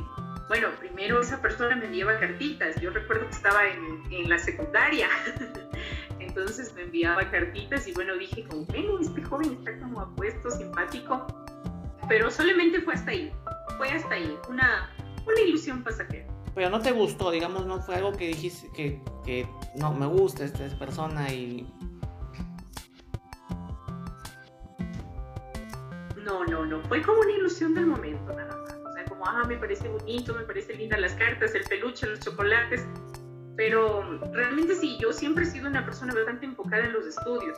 bueno, primero esa persona me enviaba cartitas. Yo recuerdo que estaba en, en la secundaria. Entonces me enviaba cartitas y bueno, dije como, bueno, este joven está como apuesto, simpático. Pero solamente fue hasta ahí. Fue hasta ahí. Una, una ilusión pasajera. Pero no te gustó, digamos, no fue algo que dijiste que, que no me gusta esta persona y. No, no, no. Fue como una ilusión del momento, nada más. O sea, como, ah, me parece bonito, me parece linda las cartas, el peluche, los chocolates. Pero realmente sí, yo siempre he sido una persona bastante enfocada en los estudios.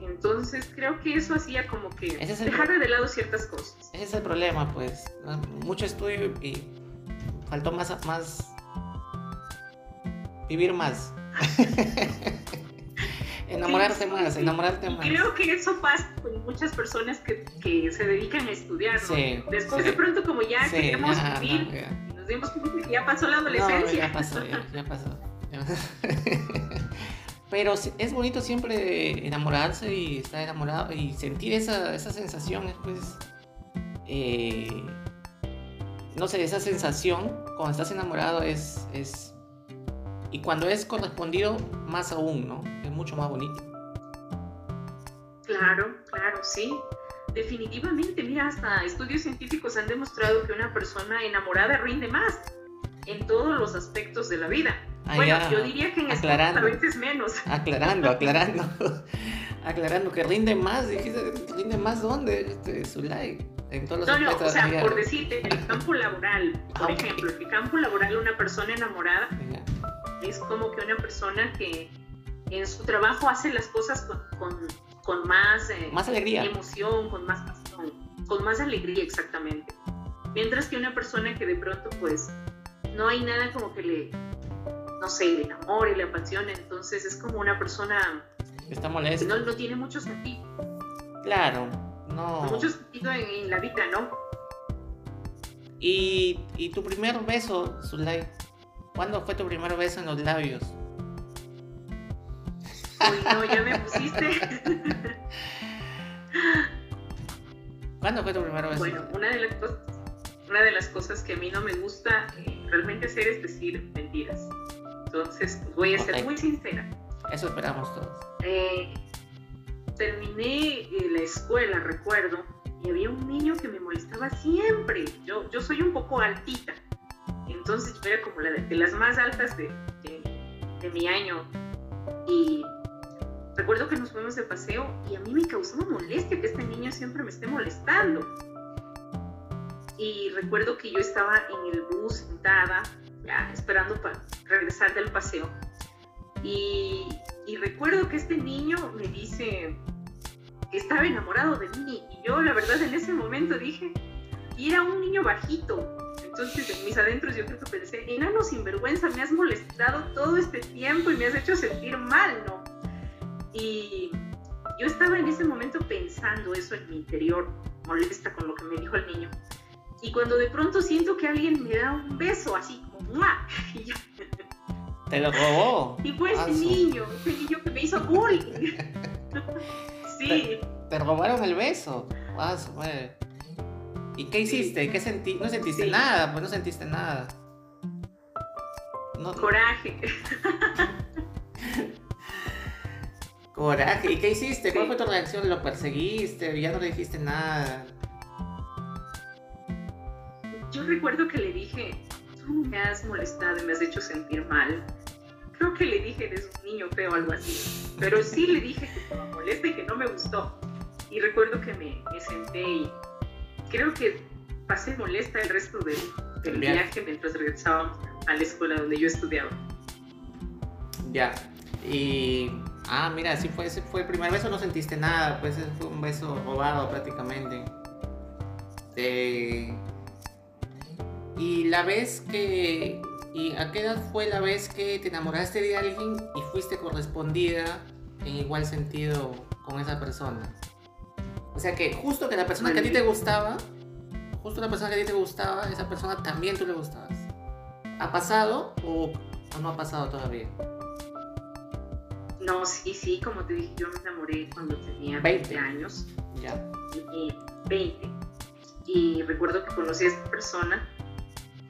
Entonces creo que eso hacía como que dejar de lado ciertas cosas. Ese es el problema, pues. Mucho estudio y faltó más, más vivir más. enamorarte más, enamorarte más. Creo que eso pasa con muchas personas que, que se dedican a estudiar. Sí, Después de pronto como ya queremos vivir, nos que ya pasó la adolescencia. ya pasó, ya, pasó. Pero es bonito siempre enamorarse y estar enamorado y sentir esa, esa sensación, pues, eh, no sé, esa sensación cuando estás enamorado es, es, y cuando es correspondido, más aún, ¿no? Es mucho más bonito. Claro, claro, sí. Definitivamente, mira, hasta estudios científicos han demostrado que una persona enamorada rinde más en todos los aspectos de la vida. Ah, bueno, yo diría que en aclarando, a veces menos. Aclarando, aclarando. aclarando que rinde más, dijiste, rinde más dónde, este, su like. En todos los no, no, o sea, por decirte, en el campo laboral, por ah, ejemplo, en el campo laboral una persona enamorada es como que una persona que en su trabajo hace las cosas con, con, con más, eh, más alegría. emoción, con más pasión, con más alegría exactamente. Mientras que una persona que de pronto pues no hay nada como que le, no sé, le enamore, le apasione, entonces es como una persona... Está molesta. No, no tiene mucho sentido. Claro, no. Mucho sentido en, la vida, ¿no? Y, y tu primer beso, Zulay, ¿cuándo fue tu primer beso en los labios? Uy, no, ya me pusiste. ¿Cuándo fue tu primer beso? Bueno, una de las cosas, una de las cosas que a mí no me gusta eh, realmente hacer es decir mentiras. Entonces, pues, voy a ser muy sincera. Eso esperamos todos. Eh, terminé eh, la escuela, recuerdo, y había un niño que me molestaba siempre. Yo, yo soy un poco altita, entonces yo era como la de, las más altas de, de, mi año. Y recuerdo que nos fuimos de paseo y a mí me causaba molestia que este niño siempre me esté molestando. Y recuerdo que yo estaba en el bus sentada, ya esperando para regresar del paseo. Y recuerdo que este niño me dice que estaba enamorado de mí. Y yo, la verdad, en ese momento dije, y era un niño bajito. Entonces, en mis adentros, yo creo que pensé, enano sinvergüenza, me has molestado todo este tiempo y me has hecho sentir mal, ¿no? Y yo estaba en ese momento pensando eso en mi interior, molesta con lo que me dijo el niño. Y cuando de pronto siento que alguien me da un beso, así como, ¡mua! Y yo, te lo robó. Y fue ese niño, ese niño que me hizo bullying. sí. Te, robaron el beso. Ah, ¿Y qué hiciste? ¿Qué sentí? No sentiste nada, pues no sentiste nada. Coraje. Coraje. ¿Y qué hiciste? ¿Cuál fue tu reacción? ¿Lo perseguiste? ¿Ya no le dijiste nada? Yo recuerdo que le dije, tú me has molestado y me has hecho sentir mal. Creo que le dije, eres un niño feo o algo así. Pero sí le dije que me molesta y que no me gustó. Y recuerdo que me, me senté y creo que pasé molesta el resto del, del viaje mientras regresábamos a la escuela donde yo estudiaba. Ya. Y. Ah, mira, sí fue, fue el primer beso, no sentiste nada, pues fue un beso robado prácticamente. Eh, y la vez que. ¿Y a qué edad fue la vez que te enamoraste de alguien y fuiste correspondida en igual sentido con esa persona? O sea que justo que la persona que a ti te gustaba, justo la persona que a ti te gustaba, esa persona también tú le gustabas. ¿Ha pasado o, no ha pasado todavía? No, sí, sí, como te dije, yo me enamoré cuando tenía 20, años. Ya. Y, 20. Y recuerdo que conocí a esta persona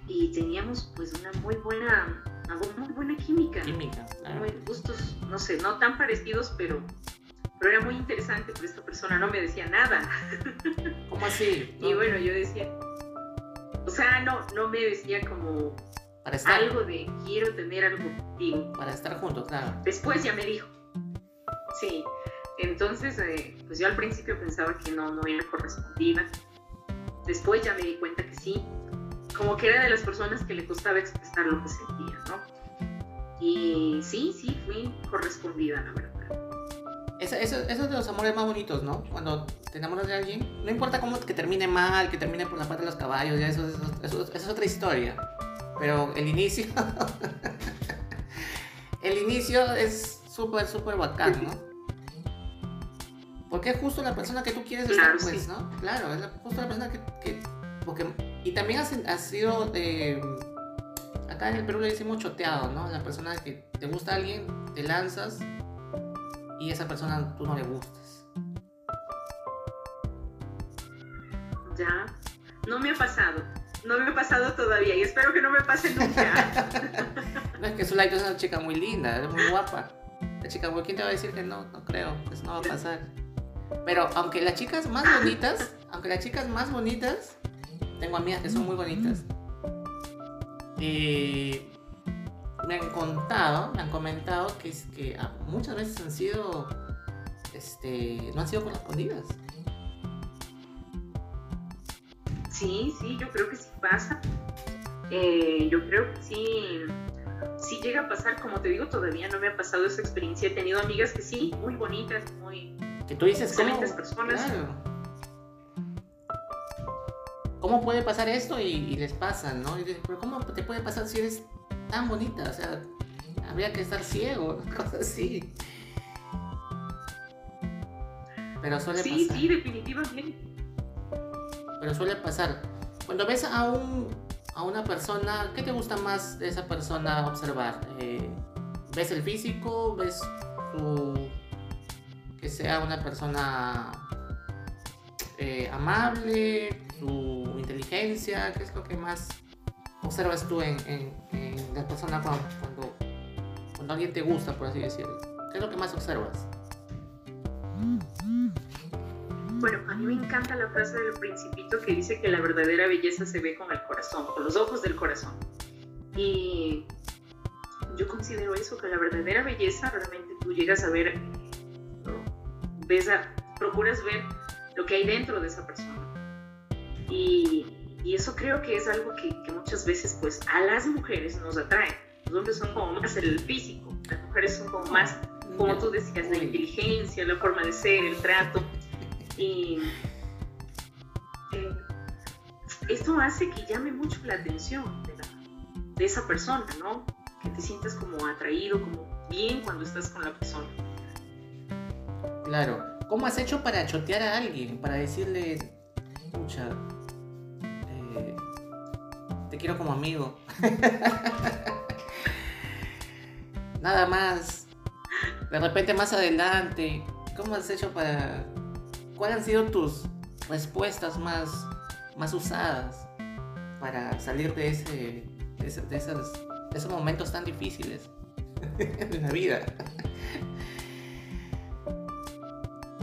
y teníamos pues una muy buena, una muy buena química. Química. Muy gustos, no sé, no tan parecidos, pero, pero era muy interesante porque esta persona no me decía nada. ¿Cómo así? Y bueno, yo decía, o sea, no, no me decía como algo de quiero tener algo contigo. Para estar juntos, claro. Después ya me dijo. Sí. Entonces, eh, pues yo al principio pensaba que no, no era correspondida. Después ya me di cuenta que sí. Como que era de las personas que le costaba expresar lo que sentía, ¿no? Y sí, sí, fui correspondida, la verdad. Eso, eso, es de los amores más bonitos, ¿no? Cuando te enamoras de alguien, no importa cómo que termine mal, que termine por la parte de los caballos, ya eso, eso es otra historia. Pero el inicio. el inicio es súper, súper bacán, ¿no? Porque es justo la persona que tú quieres estar, pues, ¿no? Claro, es justo la persona que. porque, y también ha sido de. Acá en el Perú le decimos choteado, ¿no? La persona que te gusta a alguien, te lanzas y esa persona tú no le gustas. Ya, no me ha pasado no me ha pasado todavía y espero que no me pase nunca. no, es que Zulaito es una chica muy linda, es muy guapa. La chica, ¿quién te va a decir que no? No creo, eso no va a pasar. Pero aunque las chicas más bonitas, aunque las chicas más bonitas, tengo amigas que son muy bonitas. Y me han contado, me han comentado que, es que ah, muchas veces han sido, este, no han sido correspondidas. Sí, sí, yo creo que sí pasa. Eh, yo creo que sí, sí llega a pasar, como te digo, todavía no me ha pasado esa experiencia. He tenido amigas que sí, muy bonitas, muy que tú dices, excelentes personas. ¿Cómo puede pasar esto? Y, les pasa, ¿no? Y dices, pero ¿cómo te puede pasar si eres tan bonita? O sea, habría que estar ciego, cosas así. Pero suele sí, pasar. Sí, sí, definitivamente pero suele pasar. Cuando ves a, un, a una persona, ¿qué te gusta más de esa persona observar? Eh, ¿Ves el físico? ¿Ves su, que sea una persona eh, amable? ¿Su inteligencia? ¿Qué es lo que más observas tú en, la persona cuando, cuando, cuando alguien te gusta, por así decirlo? ¿Qué es lo que más observas? Bueno, a mí me encanta la frase del principito que dice que la verdadera belleza se ve con el corazón, con los ojos del corazón. Y yo considero eso, que la verdadera belleza realmente tú llegas a ver, ves procuras ver lo que hay dentro de esa persona. Y, eso creo que es algo que, muchas veces pues a las mujeres nos atrae. Los hombres son como más el físico, las mujeres son como más, como tú decías, la inteligencia, la forma de ser, el trato. Y eh, esto hace que llame mucho la atención de, esa persona, ¿no? Que te sientas como atraído, como bien cuando estás con la persona. Claro. ¿Cómo has hecho para chotear a alguien? Para decirle, escucha, eh, te quiero como amigo. Nada más. De repente más adelante. ¿Cómo has hecho para ¿cuáles han sido tus respuestas más, más usadas para salir de, ese, de, esos, momentos tan difíciles de la vida?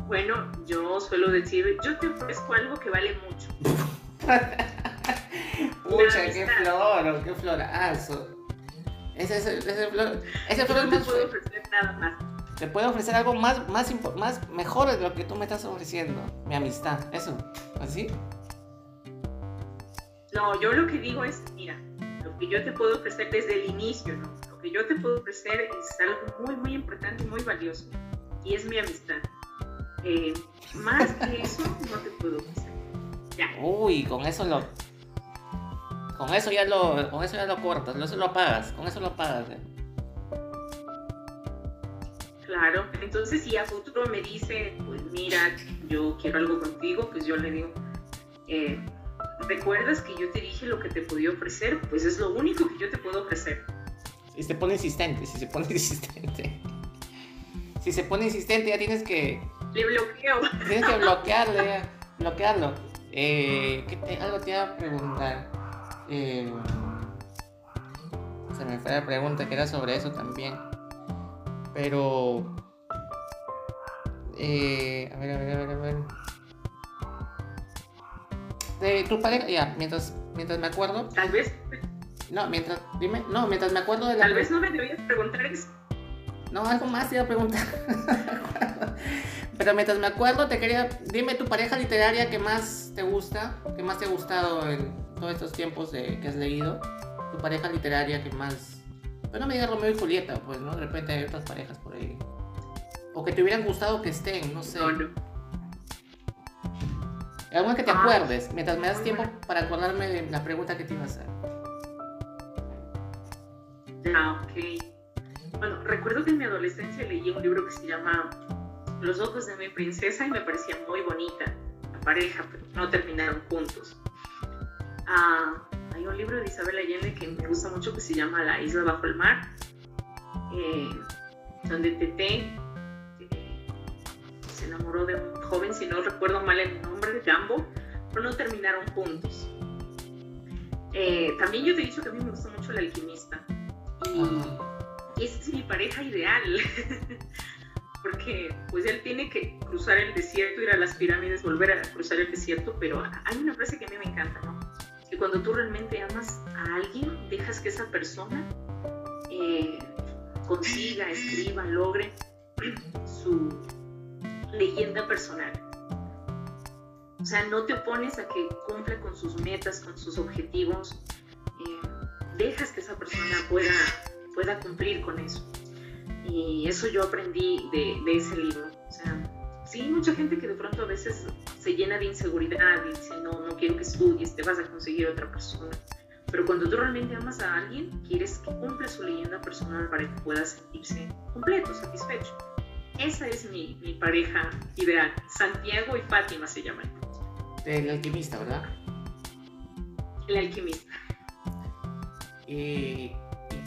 Bueno, yo suelo decir, yo te ofrezco algo que vale mucho. Pucha, qué flor, qué florazo. Ese, ese, ese flor, ese flor no te puedo ofrecer nada más. Te puedo ofrecer algo más, más, más mejor de lo que tú me estás ofreciendo. Mi amistad, eso. ¿Así? No, yo lo que digo es, mira, lo que yo te puedo ofrecer desde el inicio, ¿no? Lo que yo te puedo ofrecer es algo muy, muy importante y muy valioso. Y es mi amistad. Eh, más que eso, no te puedo ofrecer. Ya. Uy, con eso lo, con eso ya lo, con eso ya lo cortas, eso lo apagas, con eso lo apagas. ¿eh? Claro, entonces si a futuro me dice, pues mira, yo quiero algo contigo, pues yo le digo, eh, ¿recuerdas que yo te dije lo que te podía ofrecer? Pues es lo único que yo te puedo ofrecer. Si se pone insistente, si se pone insistente. Si se pone insistente ya tienes que... Le bloqueo. Tienes que bloquearle, bloquearlo. Eh, algo te iba a preguntar. Eh, se me fue la pregunta que era sobre eso también. Pero... Eh, a ver, a ver, a ver, a ver. De tu pareja, ya, mientras, mientras me acuerdo. Tal vez. No, mientras, dime, no, mientras me acuerdo de la. Tal vez no me debías preguntar eso. No, algo más te iba a preguntar. Pero mientras me acuerdo, te quería. Dime tu pareja literaria que más te gusta, que más te ha gustado en todos estos tiempos de, que has leído. Tu pareja literaria que más. Pero no me digas Romeo y Julieta, pues, ¿no? De repente hay otras parejas por ahí. O que te hubieran gustado que estén, no sé. Alguna que te ah, acuerdes, mientras me das tiempo para acordarme de la pregunta que te iba a hacer. Ah, ok. Bueno, recuerdo que en mi adolescencia leí un libro que se llama Los ojos de mi princesa y me parecía muy bonita la pareja, pero no terminaron juntos. Ah, hay un libro de Isabel Allende que me gusta mucho que se llama La isla bajo el mar, eh, donde Tete se enamoró de un joven, si no recuerdo mal el nombre, de Jambo, pero no terminaron juntos. Eh, también yo te he dicho que a mí me gusta mucho el alquimista. Y, esa es mi pareja ideal. Porque pues él tiene que cruzar el desierto, ir a las pirámides, volver a cruzar el desierto, pero hay una frase que a mí me encanta, ¿no? Que cuando tú realmente amas a alguien, dejas que esa persona eh, consiga, escriba, logre su, leyenda personal. O sea, no te opones a que cumpla con sus metas, con sus objetivos. Eh, dejas que esa persona pueda, pueda cumplir con eso. Y eso yo aprendí de, ese libro. O sea, sí, mucha gente que de pronto a veces se llena de inseguridad y dice, no, no quiero que estudies, te vas a conseguir otra persona. Pero cuando tú realmente amas a alguien, quieres que cumpla su leyenda personal para que pueda sentirse completo, satisfecho. Esa es mi, pareja ideal. Santiago y Fátima se llaman. El alquimista, ¿verdad? El alquimista. ¿Y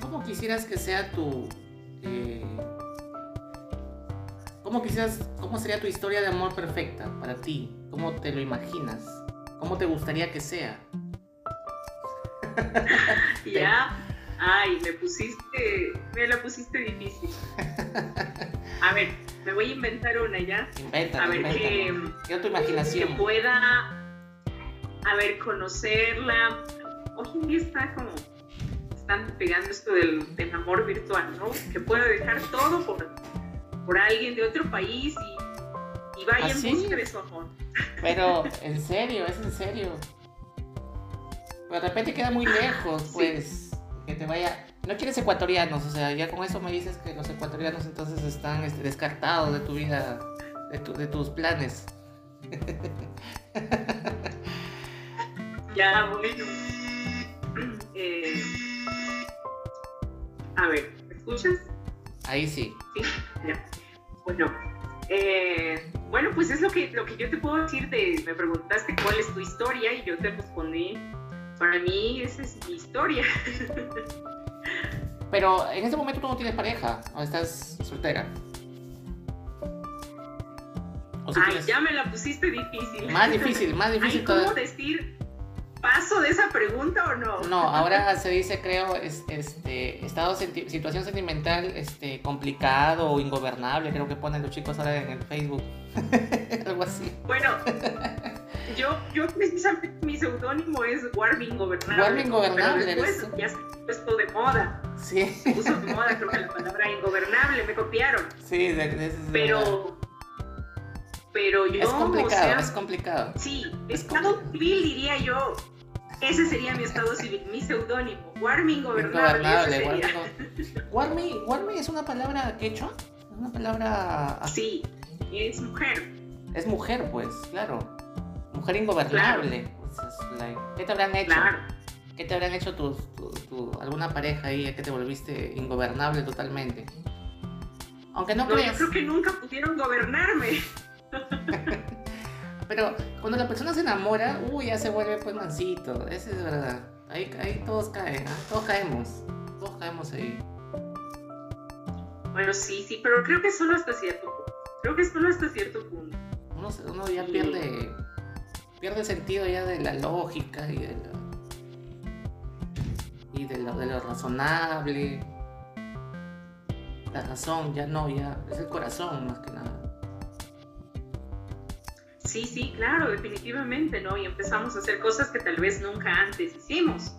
cómo quisieras que sea tu... Eh, ¿Cómo quisieras, cómo sería tu historia de amor perfecta para ti? ¿Cómo te lo imaginas? ¿Cómo te gustaría que sea? ya, ay, me pusiste, me la pusiste difícil. A ver, me voy a inventar una ya. Inventa, a ver, que, tu imaginación. Que pueda, a ver, conocerla. Hoy en día está como, están pegando esto del, amor virtual, ¿no? Que pueda dejar todo por, por alguien de otro país y, y vaya ¿Ah, en busca de su amor. Pero, en serio, es en serio. Pero de repente queda muy lejos, pues, que te vaya no quieres ecuatorianos, o sea, ya con eso me dices que los ecuatorianos entonces están este, descartados de tu vida, de, tus planes. ya, bueno. Eh, a ver, ¿me escuchas? Ahí sí. Sí, ya. Bueno, eh, bueno, pues es lo que, lo que yo te puedo decir de, me preguntaste cuál es tu historia y yo te respondí, para mí esa es mi historia. Pero en este momento tú no tienes pareja o estás soltera. Ay, ya me la pusiste difícil. Más difícil, más difícil. ¿Cómo decir paso de esa pregunta o no? No, ahora se dice, creo, este, estado situación sentimental este, complicado o ingobernable, creo que ponen los chicos ahora en el Facebook. Algo así. Bueno, yo, yo precisamente mi seudónimo es Warming Gobernable. Warming Gobernable. Pero después ya se puesto de moda. Sí. Se puso de moda, creo que la palabra ingobernable, me copiaron. Sí, de, de, pero. Pero yo. Es complicado, es complicado. Sí, estado civil diría yo. Ese sería mi estado civil, mi seudónimo. Warming Gobernable. Warming, Warming es una palabra quechua. Es una palabra. Sí, es mujer. Es mujer, pues, claro. Mujer ingobernable. ¿Qué te habrán hecho? ¿Qué te habrán hecho tus, tu, alguna pareja ahí que te volviste ingobernable totalmente? Aunque no, no Yo creo que nunca pudieron gobernarme. Pero cuando la persona se enamora, uy, ya se vuelve pues mansito. Eso es verdad. Ahí, ahí todos caen, ¿eh? todos caemos. Todos caemos ahí. Bueno, sí, sí, pero creo que solo hasta cierto punto. Creo que solo hasta cierto punto. Uno, uno ya pierde pierde sentido ya de la lógica y de lo, y de lo, de lo razonable. La razón ya no, ya es el corazón más que nada. Sí, sí, claro, definitivamente, ¿no? Y empezamos a hacer cosas que tal vez nunca antes hicimos.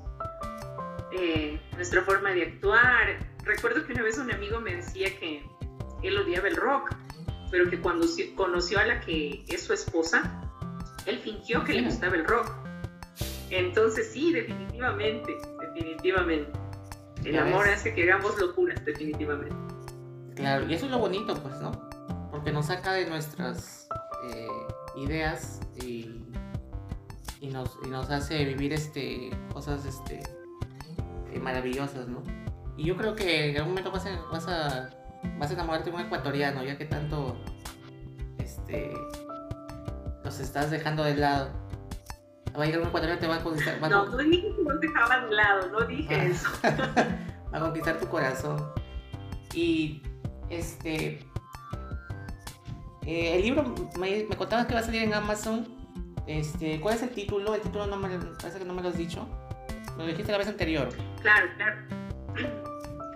Eh, nuestra forma de actuar. Recuerdo que una vez un amigo me decía que él odiaba el rock, pero que cuando conoció a la que es su esposa, él fingió que le gustaba el rock. Entonces sí, definitivamente, definitivamente. El amor hace que hagamos locuras, definitivamente. Claro, y eso es lo bonito, pues, ¿no? Porque nos saca de nuestras eh, ideas y, y, nos, y nos hace vivir este, cosas este, eh, maravillosas, ¿no? Y yo creo que en algún momento vas a, vas a, vas a enamorarte de un ecuatoriano, ya que tanto este, los estás dejando de lado. Va a llegar un ecuatoriano te va a conquistar. no, no dije que los dejaba de lado, no dije ah. eso. va a conquistar tu corazón. Y este. Eh, el libro me, me, contabas que va a salir en Amazon. Este, ¿Cuál es el título? El título no me parece que no me lo has dicho. Lo dijiste la vez anterior. Claro, claro.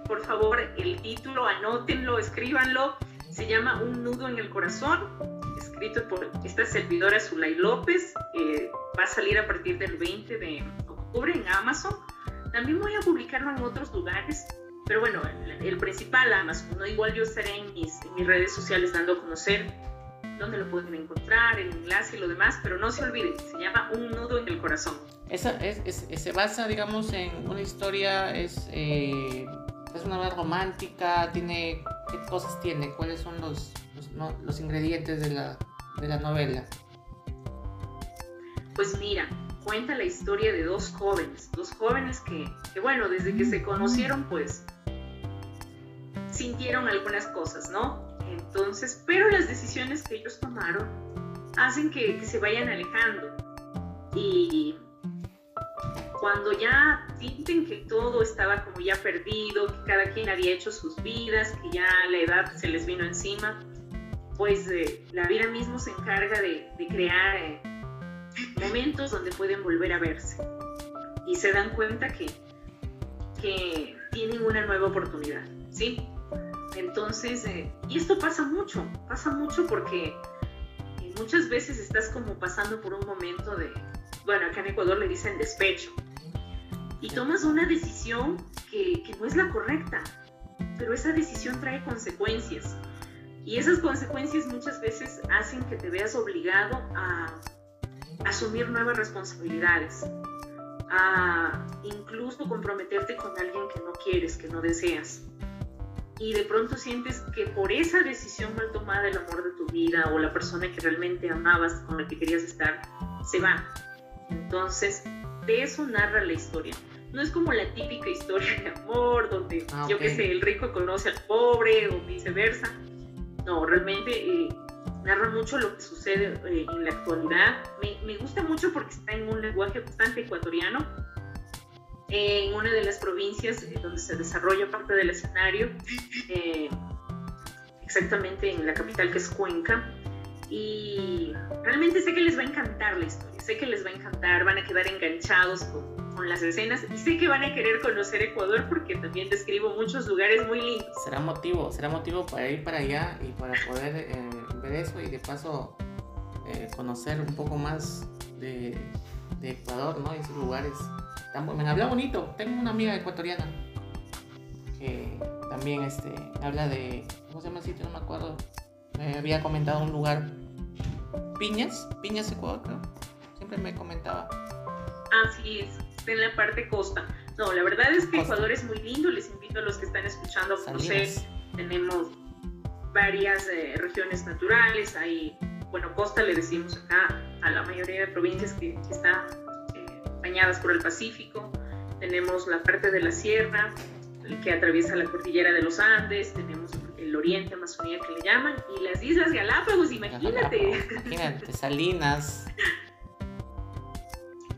Por favor, el título, anótenlo, escríbanlo. Se llama Un nudo en el corazón escrito por esta servidora Zulay López. Eh, va a salir a partir del 20 de octubre en Amazon. También voy a publicarlo en otros lugares, pero bueno, el, principal Amazon. ¿no? Igual yo estaré en mis, mis redes sociales dando a conocer dónde lo pueden encontrar, el enlace y lo demás, pero no se olviden, se llama Un nudo en el corazón. Esa es, se basa, digamos, en una historia, es, eh, es una novela romántica, tiene, ¿qué cosas tiene? ¿Cuáles son los, los, los ingredientes de la, de la novela? Pues mira, cuenta la historia de dos jóvenes, dos jóvenes que, bueno, desde que se conocieron, pues sintieron algunas cosas, ¿no? Entonces, pero las decisiones que ellos tomaron hacen que, que se vayan alejando. Y cuando ya sienten que todo estaba como ya perdido, que cada quien había hecho sus vidas, que ya la edad se les vino encima, pues eh, la vida mismo se encarga de, crear eh, momentos donde pueden volver a verse y se dan cuenta que, que tienen una nueva oportunidad, ¿sí? Entonces, eh, y esto pasa mucho, pasa mucho porque muchas veces estás como pasando por un momento de, bueno, acá en Ecuador le dicen despecho, y tomas una decisión que, que no es la correcta, pero esa decisión trae consecuencias. Y esas consecuencias muchas veces hacen que te veas obligado a asumir nuevas responsabilidades, a incluso comprometerte con alguien que no quieres, que no deseas. Y de pronto sientes que por esa decisión mal tomada el amor de tu vida o la persona que realmente amabas, con la que querías estar, se va. Entonces, de eso narra la historia. No es como la típica historia de amor, donde ah, yo qué sé, el rico conoce al pobre o viceversa no, realmente eh, narra mucho lo que sucede eh, en la actualidad. Me, gusta mucho porque está en un lenguaje bastante ecuatoriano, en una de las provincias eh, donde se desarrolla parte del escenario, exactamente en la capital que es Cuenca. Y realmente sé que les va a encantar la historia, sé que les va a encantar, van a quedar enganchados con, con las escenas y sé que van a querer conocer Ecuador porque también describo muchos lugares muy lindos. Será motivo, será motivo para ir para allá y para poder eh, ver eso y de paso eh, conocer un poco más de, de Ecuador, ¿no? Esos lugares. Me habla bonito. Tengo una amiga ecuatoriana que también este, habla de. ¿Cómo se llama el sitio? No me acuerdo. Me había comentado un lugar. Piñas, Piñas, Ecuador, creo. Siempre me comentaba. Así es, está en la parte costa. No, la verdad es que Costa. Ecuador es muy lindo, les invito a los que están escuchando a conocer. Salinas. Tenemos varias eh, regiones naturales, hay, bueno, costa le decimos acá a la mayoría de provincias que, que están bañadas por el Pacífico. Tenemos la parte de la sierra que atraviesa la cordillera de los Andes, tenemos el oriente Amazonía que le llaman, y las Islas Galápagos, imagínate. Imagínate, Salinas.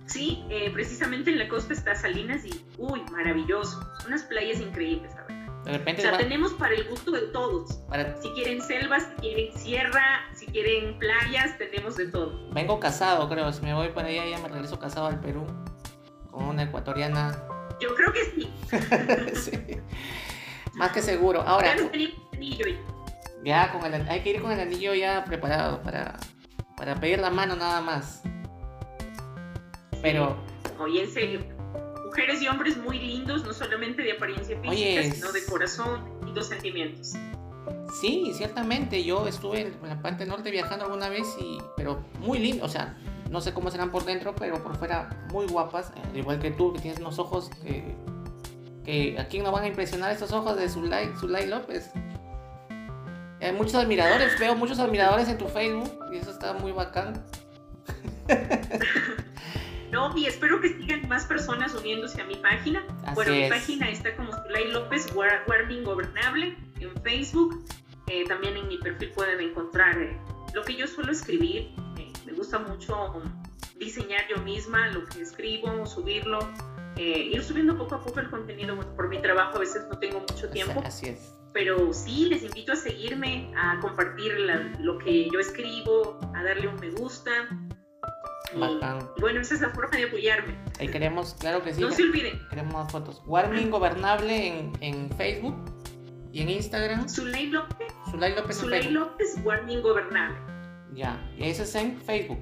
Sí, eh, precisamente en la costa está Salinas y, uy, maravilloso. Unas playas increíbles, la verdad. De O repente sea, va- tenemos para el gusto de todos. para- Si quieren selvas, si quieren sierra, si quieren playas, tenemos de todo. vengo casado, creo. Si me voy para allá, ya me regreso casado al Perú. Con una ecuatoriana. Yo creo que sí. Sí. Más que seguro. Ahora, Ya no tenemos anillo. ya con el, hay que ir con el anillo ya preparado para, para pedir la mano nada más. Pero, Oye, en serio. Mujeres y hombres muy lindos, no solamente de apariencia física, Oye, sino de corazón y dos sentimientos. sí, ciertamente. Yo estuve en la parte norte viajando alguna vez, y, pero muy lindo. O sea, no sé cómo serán por dentro, pero por fuera muy guapas. Al igual que tú, que tienes unos ojos que, que a quién nos van a impresionar estos ojos de Zulay, Zulay López. Hay muchos admiradores, veo muchos admiradores en tu Facebook y eso está muy bacán. Y espero que sigan más personas uniéndose a mi página. Así bueno, mi es. página está como Zulay López, War- Warming Gobernable, en Facebook. Eh, también en mi perfil pueden encontrar eh, lo que yo suelo escribir. Eh, me gusta mucho diseñar yo misma lo que escribo, subirlo. eh, ir subiendo poco a poco el contenido. Bueno, por mi trabajo a veces no tengo mucho tiempo, Así es. pero sí les invito a seguirme, a compartir la- lo que yo escribo, a darle un me gusta. Y, Bacán. y bueno, esa es la forma de apoyarme. Ahí queremos, claro que sí. No se olviden, Queremos más fotos. Warming Gobernable en, en Facebook y en Instagram. Zulay López, Zulay López Zulay. López, Warning Gobernable. Ya. Y eso es en Facebook.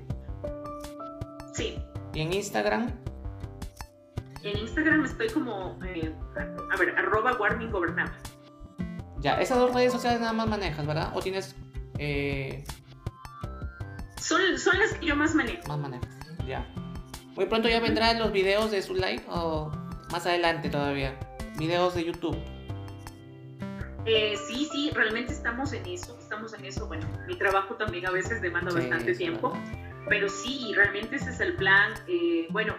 Sí, Y en Instagram. en Instagram estoy como, eh, a ver, arroba Warming Gobernable. Ya. Esas dos redes sociales nada más manejas, ¿verdad? O tienes eh, Son, son las que yo más manejo. más manejas. Ya. Muy pronto ya vendrán los videos de Zulay o más adelante todavía. Videos de YouTube. Eh, sí, sí, realmente estamos en eso, estamos en eso. Bueno, mi trabajo también a veces demanda Sí, bastante tiempo, ¿verdad? pero sí, realmente ese es el plan. Eh, bueno,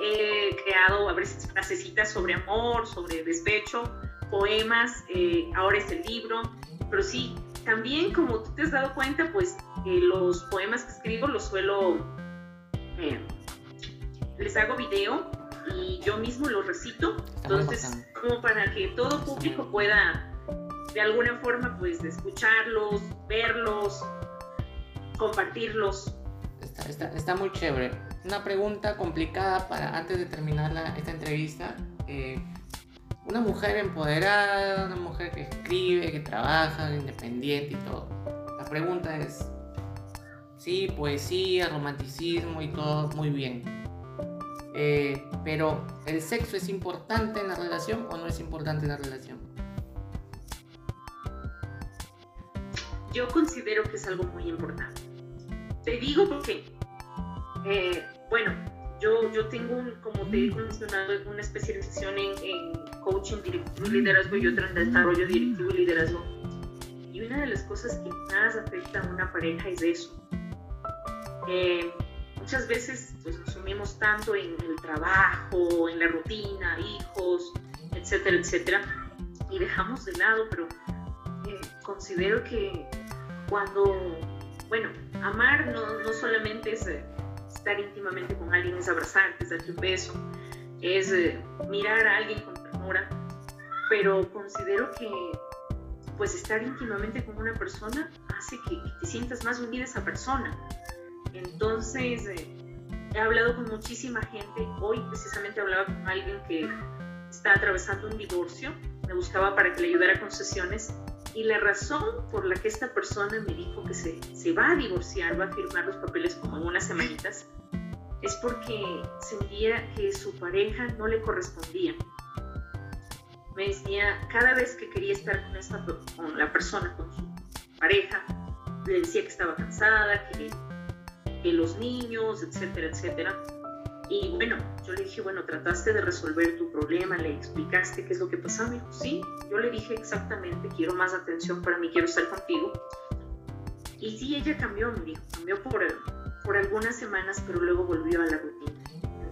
he creado a veces frasecitas sobre amor, sobre despecho, poemas, eh, ahora es el libro, pero sí, también como tú te has dado cuenta, pues eh, los poemas que escribo los suelo, eh, les hago video y yo mismo los recito, muy entonces como para que todo público pueda de alguna forma pues escucharlos, verlos, compartirlos. Está, está- está muy chévere. Una pregunta complicada para antes de terminar la- esta entrevista. Eh, una mujer empoderada, una mujer que escribe, que trabaja, independiente y todo. La pregunta es, sí, poesía, romanticismo y todo, muy bien. Eh, pero, ¿el sexo es importante en la relación o no es importante en la relación? Yo considero que es algo muy importante. Te digo porque, eh, bueno, yo, yo tengo, un, como te he mencionado, una especialización en, en coaching directivo y liderazgo y otra en desarrollo directivo y liderazgo. Y una de las cosas que más afecta a una pareja es eso. Eh, muchas veces pues, nos sumimos tanto en el trabajo, en la rutina, hijos, etcétera, etcétera, y dejamos de lado, pero eh, considero que cuando, bueno, amar no, no solamente es eh, estar íntimamente con alguien, es abrazarte, es darte un beso, es eh, mirar a alguien con ternura, pero considero que pues estar íntimamente con una persona hace que, te sientas más unida a esa persona. Entonces, eh, he hablado con muchísima gente, hoy precisamente hablaba con alguien que está atravesando un divorcio, me buscaba para que le ayudara con sesiones Y la razón por la que esta persona me dijo que se, se va a divorciar, va a firmar los papeles como en unas semanitas, es porque sentía que su pareja no le correspondía. Me decía, cada vez que quería estar con, esta, con la persona, con su pareja, le decía que estaba cansada, que, que los niños, etcétera, etcétera. Y bueno, yo le dije, bueno, trataste de resolver tu problema, le explicaste qué es lo que pasaba. Me dijo, sí, yo le dije exactamente, quiero más atención para mí, quiero estar contigo. Y sí, ella cambió, me dijo, cambió por, por algunas semanas, pero luego volvió a la rutina.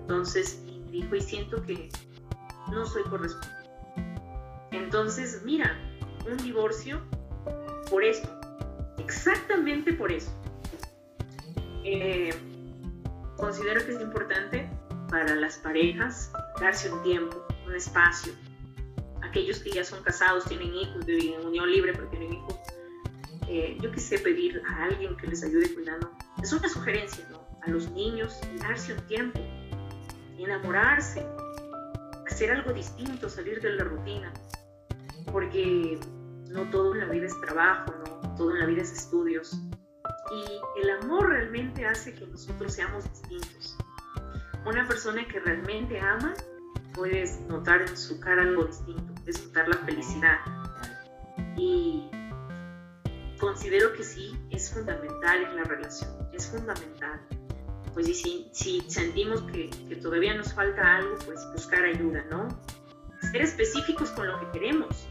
Entonces, me dijo, y siento que no soy correspondiente. Entonces, mira, un divorcio por esto, exactamente por eso. Eh, considero que es importante para las parejas darse un tiempo, un espacio. Aquellos que ya son casados, tienen hijos, viven en unión libre pero tienen hijos, eh, yo quise pedir a alguien que les ayude cuidando. Es una sugerencia, ¿no? A los niños, darse un tiempo, enamorarse, hacer algo distinto, salir de la rutina, porque no todo en la vida es trabajo, no todo en la vida es estudios. Y el amor realmente hace que nosotros seamos distintos. Una persona que realmente ama, puedes notar en su cara algo distinto, puedes notar la felicidad. Y considero que sí, es fundamental en la relación, es fundamental. Pues y si, sentimos que, que todavía nos falta algo, pues buscar ayuda, ¿no? Ser específicos con lo que queremos.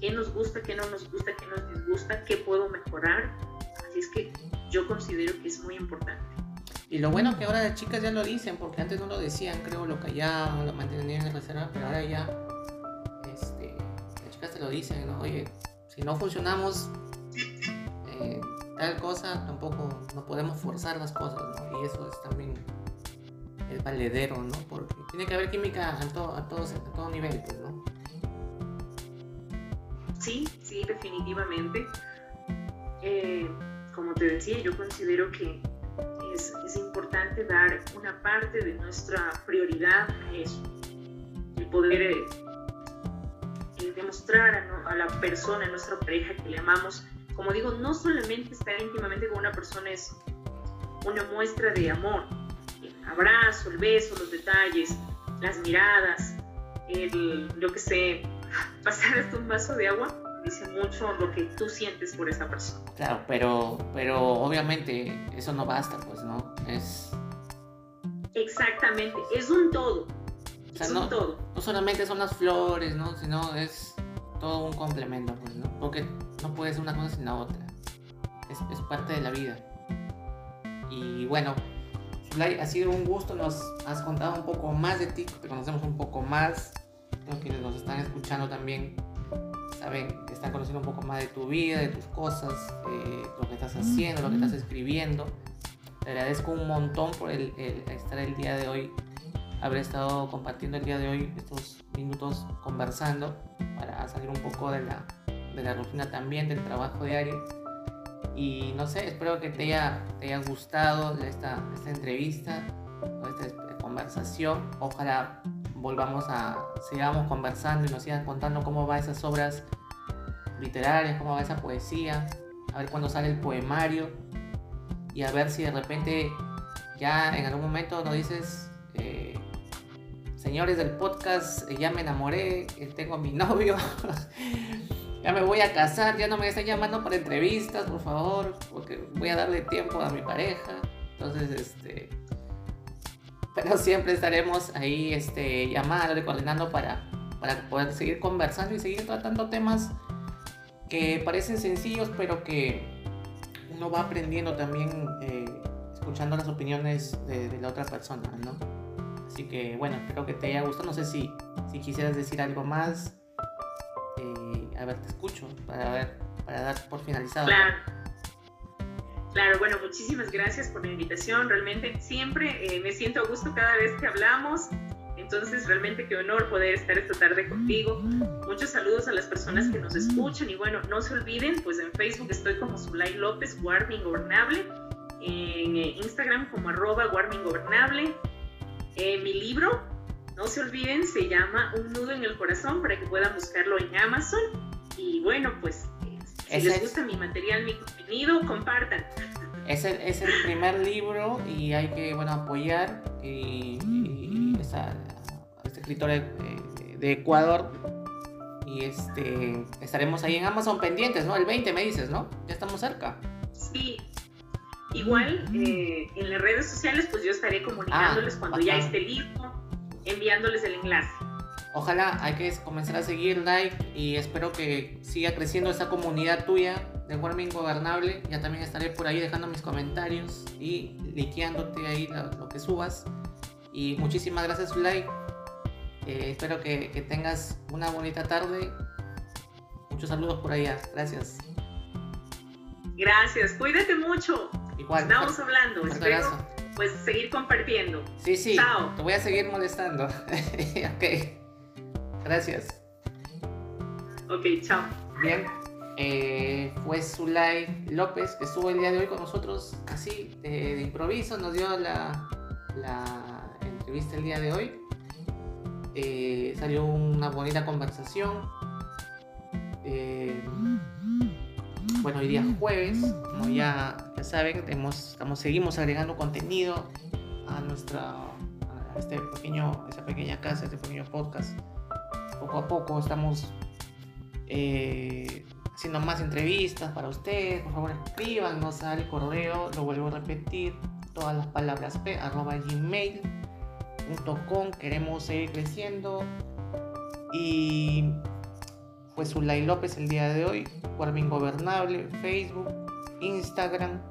¿Qué nos gusta, qué no nos gusta, qué nos disgusta, qué puedo mejorar? Así es que yo considero que es muy importante. Y lo bueno que ahora las chicas ya lo dicen, porque antes no lo decían, creo, lo callaban, lo mantenían en reserva, pero ahora ya este, las chicas te lo dicen, ¿no? Oye, si no funcionamos eh, tal cosa, tampoco no podemos forzar las cosas, ¿no? Y eso es también el valedero, ¿no? Porque tiene que haber química a, todo, a, todos, a todo nivel, pues, ¿no? Sí, sí, definitivamente. Eh, como te decía, yo considero que es, importante dar una parte de nuestra prioridad a eso. El poder eh, demostrar a, a, la persona, a nuestra pareja que le amamos. Como digo, no solamente estar íntimamente con una persona es una muestra de amor. El abrazo, el beso, los detalles, las miradas, el, yo que sé, pasar hasta un vaso de agua dice mucho lo que tú sientes por esa persona. Claro, pero, pero obviamente eso no basta, pues, ¿no? Es... Exactamente, es un todo. O sea, es no, un todo. No solamente son las flores, ¿no? Sino es todo un complemento, pues, ¿no? Porque no puede ser una cosa sin la otra. Es, es parte de la vida. Y bueno, Zulay, ha sido un gusto, nos has contado un poco más de ti, te conocemos un poco más, los quienes nos están escuchando también saben, están conociendo un poco más de tu vida, de tus cosas, eh, lo que estás haciendo, lo que estás escribiendo. Te agradezco un montón por el, el, estar el día de hoy, haber estado compartiendo el día de hoy estos minutos conversando para salir un poco de la, de la rutina también, del trabajo diario. Y no sé, espero que te haya, te haya gustado esta, esta entrevista, esta conversación. Ojalá volvamos a, sigamos conversando y nos sigan contando cómo va esas obras literarias, cómo va esa poesía, a ver cuándo sale el poemario y a ver si de repente ya en algún momento nos dices, eh, señores del podcast, ya me enamoré, eh, tengo a mi novio, ya me voy a casar, ya no me están llamando para entrevistas, por favor, porque voy a darle tiempo a mi pareja. Entonces, este, pero siempre estaremos ahí este, llamando, coordinando para, para poder seguir conversando y seguir tratando temas que parecen sencillos, pero que uno va aprendiendo también eh, escuchando las opiniones de, la otra persona, ¿no? Así que bueno, espero que te haya gustado. No sé si, si quisieras decir algo más. Eh, a ver, te escucho para, ver, para dar por finalizado. Claro, bueno, muchísimas gracias por la invitación. Realmente siempre eh, me siento a gusto cada vez que hablamos. Entonces, realmente qué honor poder estar esta tarde contigo. Muchos saludos a las personas que nos escuchan y bueno, no se olviden, pues en Facebook estoy como Zulay López, Guardia Ingobernable, en eh, Instagram como arroba Guardia Ingobernable. Eh, mi libro, no se olviden, se llama Un nudo en el corazón para que puedan buscarlo en Amazon. Y bueno, pues si les gusta mi material, mi contenido, compartan. Es el, es el primer libro y hay que bueno, apoyar y, esta, escritora de, de, Ecuador y este estaremos ahí en Amazon pendientes, ¿no? El 20 me dices, ¿no? Ya estamos cerca. Sí. Igual eh, en las redes sociales pues yo estaré comunicándoles ah, cuando ya esté listo, enviándoles el enlace. Ojalá hay que comenzar a seguir like y espero que siga creciendo esta comunidad tuya de Warming Ingobernable. Ya también estaré por ahí dejando mis comentarios y likeándote ahí lo, que subas. Y muchísimas gracias, like. Eh, espero que, tengas una bonita tarde. Muchos saludos por allá. Gracias. Gracias. Cuídate mucho. Igual. Estamos hablando. Espero pues seguir compartiendo. Sí, sí. Chao. Te voy a seguir molestando. ok. Gracias. Ok, chao. Bien. Eh, fue Zulay López que estuvo el día de hoy con nosotros así de, improviso, nos dio la, entrevista el día de hoy. Eh, salió una bonita conversación. Eh, bueno, hoy día jueves, como ya, ya saben, estamos, seguimos agregando contenido a nuestra a este pequeño, esta pequeña casa, este pequeño podcast poco a poco estamos eh, haciendo más entrevistas para ustedes. Por favor, escríbanos al correo, lo vuelvo a repetir, todas las palabras p arroba gmail.com. Queremos seguir creciendo. Y fue Zulay López el día de hoy, Cuervo Ingobernable, Facebook, Instagram,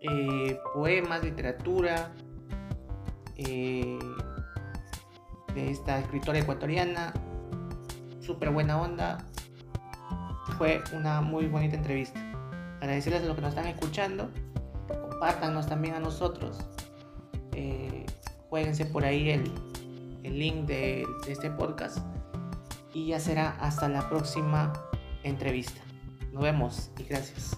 eh, poemas, literatura. Eh, esta escritora ecuatoriana. Súper buena onda. Fue una muy bonita entrevista. Agradecerles a los que nos están escuchando. Compártanos también a nosotros. Eh, jueguense por ahí el, el link de, de este podcast. Y ya será hasta la próxima entrevista. Nos vemos y gracias.